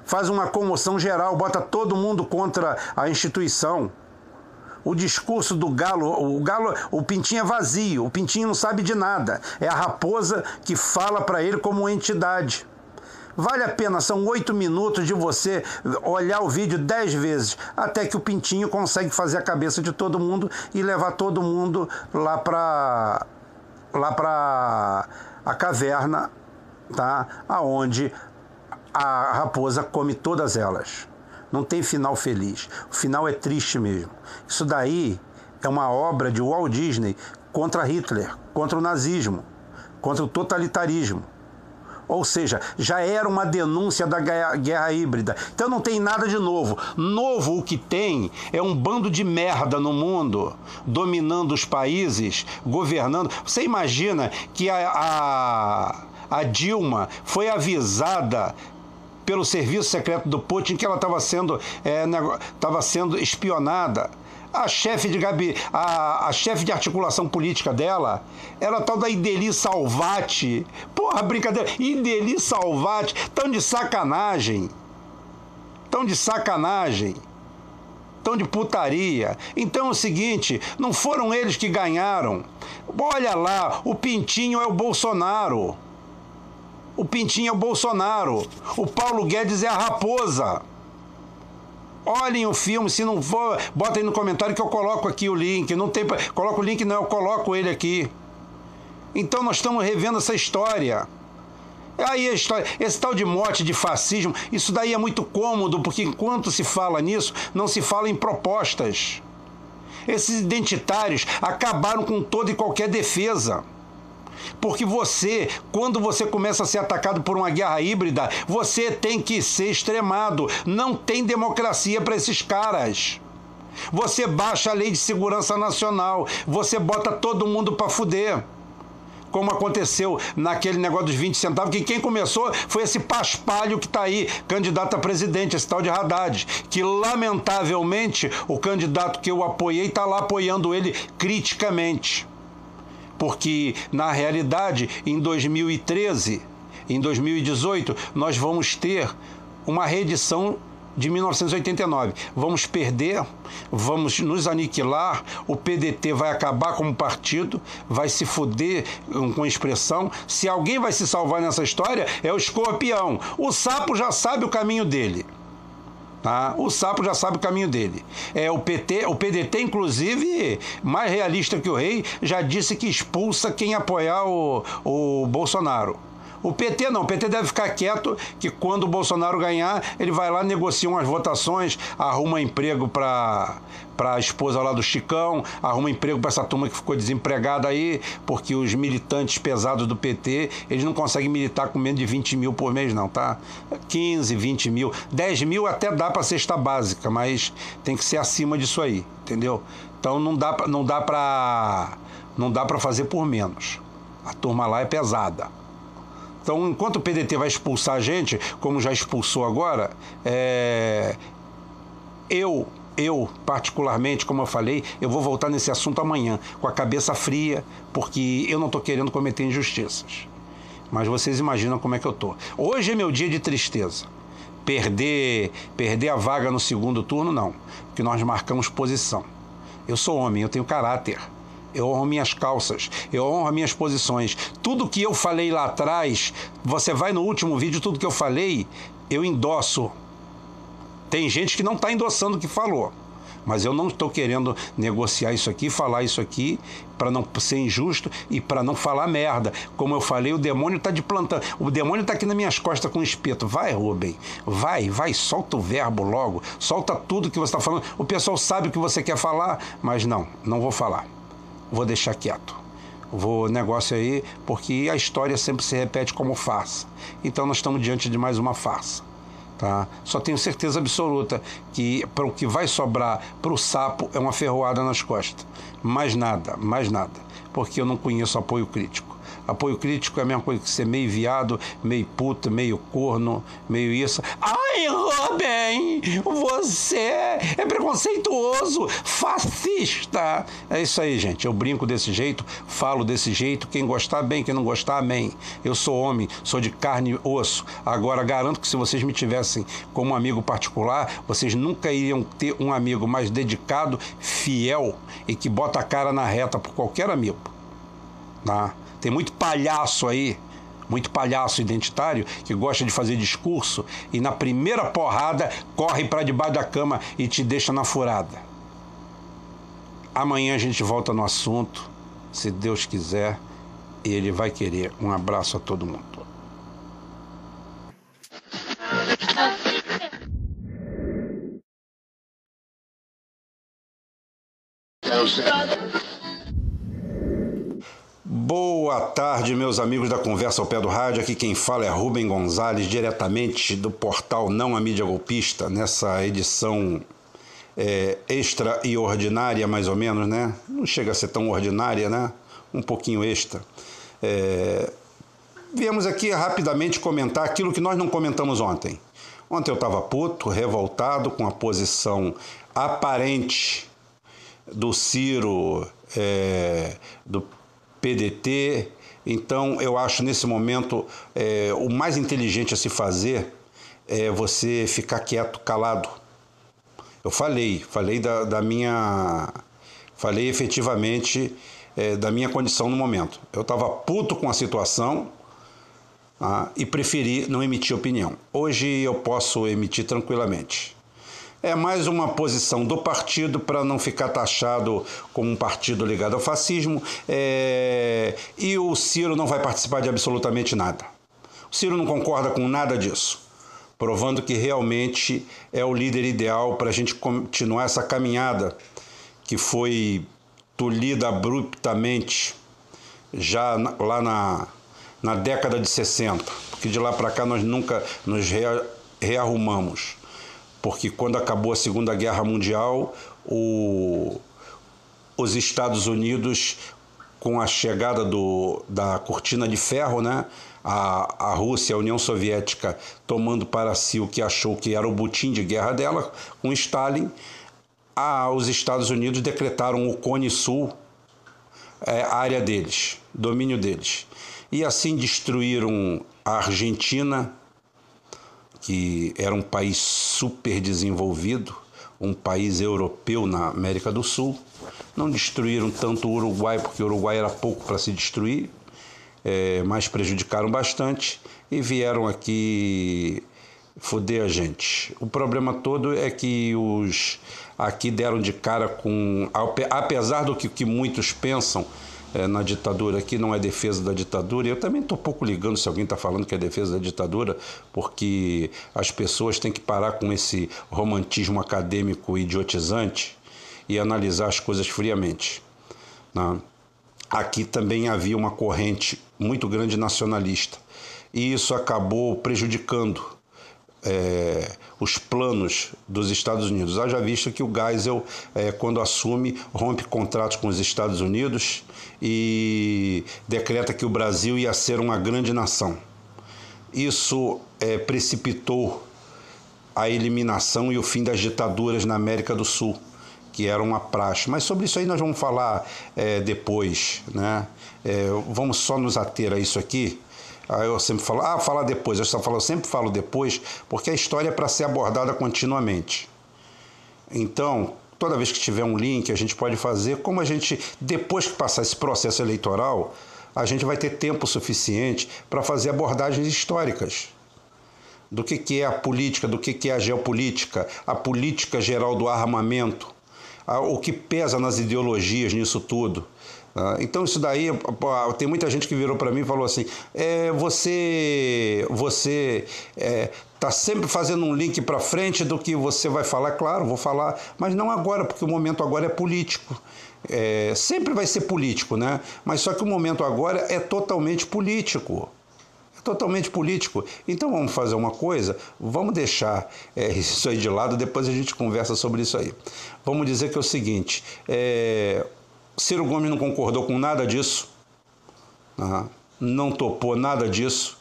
faz uma comoção geral, bota todo mundo contra a instituição o discurso do galo, o galo, o pintinho é vazio, o pintinho não sabe de nada. É a raposa que fala para ele como entidade. Vale a pena, são oito minutos de você olhar o vídeo dez vezes, até que o pintinho consegue fazer a cabeça de todo mundo e levar todo mundo lá para lá para a caverna, tá? Aonde a raposa come todas elas. Não tem final feliz. O final é triste mesmo. Isso daí é uma obra de Walt Disney contra Hitler, contra o nazismo, contra o totalitarismo. Ou seja, já era uma denúncia da guerra híbrida. Então não tem nada de novo. Novo o que tem é um bando de merda no mundo, dominando os países, governando. Você imagina que a, a, a Dilma foi avisada pelo serviço secreto do Putin que ela estava sendo, é, sendo espionada. A chefe de gabi, a, a chefe de articulação política dela era tal da Ideli Salvati. Porra, brincadeira. Ideli Salvati. Tão de sacanagem. Tão de sacanagem. Tão de putaria. Então é o seguinte: não foram eles que ganharam. Olha lá, o Pintinho é o Bolsonaro. O Pintinho é o Bolsonaro. O Paulo Guedes é a raposa. Olhem o filme, se não for, bota aí no comentário que eu coloco aqui o link. Não tem, coloco o link não, eu coloco ele aqui. Então nós estamos revendo essa história. Aí a história, esse tal de morte, de fascismo, isso daí é muito cômodo, porque enquanto se fala nisso, não se fala em propostas. Esses identitários acabaram com toda e qualquer defesa. Porque você, quando você começa a ser atacado por uma guerra híbrida, você tem que ser extremado. Não tem democracia para esses caras. Você baixa a lei de segurança nacional, você bota todo mundo para fuder. Como aconteceu naquele negócio dos 20 centavos, que quem começou foi esse paspalho que está aí, candidato a presidente, esse tal de Haddad, que lamentavelmente o candidato que eu apoiei está lá apoiando ele criticamente porque na realidade, em 2013, em 2018, nós vamos ter uma reedição de 1989. Vamos perder, vamos nos aniquilar, o PDT vai acabar como partido, vai se fuder com expressão. Se alguém vai se salvar nessa história, é o escorpião. O sapo já sabe o caminho dele. Tá? O sapo já sabe o caminho dele. É o PT, o PDT inclusive mais realista que o rei, já disse que expulsa quem apoiar o, o Bolsonaro. O PT não, o PT deve ficar quieto, que quando o Bolsonaro ganhar, ele vai lá, negocia umas votações, arruma emprego para para a esposa lá do Chicão, arruma emprego para essa turma que ficou desempregada aí, porque os militantes pesados do PT, eles não conseguem militar com menos de 20 mil por mês, não, tá? 15, 20 mil, 10 mil até dá para cesta básica, mas tem que ser acima disso aí, entendeu? Então não dá, não dá para não dá para fazer por menos. A turma lá é pesada. Então, enquanto o PDT vai expulsar a gente, como já expulsou agora, é... eu eu, particularmente, como eu falei, eu vou voltar nesse assunto amanhã, com a cabeça fria, porque eu não estou querendo cometer injustiças. Mas vocês imaginam como é que eu estou. Hoje é meu dia de tristeza. Perder, perder a vaga no segundo turno, não, porque nós marcamos posição. Eu sou homem, eu tenho caráter eu honro minhas calças, eu honro minhas posições. Tudo que eu falei lá atrás, você vai no último vídeo, tudo que eu falei, eu endosso. Tem gente que não está endossando o que falou. Mas eu não estou querendo negociar isso aqui, falar isso aqui, para não ser injusto e para não falar merda. Como eu falei, o demônio está de plantão. O demônio está aqui nas minhas costas com um espeto. Vai, Rubem, vai, vai, solta o verbo logo, solta tudo que você está falando. O pessoal sabe o que você quer falar, mas não, não vou falar vou deixar quieto. Vou negócio aí, porque a história sempre se repete como farsa. Então nós estamos diante de mais uma farsa. Tá? Só tenho certeza absoluta que para o que vai sobrar para o sapo é uma ferroada nas costas. Mais nada, mais nada. Porque eu não conheço apoio crítico. Apoio crítico é a mesma coisa que ser meio viado, meio puta, meio corno, meio isso. Ai, Robin, você é preconceituoso, fascista. É isso aí, gente. Eu brinco desse jeito, falo desse jeito. Quem gostar, bem. Quem não gostar, amém. Eu sou homem, sou de carne e osso. Agora, garanto que se vocês me tivessem como amigo particular, vocês nunca iriam ter um amigo mais dedicado, fiel e que bota a cara na reta por qualquer amigo. Tá? Tem muito palhaço aí, muito palhaço identitário que gosta de fazer discurso e na primeira porrada corre para debaixo da cama e te deixa na furada. Amanhã a gente volta no assunto, se Deus quiser, ele vai querer. Um abraço a todo mundo. Boa tarde, meus amigos da Conversa ao Pé do Rádio. Aqui quem fala é Rubem Gonzalez, diretamente do portal Não a Mídia Golpista, nessa edição é, extra e ordinária, mais ou menos, né? Não chega a ser tão ordinária, né? Um pouquinho extra. É... Viemos aqui rapidamente comentar aquilo que nós não comentamos ontem. Ontem eu estava puto, revoltado com a posição aparente do Ciro, é, do PDT. Então, eu acho nesse momento é, o mais inteligente a se fazer é você ficar quieto, calado. Eu falei, falei da, da minha. Falei efetivamente é, da minha condição no momento. Eu estava puto com a situação ah, e preferi não emitir opinião. Hoje eu posso emitir tranquilamente. É mais uma posição do partido para não ficar taxado como um partido ligado ao fascismo. É... E o Ciro não vai participar de absolutamente nada. O Ciro não concorda com nada disso, provando que realmente é o líder ideal para a gente continuar essa caminhada que foi tolhida abruptamente já lá na, na década de 60, porque de lá para cá nós nunca nos rearrumamos porque quando acabou a Segunda Guerra Mundial, o, os Estados Unidos, com a chegada do, da cortina de ferro, né, a, a Rússia, a União Soviética, tomando para si o que achou que era o butim de guerra dela, com Stalin, a, os Estados Unidos decretaram o Cone Sul é, área deles, domínio deles. E assim destruíram a Argentina, que era um país super desenvolvido, um país europeu na América do Sul. Não destruíram tanto o Uruguai, porque o Uruguai era pouco para se destruir, é, mas prejudicaram bastante e vieram aqui foder a gente. O problema todo é que os aqui deram de cara com, apesar do que, que muitos pensam, é, na ditadura aqui não é defesa da ditadura. Eu também estou pouco ligando se alguém está falando que é defesa da ditadura, porque as pessoas têm que parar com esse romantismo acadêmico idiotizante e analisar as coisas friamente. Né? Aqui também havia uma corrente muito grande nacionalista e isso acabou prejudicando é, os planos dos Estados Unidos. Haja visto que o Geisel, é, quando assume, rompe contratos com os Estados Unidos e decreta que o Brasil ia ser uma grande nação. Isso é, precipitou a eliminação e o fim das ditaduras na América do Sul, que era uma praxe. Mas sobre isso aí nós vamos falar é, depois. Né? É, vamos só nos ater a isso aqui. Aí eu sempre falo, ah, fala depois. Eu, só falo, eu sempre falo depois, porque a história é para ser abordada continuamente. Então, toda vez que tiver um link, a gente pode fazer, como a gente, depois que passar esse processo eleitoral, a gente vai ter tempo suficiente para fazer abordagens históricas do que, que é a política, do que, que é a geopolítica, a política geral do armamento, o que pesa nas ideologias nisso tudo. Ah, então isso daí, tem muita gente que virou para mim e falou assim, é, você você é, tá sempre fazendo um link para frente do que você vai falar, claro, vou falar, mas não agora, porque o momento agora é político. É, sempre vai ser político, né? Mas só que o momento agora é totalmente político. É totalmente político. Então vamos fazer uma coisa, vamos deixar é, isso aí de lado, depois a gente conversa sobre isso aí. Vamos dizer que é o seguinte: é, Ciro Gomes não concordou com nada disso, não topou nada disso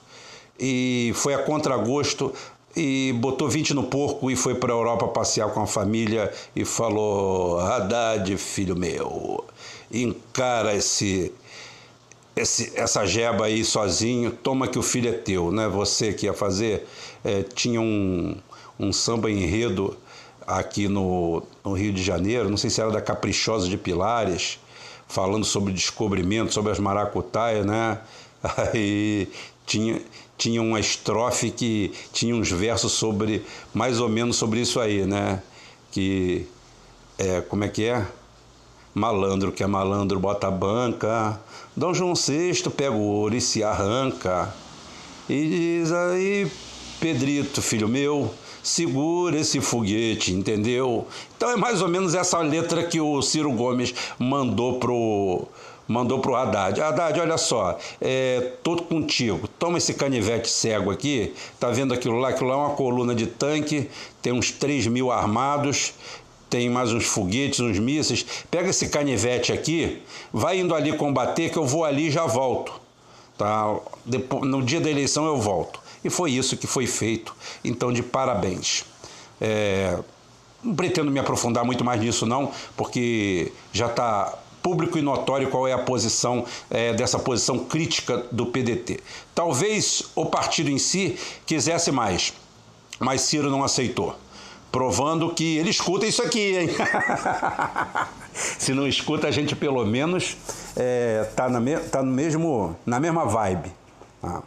e foi a contragosto e botou 20 no porco e foi para a Europa passear com a família e falou: Haddad, filho meu, encara esse, esse, essa jeba aí sozinho, toma que o filho é teu, né? Você que ia fazer. É, tinha um, um samba enredo aqui no, no Rio de Janeiro, não sei se era da Caprichosa de Pilares, falando sobre descobrimento, sobre as maracutaias, né? Aí tinha, tinha uma estrofe que tinha uns versos sobre, mais ou menos sobre isso aí, né? Que, é, como é que é? Malandro que é malandro bota a banca, Dom João VI pega o ouro e se arranca. E diz aí, Pedrito, filho meu, segura esse foguete, entendeu? Então é mais ou menos essa letra que o Ciro Gomes mandou pro mandou pro Haddad. Haddad, olha só, é, tô contigo. Toma esse canivete cego aqui, tá vendo aquilo lá? Aquilo lá é uma coluna de tanque, tem uns 3 mil armados, tem mais uns foguetes, uns mísseis. Pega esse canivete aqui, vai indo ali combater, que eu vou ali e já volto. Tá? Depois, no dia da eleição eu volto. E foi isso que foi feito. Então, de parabéns. É, Não pretendo me aprofundar muito mais nisso, não, porque já está público e notório qual é a posição é, dessa posição crítica do PDT. Talvez o partido em si quisesse mais, mas Ciro não aceitou. Provando que ele escuta isso aqui, hein? Se não escuta, a gente pelo menos é, tá, na, me, tá no mesmo, na mesma vibe. Ah.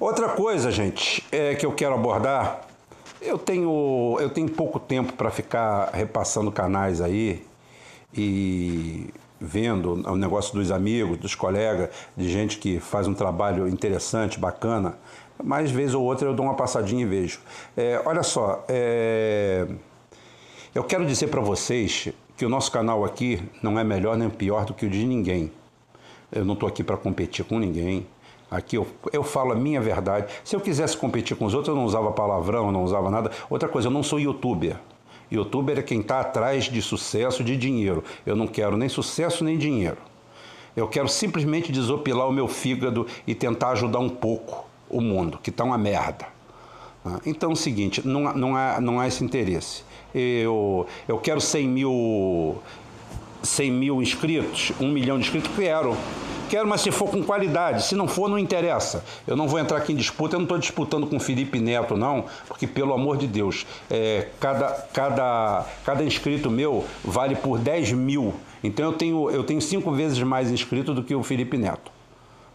Outra coisa, gente, é, que eu quero abordar, eu tenho, eu tenho pouco tempo para ficar repassando canais aí e vendo o negócio dos amigos, dos colegas, de gente que faz um trabalho interessante, bacana, mas vez ou outra eu dou uma passadinha e vejo. É, olha só, é, eu quero dizer para vocês que o nosso canal aqui não é melhor nem pior do que o de ninguém. Eu não estou aqui para competir com ninguém. Aqui eu, eu falo a minha verdade. Se eu quisesse competir com os outros, eu não usava palavrão, não usava nada. Outra coisa, eu não sou youtuber. Youtuber é quem está atrás de sucesso, de dinheiro. Eu não quero nem sucesso nem dinheiro. Eu quero simplesmente desopilar o meu fígado e tentar ajudar um pouco o mundo, que está uma merda. Ah, então é o seguinte, não, não, há, não há esse interesse. Eu, eu quero 100 mil, 100 mil inscritos, um milhão de inscritos, quero. Quero, mas se for com qualidade. Se não for, não interessa. Eu não vou entrar aqui em disputa. Eu não estou disputando com Felipe Neto, não, porque, pelo amor de Deus, é, cada, cada, cada inscrito meu vale por 10 mil. Então eu tenho, eu tenho cinco vezes mais inscritos do que o Felipe Neto.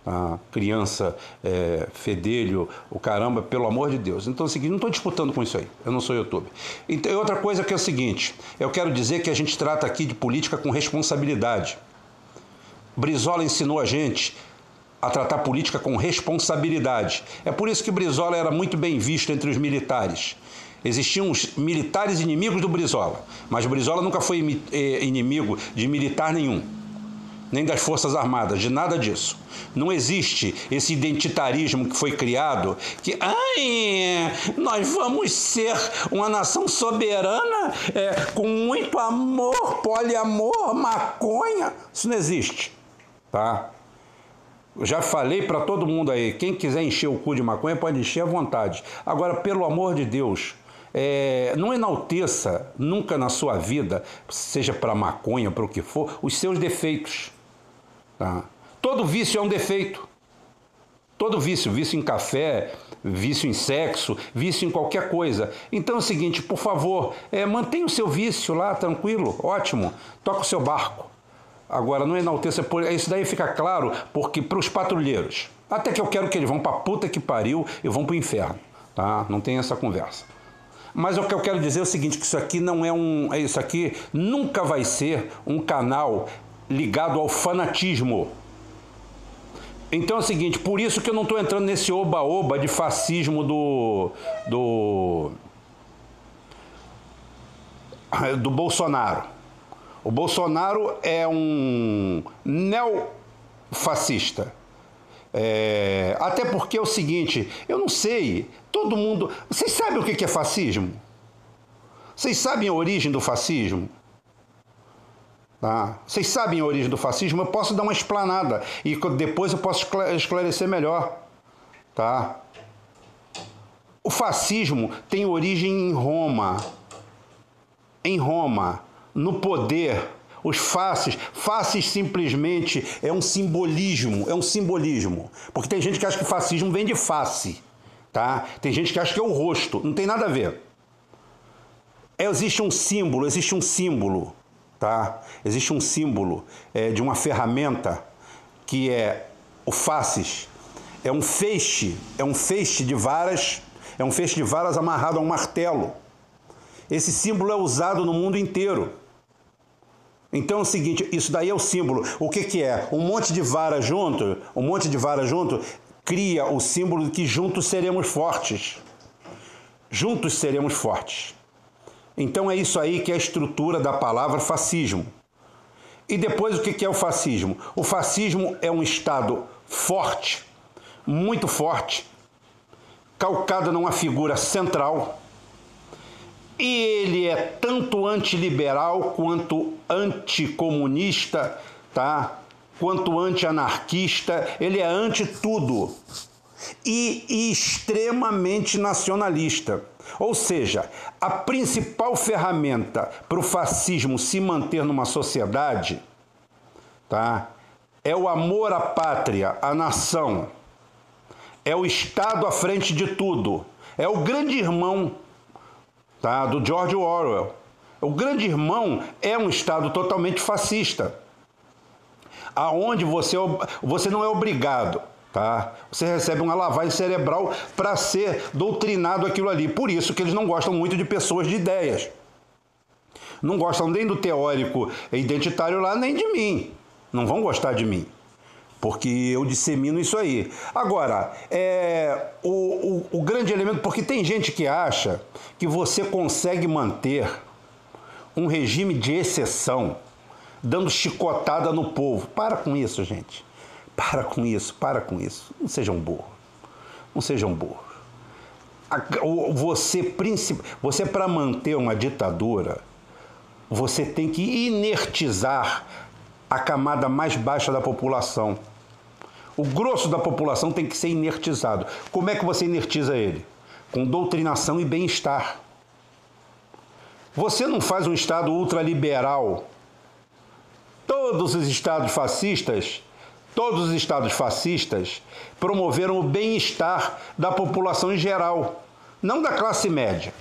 A criança, é, fedelho, o caramba, pelo amor de Deus. Então é o seguinte, não estou disputando com isso aí, eu não sou YouTube. Então, outra coisa que é o seguinte, eu quero dizer que a gente trata aqui de política com responsabilidade. Brizola ensinou a gente a tratar política com responsabilidade. É por isso que Brizola era muito bem visto entre os militares. Existiam os militares inimigos do Brizola, mas Brizola nunca foi eh, inimigo de militar nenhum, nem das Forças Armadas, de nada disso. Não existe esse identitarismo que foi criado que, ai, nós vamos ser uma nação soberana é, com muito amor, poliamor, maconha. Isso não existe tá? Já falei para todo mundo aí, quem quiser encher o cu de maconha pode encher à vontade. Agora, pelo amor de Deus, é, não enalteça nunca na sua vida, seja para maconha, para o que for, os seus defeitos. Tá? Todo vício é um defeito. Todo vício, vício em café, vício em sexo, vício em qualquer coisa. Então é o seguinte, por favor, é, mantenha o seu vício lá tranquilo, ótimo, toca o seu barco. Agora, não enalteça, isso daí fica claro porque para os patrulheiros, até que eu quero que eles vão para puta que pariu e vão para o inferno, tá? Não tem essa conversa. Mas o que eu quero dizer é o seguinte, que isso aqui não é um, é isso aqui nunca vai ser um canal ligado ao fanatismo. Então é o seguinte, por isso que eu não estou entrando nesse oba-oba de fascismo do, do, do Bolsonaro. O Bolsonaro é um neofascista. É, até porque é o seguinte, eu não sei, todo mundo. Vocês sabem o que é fascismo? Vocês sabem a origem do fascismo? Tá? Vocês sabem a origem do fascismo? Eu posso dar uma explanada e depois eu posso esclarecer melhor. Tá? O fascismo tem origem em Roma. Em Roma no poder. Os faces, faces simplesmente é um simbolismo, é um simbolismo. Porque tem gente que acha que fascismo vem de face, tá? Tem gente que acha que é o rosto, não tem nada a ver. Existe um símbolo, existe um símbolo, tá? Existe um símbolo é, de uma ferramenta que é o faces. É um feixe, é um feixe de varas, é um feixe de varas amarrado a um martelo. Esse símbolo é usado no mundo inteiro. Então é o seguinte, isso daí é o símbolo. O que, que é? Um monte de vara junto, um monte de vara junto, cria o símbolo de que juntos seremos fortes. Juntos seremos fortes. Então é isso aí que é a estrutura da palavra fascismo. E depois o que é o fascismo? O fascismo é um Estado forte, muito forte, calcado numa figura central e ele é tanto antiliberal quanto anticomunista, tá? Quanto anti-anarquista, ele é anti tudo. E, e extremamente nacionalista. Ou seja, a principal ferramenta para o fascismo se manter numa sociedade tá, é o amor à pátria, à nação, é o Estado à frente de tudo, é o grande irmão tá, do George Orwell. O grande irmão é um Estado totalmente fascista, aonde você, você não é obrigado Tá? Você recebe uma lavagem cerebral para ser doutrinado aquilo ali. Por isso que eles não gostam muito de pessoas de ideias. Não gostam nem do teórico identitário lá, nem de mim. Não vão gostar de mim. Porque eu dissemino isso aí. Agora, é, o, o, o grande elemento, porque tem gente que acha que você consegue manter um regime de exceção, dando chicotada no povo. Para com isso, gente. Para com isso, para com isso. Não sejam burros. Não sejam burros. Você, você para manter uma ditadura, você tem que inertizar a camada mais baixa da população. O grosso da população tem que ser inertizado. Como é que você inertiza ele? Com doutrinação e bem-estar. Você não faz um Estado ultraliberal. Todos os estados fascistas Todos os estados fascistas promoveram o bem-estar da população em geral, não da classe média.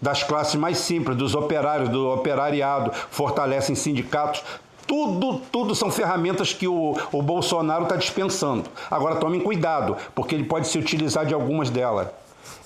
Das classes mais simples, dos operários, do operariado, fortalecem sindicatos. Tudo, tudo são ferramentas que o, o Bolsonaro está dispensando. Agora tomem cuidado, porque ele pode se utilizar de algumas delas.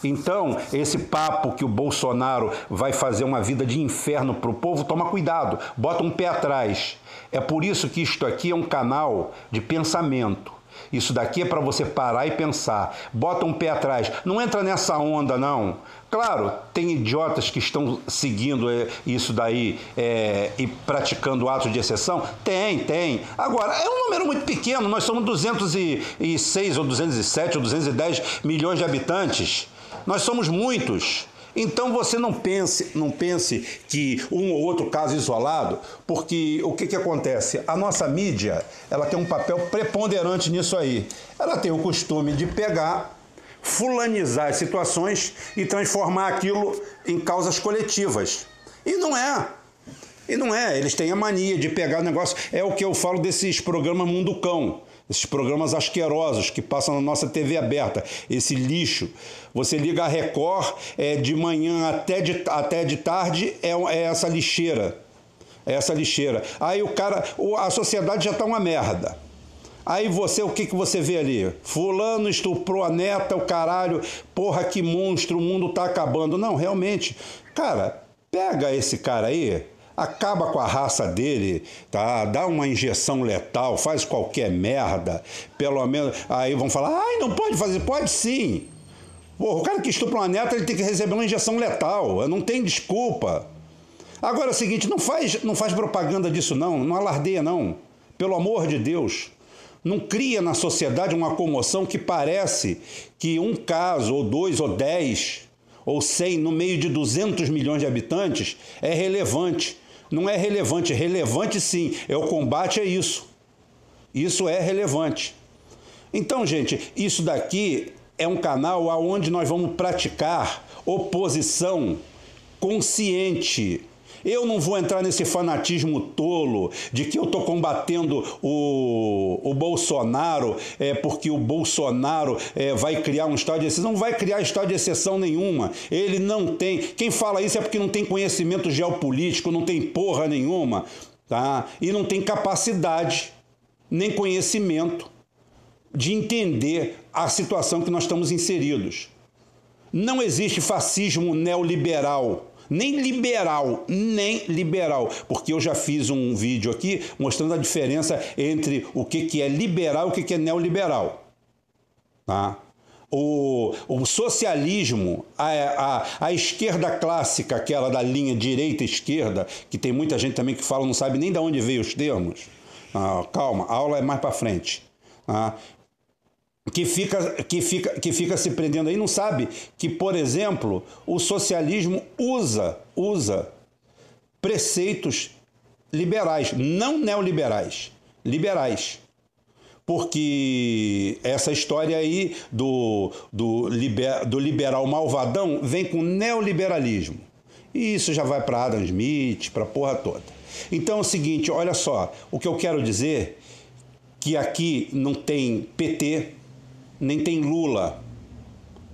Então, esse papo que o Bolsonaro vai fazer uma vida de inferno para o povo, toma cuidado, bota um pé atrás. É por isso que isto aqui é um canal de pensamento. Isso daqui é para você parar e pensar. Bota um pé atrás. Não entra nessa onda, não. Claro, tem idiotas que estão seguindo é, isso daí é, e praticando atos de exceção? Tem, tem. Agora, é um número muito pequeno. Nós somos 206 ou 207 ou 210 milhões de habitantes. Nós somos muitos. Então você não pense, não pense que um ou outro caso isolado, porque o que, que acontece? A nossa mídia ela tem um papel preponderante nisso aí. Ela tem o costume de pegar, fulanizar as situações e transformar aquilo em causas coletivas. E não é. E não é. Eles têm a mania de pegar o negócio. É o que eu falo desses programas Mundo Cão esses programas asquerosos que passam na nossa TV aberta, esse lixo. Você liga a Record, é, de manhã até de, até de tarde é, é essa lixeira. É essa lixeira. Aí o cara, a sociedade já está uma merda. Aí você, o que, que você vê ali? Fulano estuprou a neta, o caralho, porra, que monstro, o mundo tá acabando. Não, realmente, cara, pega esse cara aí, acaba com a raça dele, tá? Dá uma injeção letal, faz qualquer merda, pelo menos. Aí vão falar, ai, não pode fazer, pode sim. Porra, o cara que estupra uma neta, ele tem que receber uma injeção letal, não tem desculpa. Agora é o seguinte, não faz, não faz propaganda disso não, não alardeia não. Pelo amor de Deus. Não cria na sociedade uma comoção que parece que um caso, ou dois, ou dez, ou cem, no meio de 200 milhões de habitantes, é relevante não é relevante. É relevante sim, é o combate a isso. Isso é relevante. Então, gente, isso daqui é um canal onde nós vamos praticar oposição consciente eu não vou entrar nesse fanatismo tolo de que eu estou combatendo o, o Bolsonaro é, porque o Bolsonaro é, vai criar um estado de exceção. Não vai criar estado de exceção nenhuma. Ele não tem. Quem fala isso é porque não tem conhecimento geopolítico, não tem porra nenhuma, tá? E não tem capacidade nem conhecimento de entender a situação que nós estamos inseridos. Não existe fascismo neoliberal nem liberal, nem liberal, porque eu já fiz um vídeo aqui mostrando a diferença entre o que, que é liberal e o que, que é neoliberal. Tá? O, o socialismo, a, a, a esquerda clássica, aquela da linha direita-esquerda, que tem muita gente também que fala, não sabe nem de onde veio os termos. Ah, calma, a aula é mais para frente. Ah, que fica, que, fica, que fica se prendendo aí não sabe que, por exemplo, o socialismo usa, usa preceitos liberais, não neoliberais, liberais. porque essa história aí do, do, liber, do liberal malvadão vem com neoliberalismo. E isso já vai para Adam Smith, para porra toda. Então é o seguinte, olha só, o que eu quero dizer que aqui não tem PT, nem tem Lula,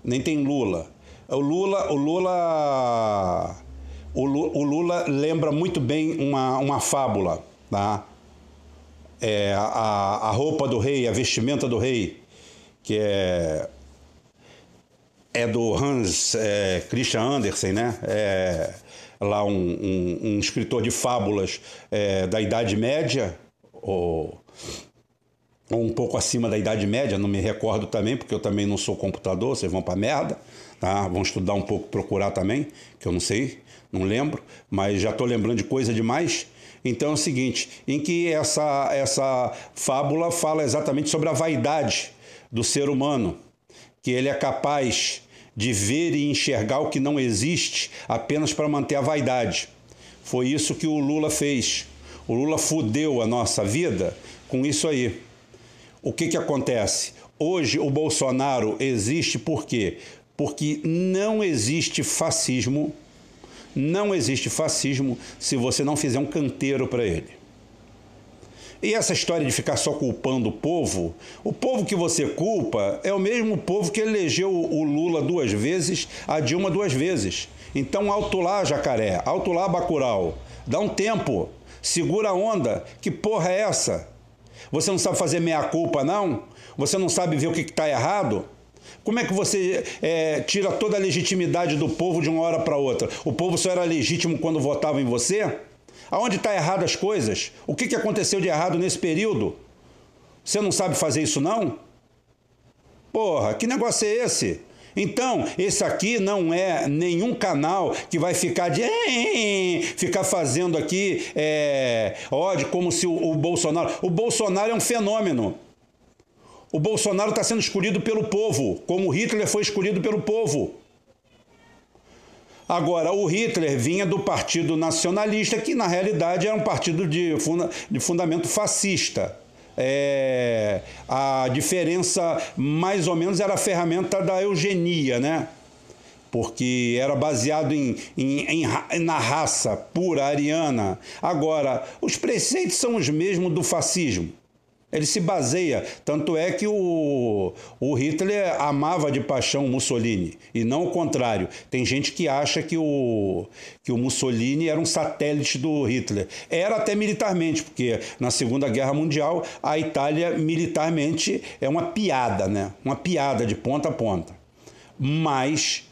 nem tem Lula. O Lula, o Lula, o Lula, o Lula lembra muito bem uma, uma fábula, tá? É, a, a roupa do rei, a vestimenta do rei, que é é do Hans é, Christian Andersen, né? É, lá um, um, um, escritor de fábulas é, da Idade Média, ou, um pouco acima da Idade Média, não me recordo também, porque eu também não sou computador, vocês vão para merda, tá? Vão estudar um pouco, procurar também, que eu não sei, não lembro, mas já estou lembrando de coisa demais. Então é o seguinte, em que essa, essa fábula fala exatamente sobre a vaidade do ser humano, que ele é capaz de ver e enxergar o que não existe apenas para manter a vaidade. Foi isso que o Lula fez. O Lula fudeu a nossa vida com isso aí. O que, que acontece? Hoje o Bolsonaro existe por quê? Porque não existe fascismo, não existe fascismo se você não fizer um canteiro para ele. E essa história de ficar só culpando o povo, o povo que você culpa é o mesmo povo que elegeu o Lula duas vezes, a Dilma duas vezes. Então, alto lá, jacaré, alto lá, Bacural. Dá um tempo, segura a onda. Que porra é essa? Você não sabe fazer meia-culpa, não? Você não sabe ver o que está errado? Como é que você é, tira toda a legitimidade do povo de uma hora para outra? O povo só era legítimo quando votava em você? Aonde está errado as coisas? O que, que aconteceu de errado nesse período? Você não sabe fazer isso, não? Porra, que negócio é esse? Então, esse aqui não é nenhum canal que vai ficar de ficar fazendo aqui é, ódio como se o, o Bolsonaro. O Bolsonaro é um fenômeno. O Bolsonaro está sendo escolhido pelo povo, como Hitler foi escolhido pelo povo. Agora, o Hitler vinha do Partido Nacionalista, que na realidade era um partido de, funda de fundamento fascista. É, a diferença, mais ou menos, era a ferramenta da eugenia, né? Porque era baseado em, em, em, na raça pura ariana. Agora, os preceitos são os mesmos do fascismo. Ele se baseia, tanto é que o, o Hitler amava de paixão Mussolini, e não o contrário. Tem gente que acha que o, que o Mussolini era um satélite do Hitler. Era até militarmente, porque na Segunda Guerra Mundial a Itália militarmente é uma piada, né? Uma piada de ponta a ponta. Mas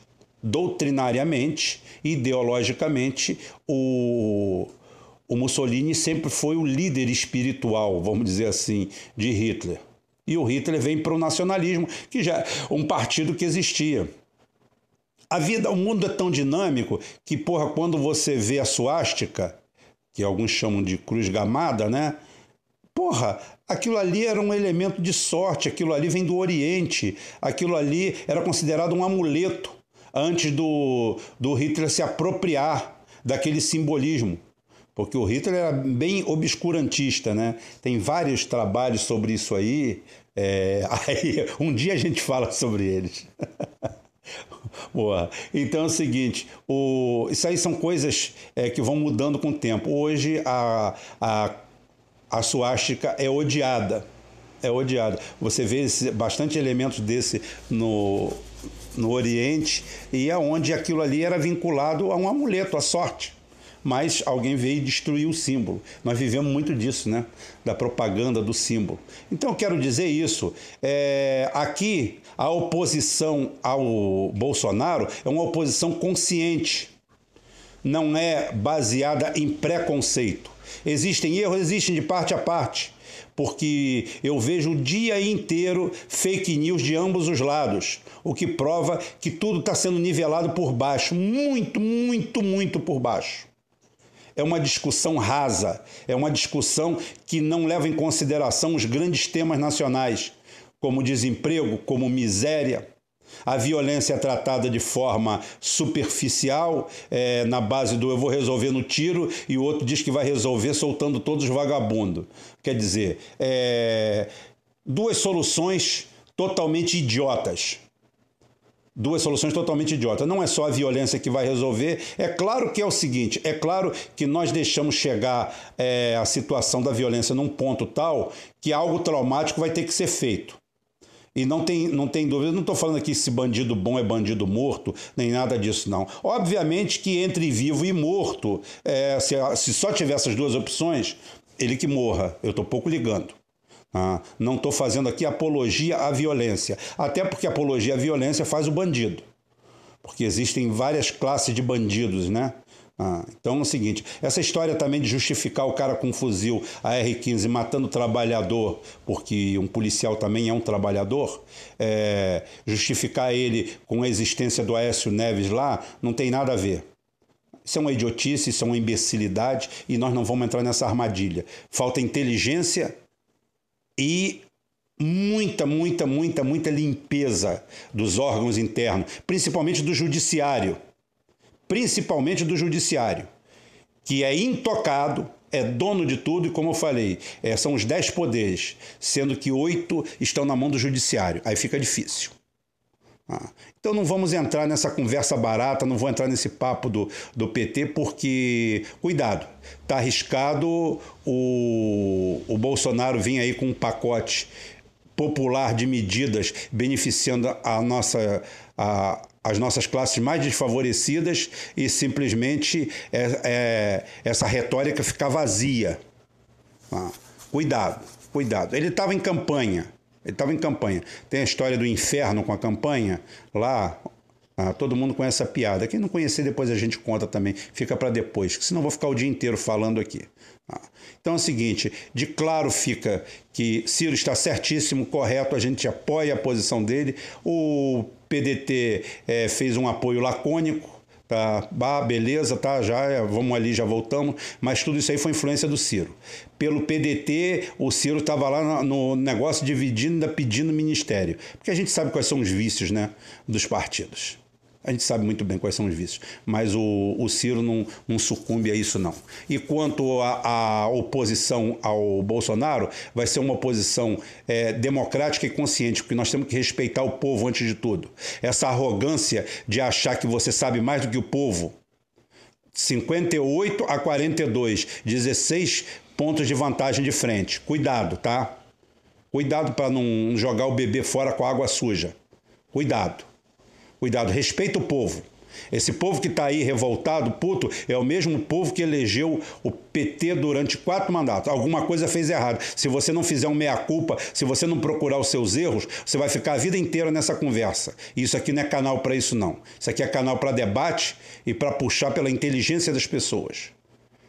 doutrinariamente, ideologicamente, o, o Mussolini sempre foi o líder espiritual, vamos dizer assim, de Hitler. E o Hitler vem para o nacionalismo, que já é um partido que existia. A vida, o mundo é tão dinâmico que, porra, quando você vê a suástica, que alguns chamam de cruz gamada, né? Porra, aquilo ali era um elemento de sorte, aquilo ali vem do Oriente, aquilo ali era considerado um amuleto antes do, do Hitler se apropriar daquele simbolismo porque o Hitler era bem obscurantista, né? Tem vários trabalhos sobre isso aí. É, aí um dia a gente fala sobre eles. Boa. Então é o seguinte, o, isso aí são coisas é, que vão mudando com o tempo. Hoje a, a, a suástica é odiada. É odiada. Você vê esse, bastante elementos desse no, no Oriente e aonde aquilo ali era vinculado a um amuleto, a sorte mas alguém veio destruir o símbolo. Nós vivemos muito disso, né? Da propaganda do símbolo. Então eu quero dizer isso. É, aqui a oposição ao Bolsonaro é uma oposição consciente, não é baseada em preconceito. Existem erros, existem de parte a parte porque eu vejo o dia inteiro fake news de ambos os lados, o que prova que tudo está sendo nivelado por baixo, muito, muito, muito por baixo é uma discussão rasa, é uma discussão que não leva em consideração os grandes temas nacionais, como desemprego, como miséria. A violência é tratada de forma superficial, é, na base do eu vou resolver no tiro, e o outro diz que vai resolver soltando todos os vagabundos. Quer dizer, é, duas soluções totalmente idiotas. Duas soluções totalmente idiotas. Não é só a violência que vai resolver. É claro que é o seguinte: é claro que nós deixamos chegar é, a situação da violência num ponto tal que algo traumático vai ter que ser feito. E não tem, não tem dúvida, não estou falando aqui se bandido bom é bandido morto, nem nada disso, não. Obviamente que entre vivo e morto, é, se, se só tiver essas duas opções, ele que morra. Eu estou pouco ligando. Ah, não estou fazendo aqui apologia à violência, até porque apologia à violência faz o bandido, porque existem várias classes de bandidos, né? Ah, então é o seguinte: essa história também de justificar o cara com um fuzil AR-15 matando o trabalhador, porque um policial também é um trabalhador, é, justificar ele com a existência do Aécio Neves lá, não tem nada a ver. Isso é uma idiotice, isso é uma imbecilidade e nós não vamos entrar nessa armadilha. Falta inteligência e muita, muita, muita, muita limpeza dos órgãos internos, principalmente do judiciário. Principalmente do judiciário, que é intocado, é dono de tudo e, como eu falei, é, são os dez poderes, sendo que oito estão na mão do judiciário. Aí fica difícil. Ah, então não vamos entrar nessa conversa barata, não vou entrar nesse papo do, do PT, porque, cuidado, está arriscado o, o Bolsonaro vir aí com um pacote popular de medidas beneficiando a nossa, a, as nossas classes mais desfavorecidas e simplesmente é, é, essa retórica ficar vazia. Ah, cuidado, cuidado. Ele estava em campanha ele estava em campanha. Tem a história do inferno com a campanha lá. Ah, todo mundo conhece a piada. Quem não conhecer, depois a gente conta também. Fica para depois, senão vou ficar o dia inteiro falando aqui. Ah, então é o seguinte: de claro fica que Ciro está certíssimo, correto, a gente apoia a posição dele. O PDT eh, fez um apoio lacônico Tá, bah, beleza, tá, já é, vamos ali, já voltamos, mas tudo isso aí foi influência do Ciro. Pelo PDT, o Ciro estava lá no negócio dividindo, pedindo ministério. Porque a gente sabe quais são os vícios né, dos partidos. A gente sabe muito bem quais são os vícios, mas o, o Ciro não, não sucumbe a isso, não. E quanto à oposição ao Bolsonaro, vai ser uma oposição é, democrática e consciente, porque nós temos que respeitar o povo antes de tudo. Essa arrogância de achar que você sabe mais do que o povo. 58 a 42, 16 pontos de vantagem de frente. Cuidado, tá? Cuidado para não jogar o bebê fora com a água suja. Cuidado. Cuidado, respeita o povo. Esse povo que está aí revoltado, puto, é o mesmo povo que elegeu o PT durante quatro mandatos. Alguma coisa fez errado. Se você não fizer um meia-culpa, se você não procurar os seus erros, você vai ficar a vida inteira nessa conversa. E isso aqui não é canal para isso, não. Isso aqui é canal para debate e para puxar pela inteligência das pessoas.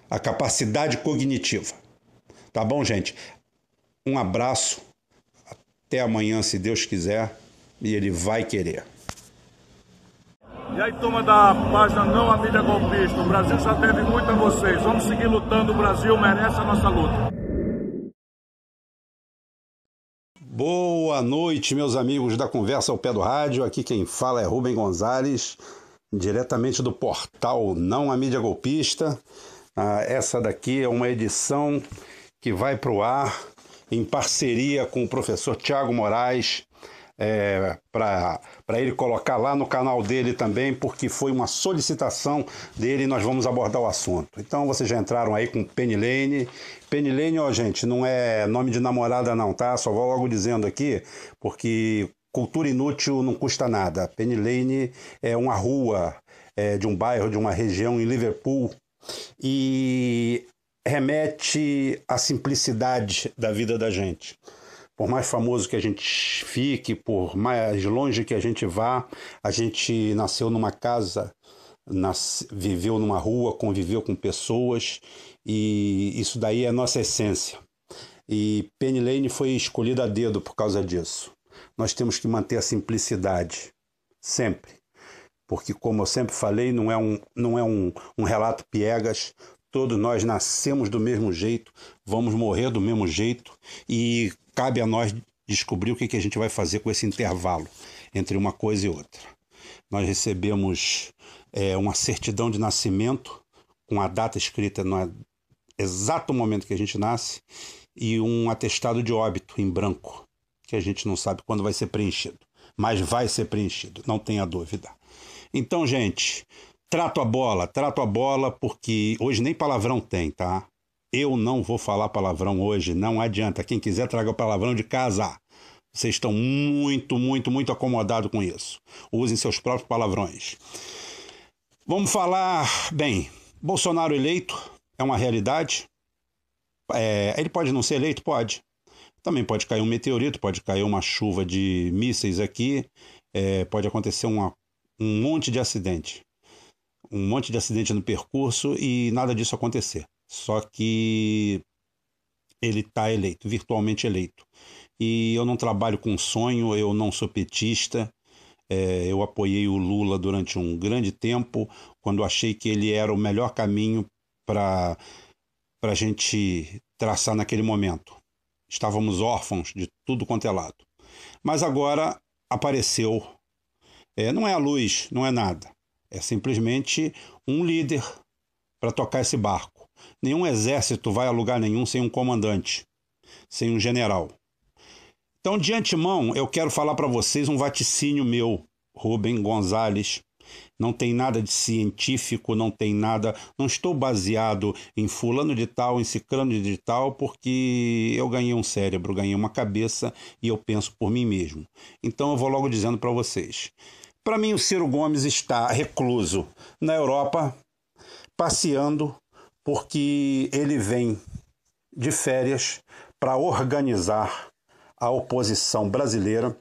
A capacidade cognitiva. Tá bom, gente? Um abraço. Até amanhã, se Deus quiser. E Ele vai querer. E aí, turma da página Não a Mídia Golpista, o Brasil já deve muito a vocês. Vamos seguir lutando, o Brasil merece a nossa luta. Boa noite, meus amigos da Conversa ao Pé do Rádio. Aqui quem fala é Rubem Gonzalez, diretamente do portal Não a Mídia Golpista. Ah, essa daqui é uma edição que vai para o ar em parceria com o professor Tiago Moraes, é, para ele colocar lá no canal dele também, porque foi uma solicitação dele e nós vamos abordar o assunto. Então vocês já entraram aí com Penny Lane. Penny Lane, ó, gente, não é nome de namorada não, tá? Só vou logo dizendo aqui, porque cultura inútil não custa nada. Penny Lane é uma rua é, de um bairro, de uma região em Liverpool e remete à simplicidade da vida da gente por mais famoso que a gente fique, por mais longe que a gente vá, a gente nasceu numa casa, nas, viveu numa rua, conviveu com pessoas e isso daí é a nossa essência. E Penny Lane foi escolhida a dedo por causa disso. Nós temos que manter a simplicidade, sempre. Porque, como eu sempre falei, não é um, não é um, um relato piegas, todos nós nascemos do mesmo jeito, vamos morrer do mesmo jeito e cabe a nós descobrir o que, que a gente vai fazer com esse intervalo entre uma coisa e outra. Nós recebemos é, uma certidão de nascimento com a data escrita no exato momento que a gente nasce e um atestado de óbito em branco. que a gente não sabe quando vai ser preenchido, mas vai ser preenchido, não tenha dúvida. Então, gente, trato a bola, trato a bola porque hoje nem palavrão tem, tá? Eu não vou falar palavrão hoje, não adianta. Quem quiser traga o palavrão de casa. Vocês estão muito, muito, muito acomodados com isso. Usem seus próprios palavrões. Vamos falar, bem, Bolsonaro eleito é uma realidade. É, ele pode não ser eleito? Pode. Também pode cair um meteorito, pode cair uma chuva de mísseis aqui, é, pode acontecer uma, um monte de acidente. Um monte de acidente no percurso e nada disso acontecer. Só que ele está eleito, virtualmente eleito. E eu não trabalho com sonho, eu não sou petista. É, eu apoiei o Lula durante um grande tempo, quando achei que ele era o melhor caminho para a gente traçar naquele momento. Estávamos órfãos de tudo quanto é lado. Mas agora apareceu. É, não é a luz, não é nada. É simplesmente um líder para tocar esse barco. Nenhum exército vai a lugar nenhum sem um comandante, sem um general. Então, de antemão, eu quero falar para vocês um vaticínio meu, Rubem Gonzalez. Não tem nada de científico, não tem nada. Não estou baseado em fulano de tal, em ciclano de tal, porque eu ganhei um cérebro, ganhei uma cabeça e eu penso por mim mesmo. Então eu vou logo dizendo para vocês. Para mim, o Ciro Gomes está recluso na Europa, passeando, porque ele vem de férias para organizar a oposição brasileira,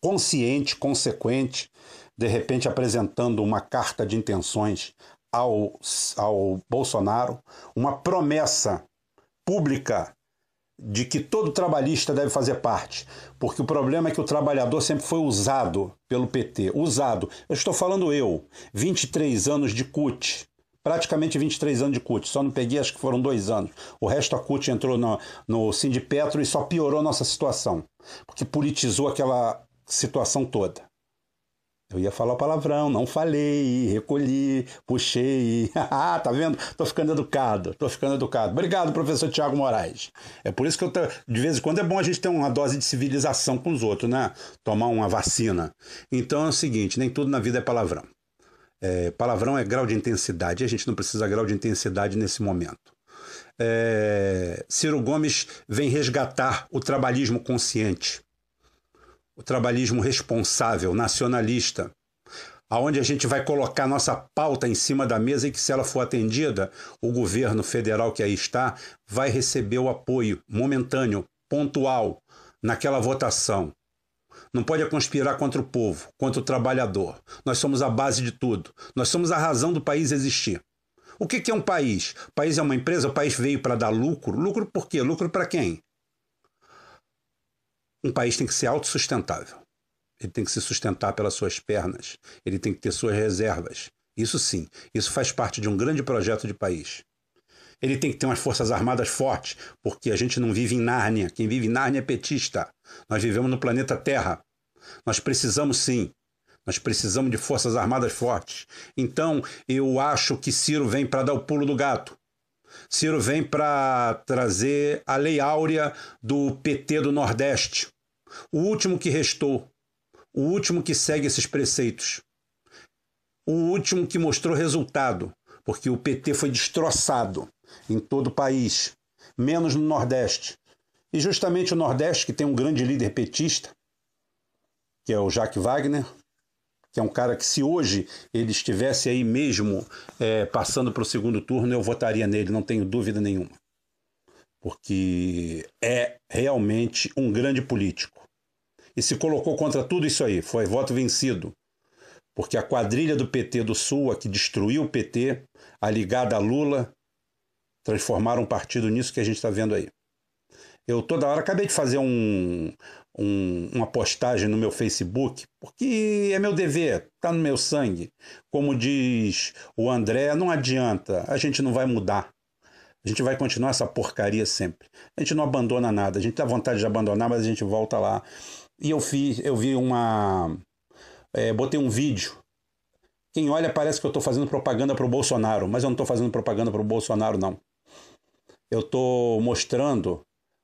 consciente, consequente, de repente apresentando uma carta de intenções ao, ao Bolsonaro, uma promessa pública de que todo trabalhista deve fazer parte, porque o problema é que o trabalhador sempre foi usado pelo PT, usado. Eu estou falando eu, 23 anos de CUT, praticamente 23 anos de CUT, só não peguei, acho que foram dois anos. O resto a CUT entrou no, no Sindipetro e só piorou nossa situação, porque politizou aquela situação toda. Eu ia falar palavrão, não falei, recolhi, puxei. Ah, tá vendo? Tô ficando educado, tô ficando educado. Obrigado, professor Tiago Moraes. É por isso que eu tô, de vez em quando é bom a gente ter uma dose de civilização com os outros, né? Tomar uma vacina. Então é o seguinte, nem tudo na vida é palavrão. É, palavrão é grau de intensidade, a gente não precisa grau de intensidade nesse momento. É, Ciro Gomes vem resgatar o trabalhismo consciente, o trabalhismo responsável, nacionalista, aonde a gente vai colocar nossa pauta em cima da mesa e que, se ela for atendida, o governo federal que aí está vai receber o apoio momentâneo, pontual, naquela votação. Não pode conspirar contra o povo, contra o trabalhador. Nós somos a base de tudo. Nós somos a razão do país existir. O que é um país? O país é uma empresa, o país veio para dar lucro. Lucro por quê? Lucro para quem? Um país tem que ser autossustentável. Ele tem que se sustentar pelas suas pernas. Ele tem que ter suas reservas. Isso sim, isso faz parte de um grande projeto de país. Ele tem que ter umas forças armadas fortes, porque a gente não vive em Nárnia. Quem vive em Nárnia é petista. Nós vivemos no planeta Terra. Nós precisamos sim. Nós precisamos de forças armadas fortes. Então, eu acho que Ciro vem para dar o pulo do gato. Ciro vem para trazer a lei áurea do PT do Nordeste. O último que restou. O último que segue esses preceitos. O último que mostrou resultado. Porque o PT foi destroçado em todo o país, menos no Nordeste. E justamente o Nordeste, que tem um grande líder petista, que é o Jacques Wagner, que é um cara que, se hoje ele estivesse aí mesmo é, passando para o segundo turno, eu votaria nele, não tenho dúvida nenhuma. Porque é realmente um grande político. E se colocou contra tudo isso aí, foi voto vencido. Porque a quadrilha do PT do Sul, a que destruiu o PT, a ligada a Lula, transformaram um partido nisso que a gente está vendo aí. Eu toda hora acabei de fazer um, um, uma postagem no meu Facebook, porque é meu dever, está no meu sangue. Como diz o André, não adianta, a gente não vai mudar. A gente vai continuar essa porcaria sempre. A gente não abandona nada. A gente tem vontade de abandonar, mas a gente volta lá. E eu fiz, eu vi uma. É, botei um vídeo. Quem olha parece que eu estou fazendo propaganda para o Bolsonaro, mas eu não estou fazendo propaganda para o Bolsonaro, não. Eu estou mostrando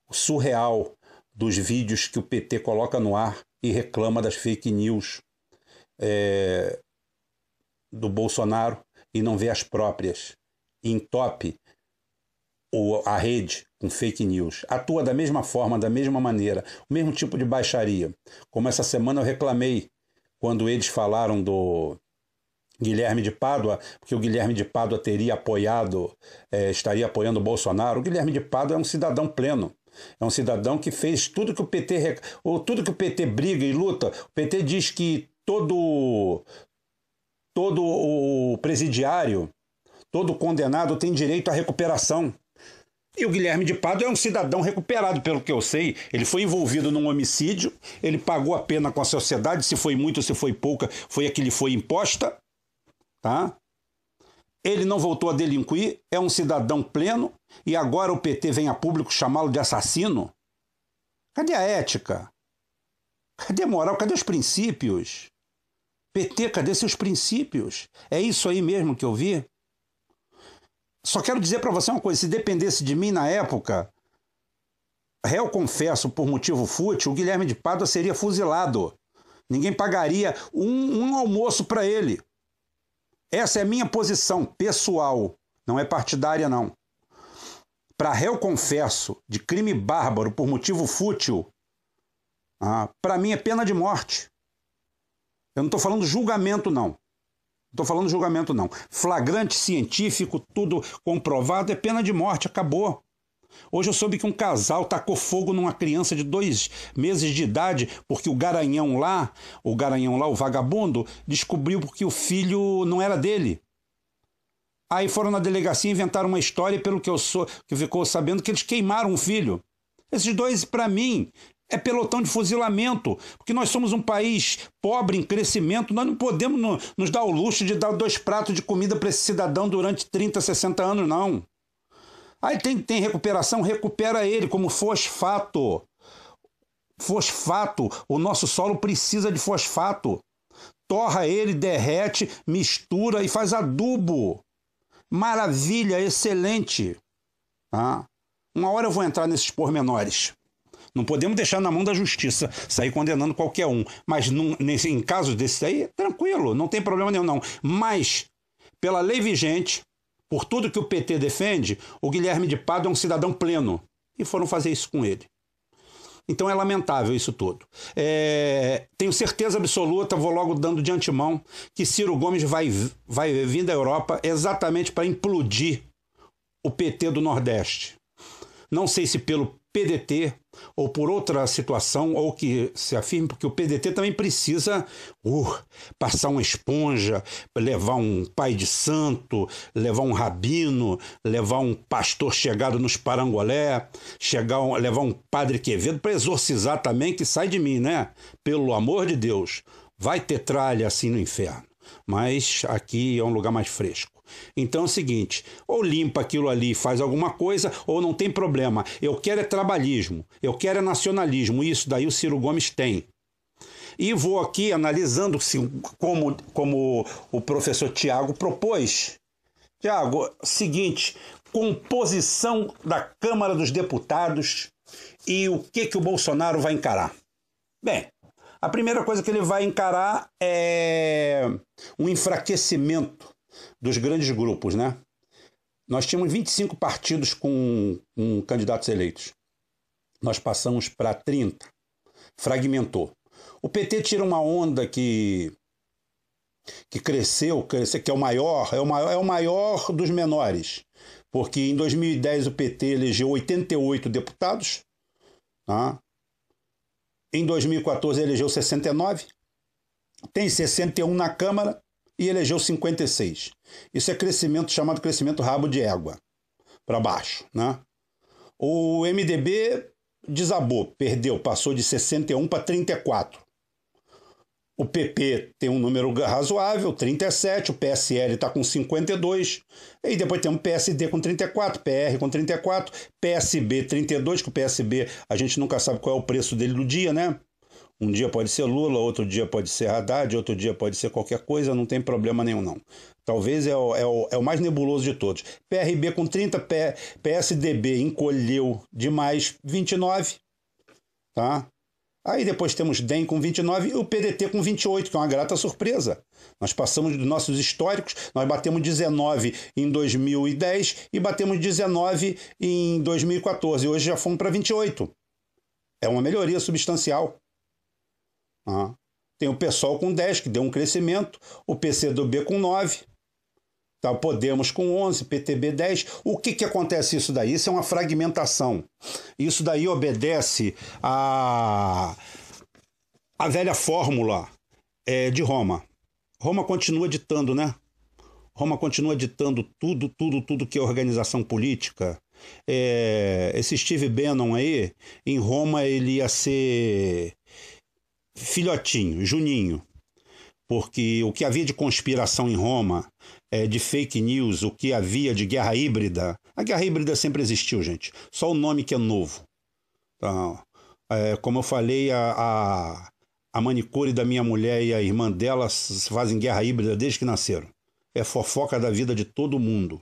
o surreal dos vídeos que o PT coloca no ar e reclama das fake news é, do Bolsonaro e não vê as próprias. Entope o, a rede com fake news. Atua da mesma forma, da mesma maneira, o mesmo tipo de baixaria. Como essa semana eu reclamei quando eles falaram do Guilherme de Pádua, porque o Guilherme de Pádua teria apoiado, é, estaria apoiando o Bolsonaro. O Guilherme de Pádua é um cidadão pleno. É um cidadão que fez tudo que o PT ou tudo que o PT briga e luta. O PT diz que todo todo o presidiário, todo condenado tem direito à recuperação. E o Guilherme de Pado é um cidadão recuperado, pelo que eu sei. Ele foi envolvido num homicídio, ele pagou a pena com a sociedade, se foi muito, se foi pouca, foi a que lhe foi imposta. Tá? Ele não voltou a delinquir, é um cidadão pleno, e agora o PT vem a público chamá-lo de assassino? Cadê a ética? Cadê a moral? Cadê os princípios? PT, cadê seus princípios? É isso aí mesmo que eu vi? Só quero dizer para você uma coisa: se dependesse de mim na época, réu confesso por motivo fútil, o Guilherme de Pádua seria fuzilado. Ninguém pagaria um, um almoço para ele. Essa é a minha posição pessoal, não é partidária, não. Para réu confesso de crime bárbaro por motivo fútil, ah, para mim é pena de morte. Eu não estou falando julgamento, não. Estou falando julgamento, não. Flagrante científico, tudo comprovado, é pena de morte, acabou. Hoje eu soube que um casal tacou fogo numa criança de dois meses de idade, porque o garanhão lá, o garanhão lá, o vagabundo, descobriu que o filho não era dele. Aí foram na delegacia inventaram uma história, pelo que eu sou, que ficou sabendo que eles queimaram um filho. Esses dois, para mim, é pelotão de fuzilamento, porque nós somos um país pobre em crescimento, nós não podemos no, nos dar o luxo de dar dois pratos de comida para esse cidadão durante 30, 60 anos, não. Aí tem, tem recuperação, recupera ele como fosfato. Fosfato, o nosso solo precisa de fosfato. Torra ele, derrete, mistura e faz adubo. Maravilha, excelente. Ah, uma hora eu vou entrar nesses pormenores. Não podemos deixar na mão da justiça sair condenando qualquer um. Mas num, nesse, em casos desse aí, tranquilo, não tem problema nenhum, não. Mas, pela lei vigente, por tudo que o PT defende, o Guilherme de Pado é um cidadão pleno. E foram fazer isso com ele. Então é lamentável isso tudo. É, tenho certeza absoluta, vou logo dando de antemão, que Ciro Gomes vai, vai vir da Europa exatamente para implodir o PT do Nordeste. Não sei se pelo PDT ou por outra situação, ou que se afirme, porque o PDT também precisa uh, passar uma esponja, levar um pai de santo, levar um rabino, levar um pastor chegado nos parangolé, chegar um, levar um padre Quevedo para exorcizar também, que sai de mim, né? Pelo amor de Deus, vai ter tralha assim no inferno. Mas aqui é um lugar mais fresco. Então é o seguinte: ou limpa aquilo ali e faz alguma coisa, ou não tem problema. Eu quero é trabalhismo, eu quero é nacionalismo. Isso daí o Ciro Gomes tem. E vou aqui analisando como, como o professor Tiago propôs. Tiago, seguinte, composição da Câmara dos Deputados e o que, que o Bolsonaro vai encarar. Bem, a primeira coisa que ele vai encarar é um enfraquecimento dos grandes grupos, né? Nós tínhamos 25 partidos com, com candidatos eleitos. Nós passamos para 30. Fragmentou. O PT tira uma onda que que cresceu, que é o maior, é o maior, é o maior dos menores. Porque em 2010 o PT elegeu 88 deputados, tá? em 2014 elegeu 69, tem 61 na Câmara e elegeu 56. Isso é crescimento chamado crescimento rabo de égua, para baixo. Né? O MDB desabou, perdeu, passou de 61 para 34. O PP tem um número razoável, 37, o PSL está com 52, e depois tem o PSD com 34, PR com 34, PSB 32, que o PSB a gente nunca sabe qual é o preço dele no dia, né? Um dia pode ser Lula, outro dia pode ser Haddad, outro dia pode ser qualquer coisa, não tem problema nenhum, não. Talvez é o, é o, é o mais nebuloso de todos. PRB com 30, P, PSDB encolheu demais 29. tá? Aí depois temos DEM com 29 e o PDT com 28, que é uma grata surpresa. Nós passamos dos nossos históricos, nós batemos 19 em 2010 e batemos 19 em 2014. E hoje já fomos para 28. É uma melhoria substancial. Ah. Tem o PSOL com 10, que deu um crescimento, o PCdoB com 9, tá? Podemos com 11, PTB 10. O que, que acontece isso daí? Isso é uma fragmentação. Isso daí obedece a, a velha fórmula é, de Roma. Roma continua ditando, né? Roma continua ditando tudo, tudo, tudo que é organização política. É, esse Steve Bannon aí, em Roma ele ia ser filhotinho, Juninho, porque o que havia de conspiração em Roma, é, de fake news, o que havia de guerra híbrida, a guerra híbrida sempre existiu, gente, só o nome que é novo. Então, é, como eu falei, a, a, a manicure da minha mulher e a irmã dela fazem guerra híbrida desde que nasceram. É fofoca da vida de todo mundo.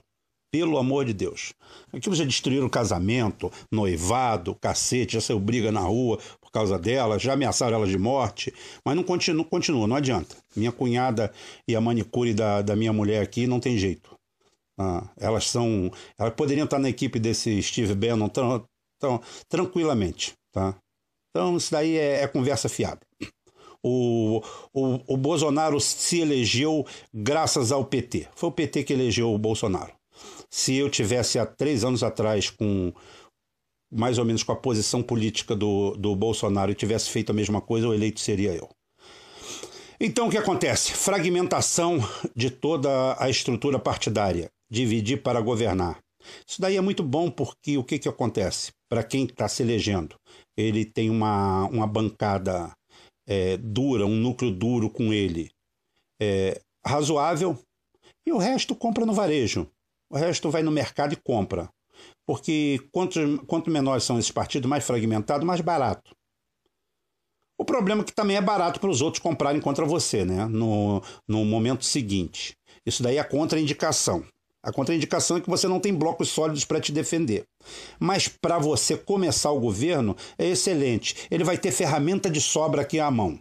Pelo amor de Deus. Aquilo já destruíram casamento, noivado, cacete, já saiu briga na rua por causa dela, já ameaçaram ela de morte, mas não continua, continua, não adianta. Minha cunhada e a manicure da, da minha mulher aqui não tem jeito. Ah, elas são. Elas poderiam estar na equipe desse Steve Bannon tão, tão, tranquilamente. Tá? Então, isso daí é, é conversa fiada. O, o, o Bolsonaro se elegeu graças ao PT. Foi o PT que elegeu o Bolsonaro. Se eu tivesse há três anos atrás com mais ou menos com a posição política do, do Bolsonaro e tivesse feito a mesma coisa, o eleito seria eu. Então o que acontece? Fragmentação de toda a estrutura partidária, dividir para governar. Isso daí é muito bom porque o que, que acontece? Para quem está se elegendo, ele tem uma, uma bancada é, dura, um núcleo duro com ele, é, razoável, e o resto compra no varejo. O resto vai no mercado e compra. Porque quanto, quanto menores são esses partidos, mais fragmentado, mais barato. O problema é que também é barato para os outros comprarem contra você, né? No, no momento seguinte. Isso daí é contraindicação. A contraindicação é que você não tem blocos sólidos para te defender. Mas para você começar o governo, é excelente. Ele vai ter ferramenta de sobra aqui à mão.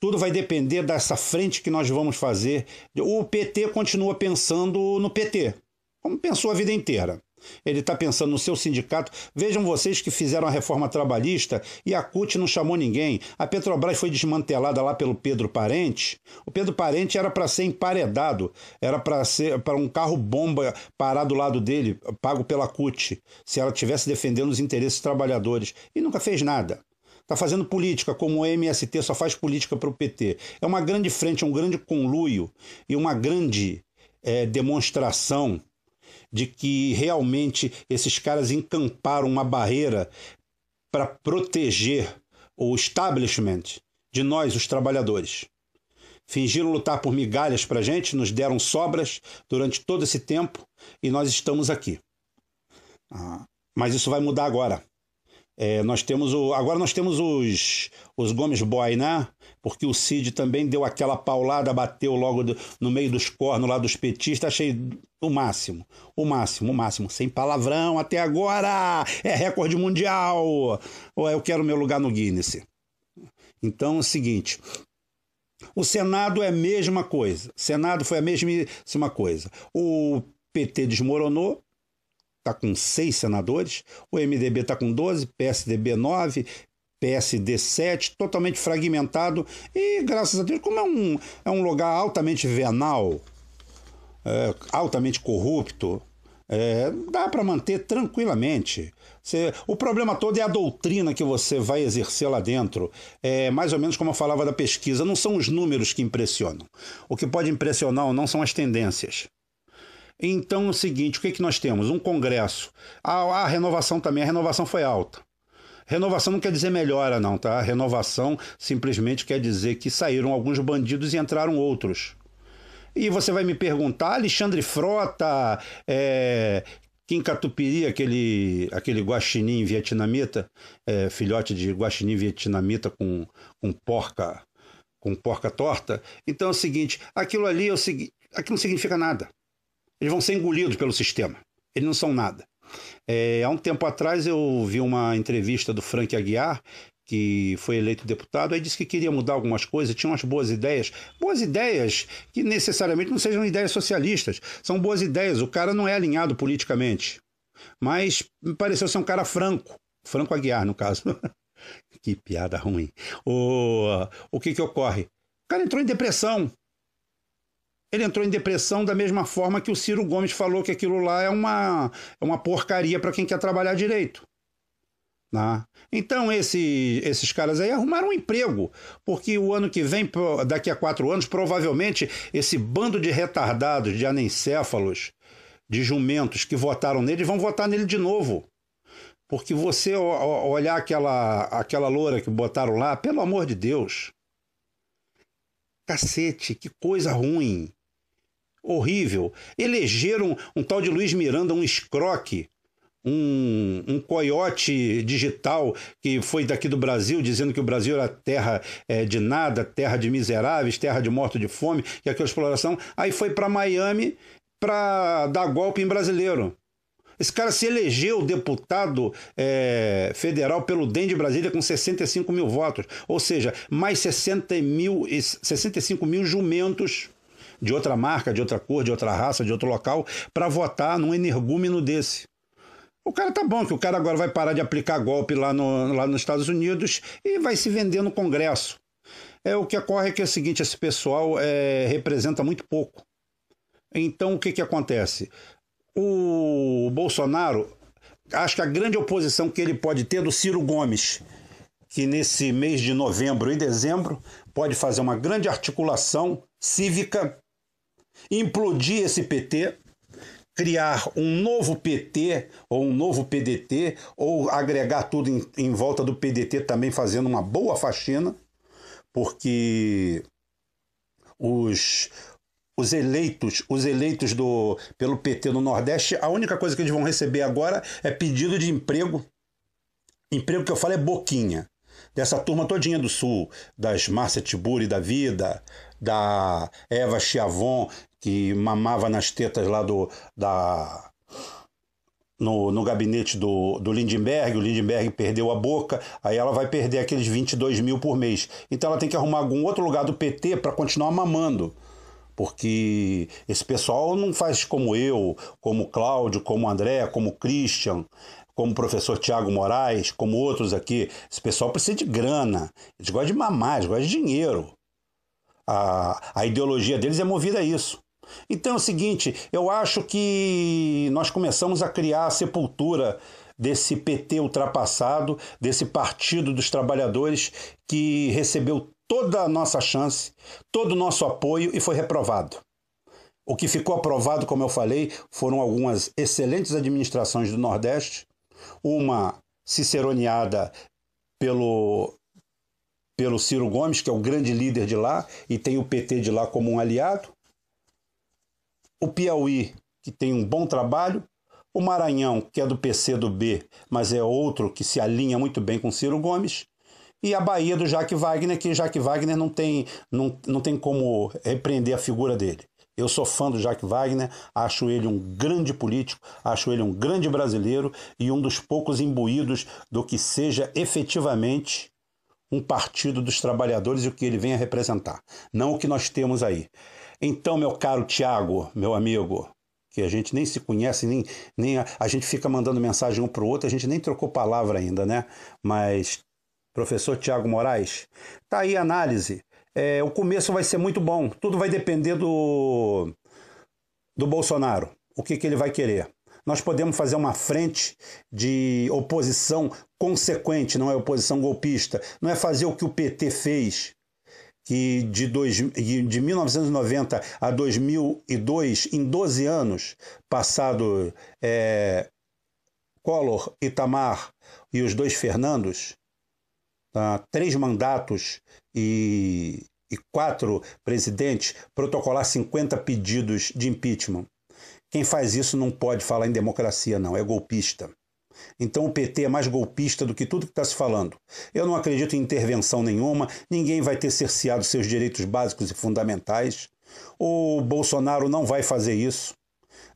Tudo vai depender dessa frente que nós vamos fazer. O PT continua pensando no PT, como pensou a vida inteira. Ele está pensando no seu sindicato. Vejam vocês que fizeram a reforma trabalhista e a CUT não chamou ninguém. A Petrobras foi desmantelada lá pelo Pedro Parente. O Pedro Parente era para ser emparedado, era para ser para um carro bomba parar do lado dele, pago pela CUT, se ela tivesse defendendo os interesses dos trabalhadores. E nunca fez nada está fazendo política, como o MST só faz política para o PT. É uma grande frente, um grande conluio e uma grande é, demonstração de que realmente esses caras encamparam uma barreira para proteger o establishment de nós, os trabalhadores. Fingiram lutar por migalhas para a gente, nos deram sobras durante todo esse tempo e nós estamos aqui. Ah, mas isso vai mudar agora. É, nós temos o, agora nós temos os, os Gomes Boy, né? Porque o Cid também deu aquela paulada, bateu logo do, no meio dos cornos lá dos petistas. Achei o máximo, o máximo, o máximo. Sem palavrão até agora! É recorde mundial! Ou eu quero meu lugar no Guinness. Então é o seguinte: o Senado é a mesma coisa. Senado foi a mesma coisa. O PT desmoronou, está com seis senadores, o MDB está com 12, PSDB 9, PSD 7, totalmente fragmentado. E graças a Deus, como é um, é um lugar altamente venal, é, altamente corrupto, é, dá para manter tranquilamente. Você, o problema todo é a doutrina que você vai exercer lá dentro. É mais ou menos como eu falava da pesquisa, não são os números que impressionam. O que pode impressionar ou não são as tendências. Então é o seguinte, o que, que nós temos? Um congresso. A, a renovação também, a renovação foi alta. Renovação não quer dizer melhora, não, tá? Renovação simplesmente quer dizer que saíram alguns bandidos e entraram outros. E você vai me perguntar, Alexandre Frota, é, Kim Catupiry, aquele, aquele guaxinim vietnamita, é, filhote de guaxinim vietnamita com, com porca com porca torta. Então é o seguinte, aquilo ali é o aquilo não significa nada. Eles vão ser engolidos pelo sistema. Eles não são nada. É, há um tempo atrás eu vi uma entrevista do Frank Aguiar, que foi eleito deputado, aí disse que queria mudar algumas coisas, tinha umas boas ideias. Boas ideias que necessariamente não sejam ideias socialistas, são boas ideias. O cara não é alinhado politicamente, mas me pareceu ser um cara franco. Franco Aguiar, no caso. que piada ruim. O, o que, que ocorre? O cara entrou em depressão. Ele entrou em depressão da mesma forma que o Ciro Gomes falou que aquilo lá é uma, é uma porcaria para quem quer trabalhar direito. Né? Então, esse, esses caras aí arrumaram um emprego, porque o ano que vem, daqui a quatro anos, provavelmente esse bando de retardados, de anencéfalos, de jumentos que votaram nele, vão votar nele de novo. Porque você olhar aquela, aquela loura que botaram lá, pelo amor de Deus. Cacete, que coisa ruim horrível. Elegeram um tal de Luiz Miranda, um escroque, um, um coiote digital que foi daqui do Brasil, dizendo que o Brasil era terra é, de nada, terra de miseráveis, terra de morto de fome, que aquela exploração. Aí foi para Miami para dar golpe em brasileiro. Esse cara se elegeu deputado é, federal pelo DEM de Brasília com 65 mil votos. Ou seja, mais 60 mil, 65 mil jumentos de outra marca, de outra cor, de outra raça, de outro local, para votar num energúmeno desse. O cara tá bom, que o cara agora vai parar de aplicar golpe lá, no, lá nos Estados Unidos e vai se vender no Congresso. É, o que ocorre é que é o seguinte: esse pessoal é, representa muito pouco. Então o que, que acontece? O Bolsonaro, acho que a grande oposição que ele pode ter é do Ciro Gomes, que nesse mês de novembro e dezembro pode fazer uma grande articulação cívica implodir esse PT, criar um novo PT ou um novo PDT, ou agregar tudo em, em volta do PDT também fazendo uma boa faxina, porque os, os eleitos, os eleitos do, pelo PT no Nordeste, a única coisa que eles vão receber agora é pedido de emprego. Emprego que eu falo é boquinha. Dessa turma todinha do Sul, das Márcia Tiburi da vida, da Eva Chiavon, que mamava nas tetas lá do. Da, no, no gabinete do, do Lindenberg, o Lindenberg perdeu a boca, aí ela vai perder aqueles 22 mil por mês. Então ela tem que arrumar algum outro lugar do PT para continuar mamando. Porque esse pessoal não faz como eu, como Cláudio, como André, como Christian, como o professor Tiago Moraes, como outros aqui. Esse pessoal precisa de grana, eles gostam de mamar, eles gostam de dinheiro. A, a ideologia deles é movida a isso. Então é o seguinte, eu acho que nós começamos a criar a sepultura desse PT ultrapassado, desse Partido dos Trabalhadores que recebeu toda a nossa chance, todo o nosso apoio e foi reprovado. O que ficou aprovado, como eu falei, foram algumas excelentes administrações do Nordeste, uma ciceroneada pelo pelo Ciro Gomes, que é o grande líder de lá e tem o PT de lá como um aliado. O Piauí, que tem um bom trabalho. O Maranhão, que é do PC do B, mas é outro que se alinha muito bem com Ciro Gomes. E a Bahia do Jaque Wagner, que Jaque Wagner não tem, não, não tem como repreender a figura dele. Eu sou fã do Jacques Wagner, acho ele um grande político, acho ele um grande brasileiro e um dos poucos imbuídos do que seja efetivamente um partido dos trabalhadores e o que ele vem a representar, não o que nós temos aí. Então, meu caro Tiago, meu amigo, que a gente nem se conhece, nem, nem a, a gente fica mandando mensagem um para o outro, a gente nem trocou palavra ainda, né? Mas, professor Tiago Moraes, tá aí a análise é, o começo vai ser muito bom. Tudo vai depender do, do Bolsonaro, o que, que ele vai querer. Nós podemos fazer uma frente de oposição consequente, não é oposição golpista. Não é fazer o que o PT fez, que de, dois, de 1990 a 2002, em 12 anos, passado é, Collor, Itamar e os dois Fernandos, tá? três mandatos e, e quatro presidentes protocolar 50 pedidos de impeachment. Quem faz isso não pode falar em democracia, não, é golpista. Então o PT é mais golpista do que tudo que está se falando. Eu não acredito em intervenção nenhuma, ninguém vai ter cerceado seus direitos básicos e fundamentais. O Bolsonaro não vai fazer isso.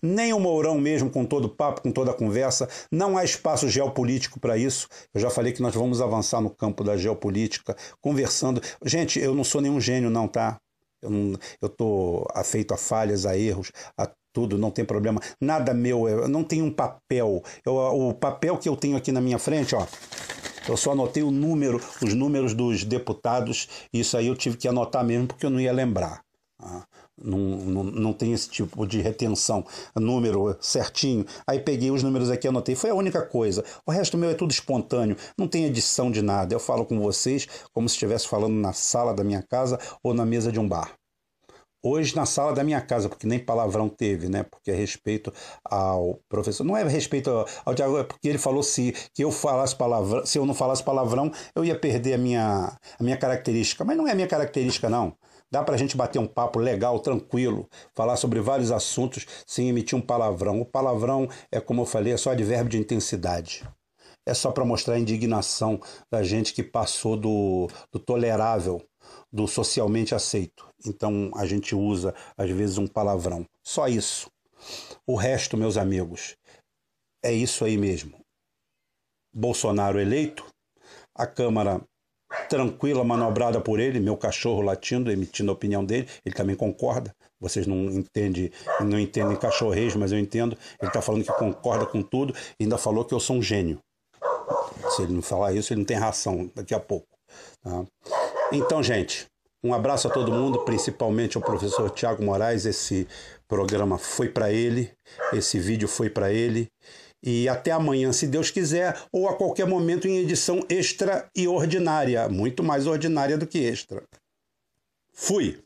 nem o Mourão mesmo, com todo o papo, com toda a conversa. Não há espaço geopolítico para isso. Eu já falei que nós vamos avançar no campo da geopolítica, conversando. Gente, eu não sou nenhum gênio, não, tá? Eu, tô afeito a falhas, a erros, a tudo, não tem problema. Nada meu, eu não tenho um papel. Eu, o papel que eu tenho aqui na minha frente, ó. Eu só anotei o número, os números dos deputados. Isso aí eu tive que anotar mesmo porque eu não ia lembrar. Tá? Não, não, não tem esse tipo de retenção, número certinho. Aí peguei os números aqui, anotei. Foi a única coisa. O resto meu é tudo espontâneo, não tem edição de nada. Eu falo com vocês como se estivesse falando na sala da minha casa ou na mesa de um bar. Hoje na sala da minha casa, porque nem palavrão teve, né? Porque é respeito ao professor. Não é respeito ao Tiago, é porque ele falou se que eu falasse palavrão, se eu não falasse palavrão, eu ia perder a minha, a minha característica. Mas não é a minha característica, não. Dá para a gente bater um papo legal, tranquilo, falar sobre vários assuntos sem emitir um palavrão. O palavrão é, como eu falei, é só advérbio de intensidade. É só para mostrar a indignação da gente que passou do, do tolerável, do socialmente aceito. Então a gente usa, às vezes, um palavrão. Só isso. O resto, meus amigos, é isso aí mesmo. Bolsonaro eleito, a Câmara tranquila, manobrada por ele, meu cachorro latindo, emitindo a opinião dele, ele também concorda. Vocês não entendem, não entendem cachorrejo, mas eu entendo. Ele está falando que concorda com tudo e ainda falou que eu sou um gênio. Se ele não falar isso, ele não tem ração daqui a pouco. Tá? Então, gente, um abraço a todo mundo, principalmente ao professor Tiago Moraes. Esse programa foi para ele, esse vídeo foi para ele. E até amanhã, se Deus quiser, ou a qualquer momento em edição extra e ordinária, muito mais ordinária do que extra. Fui!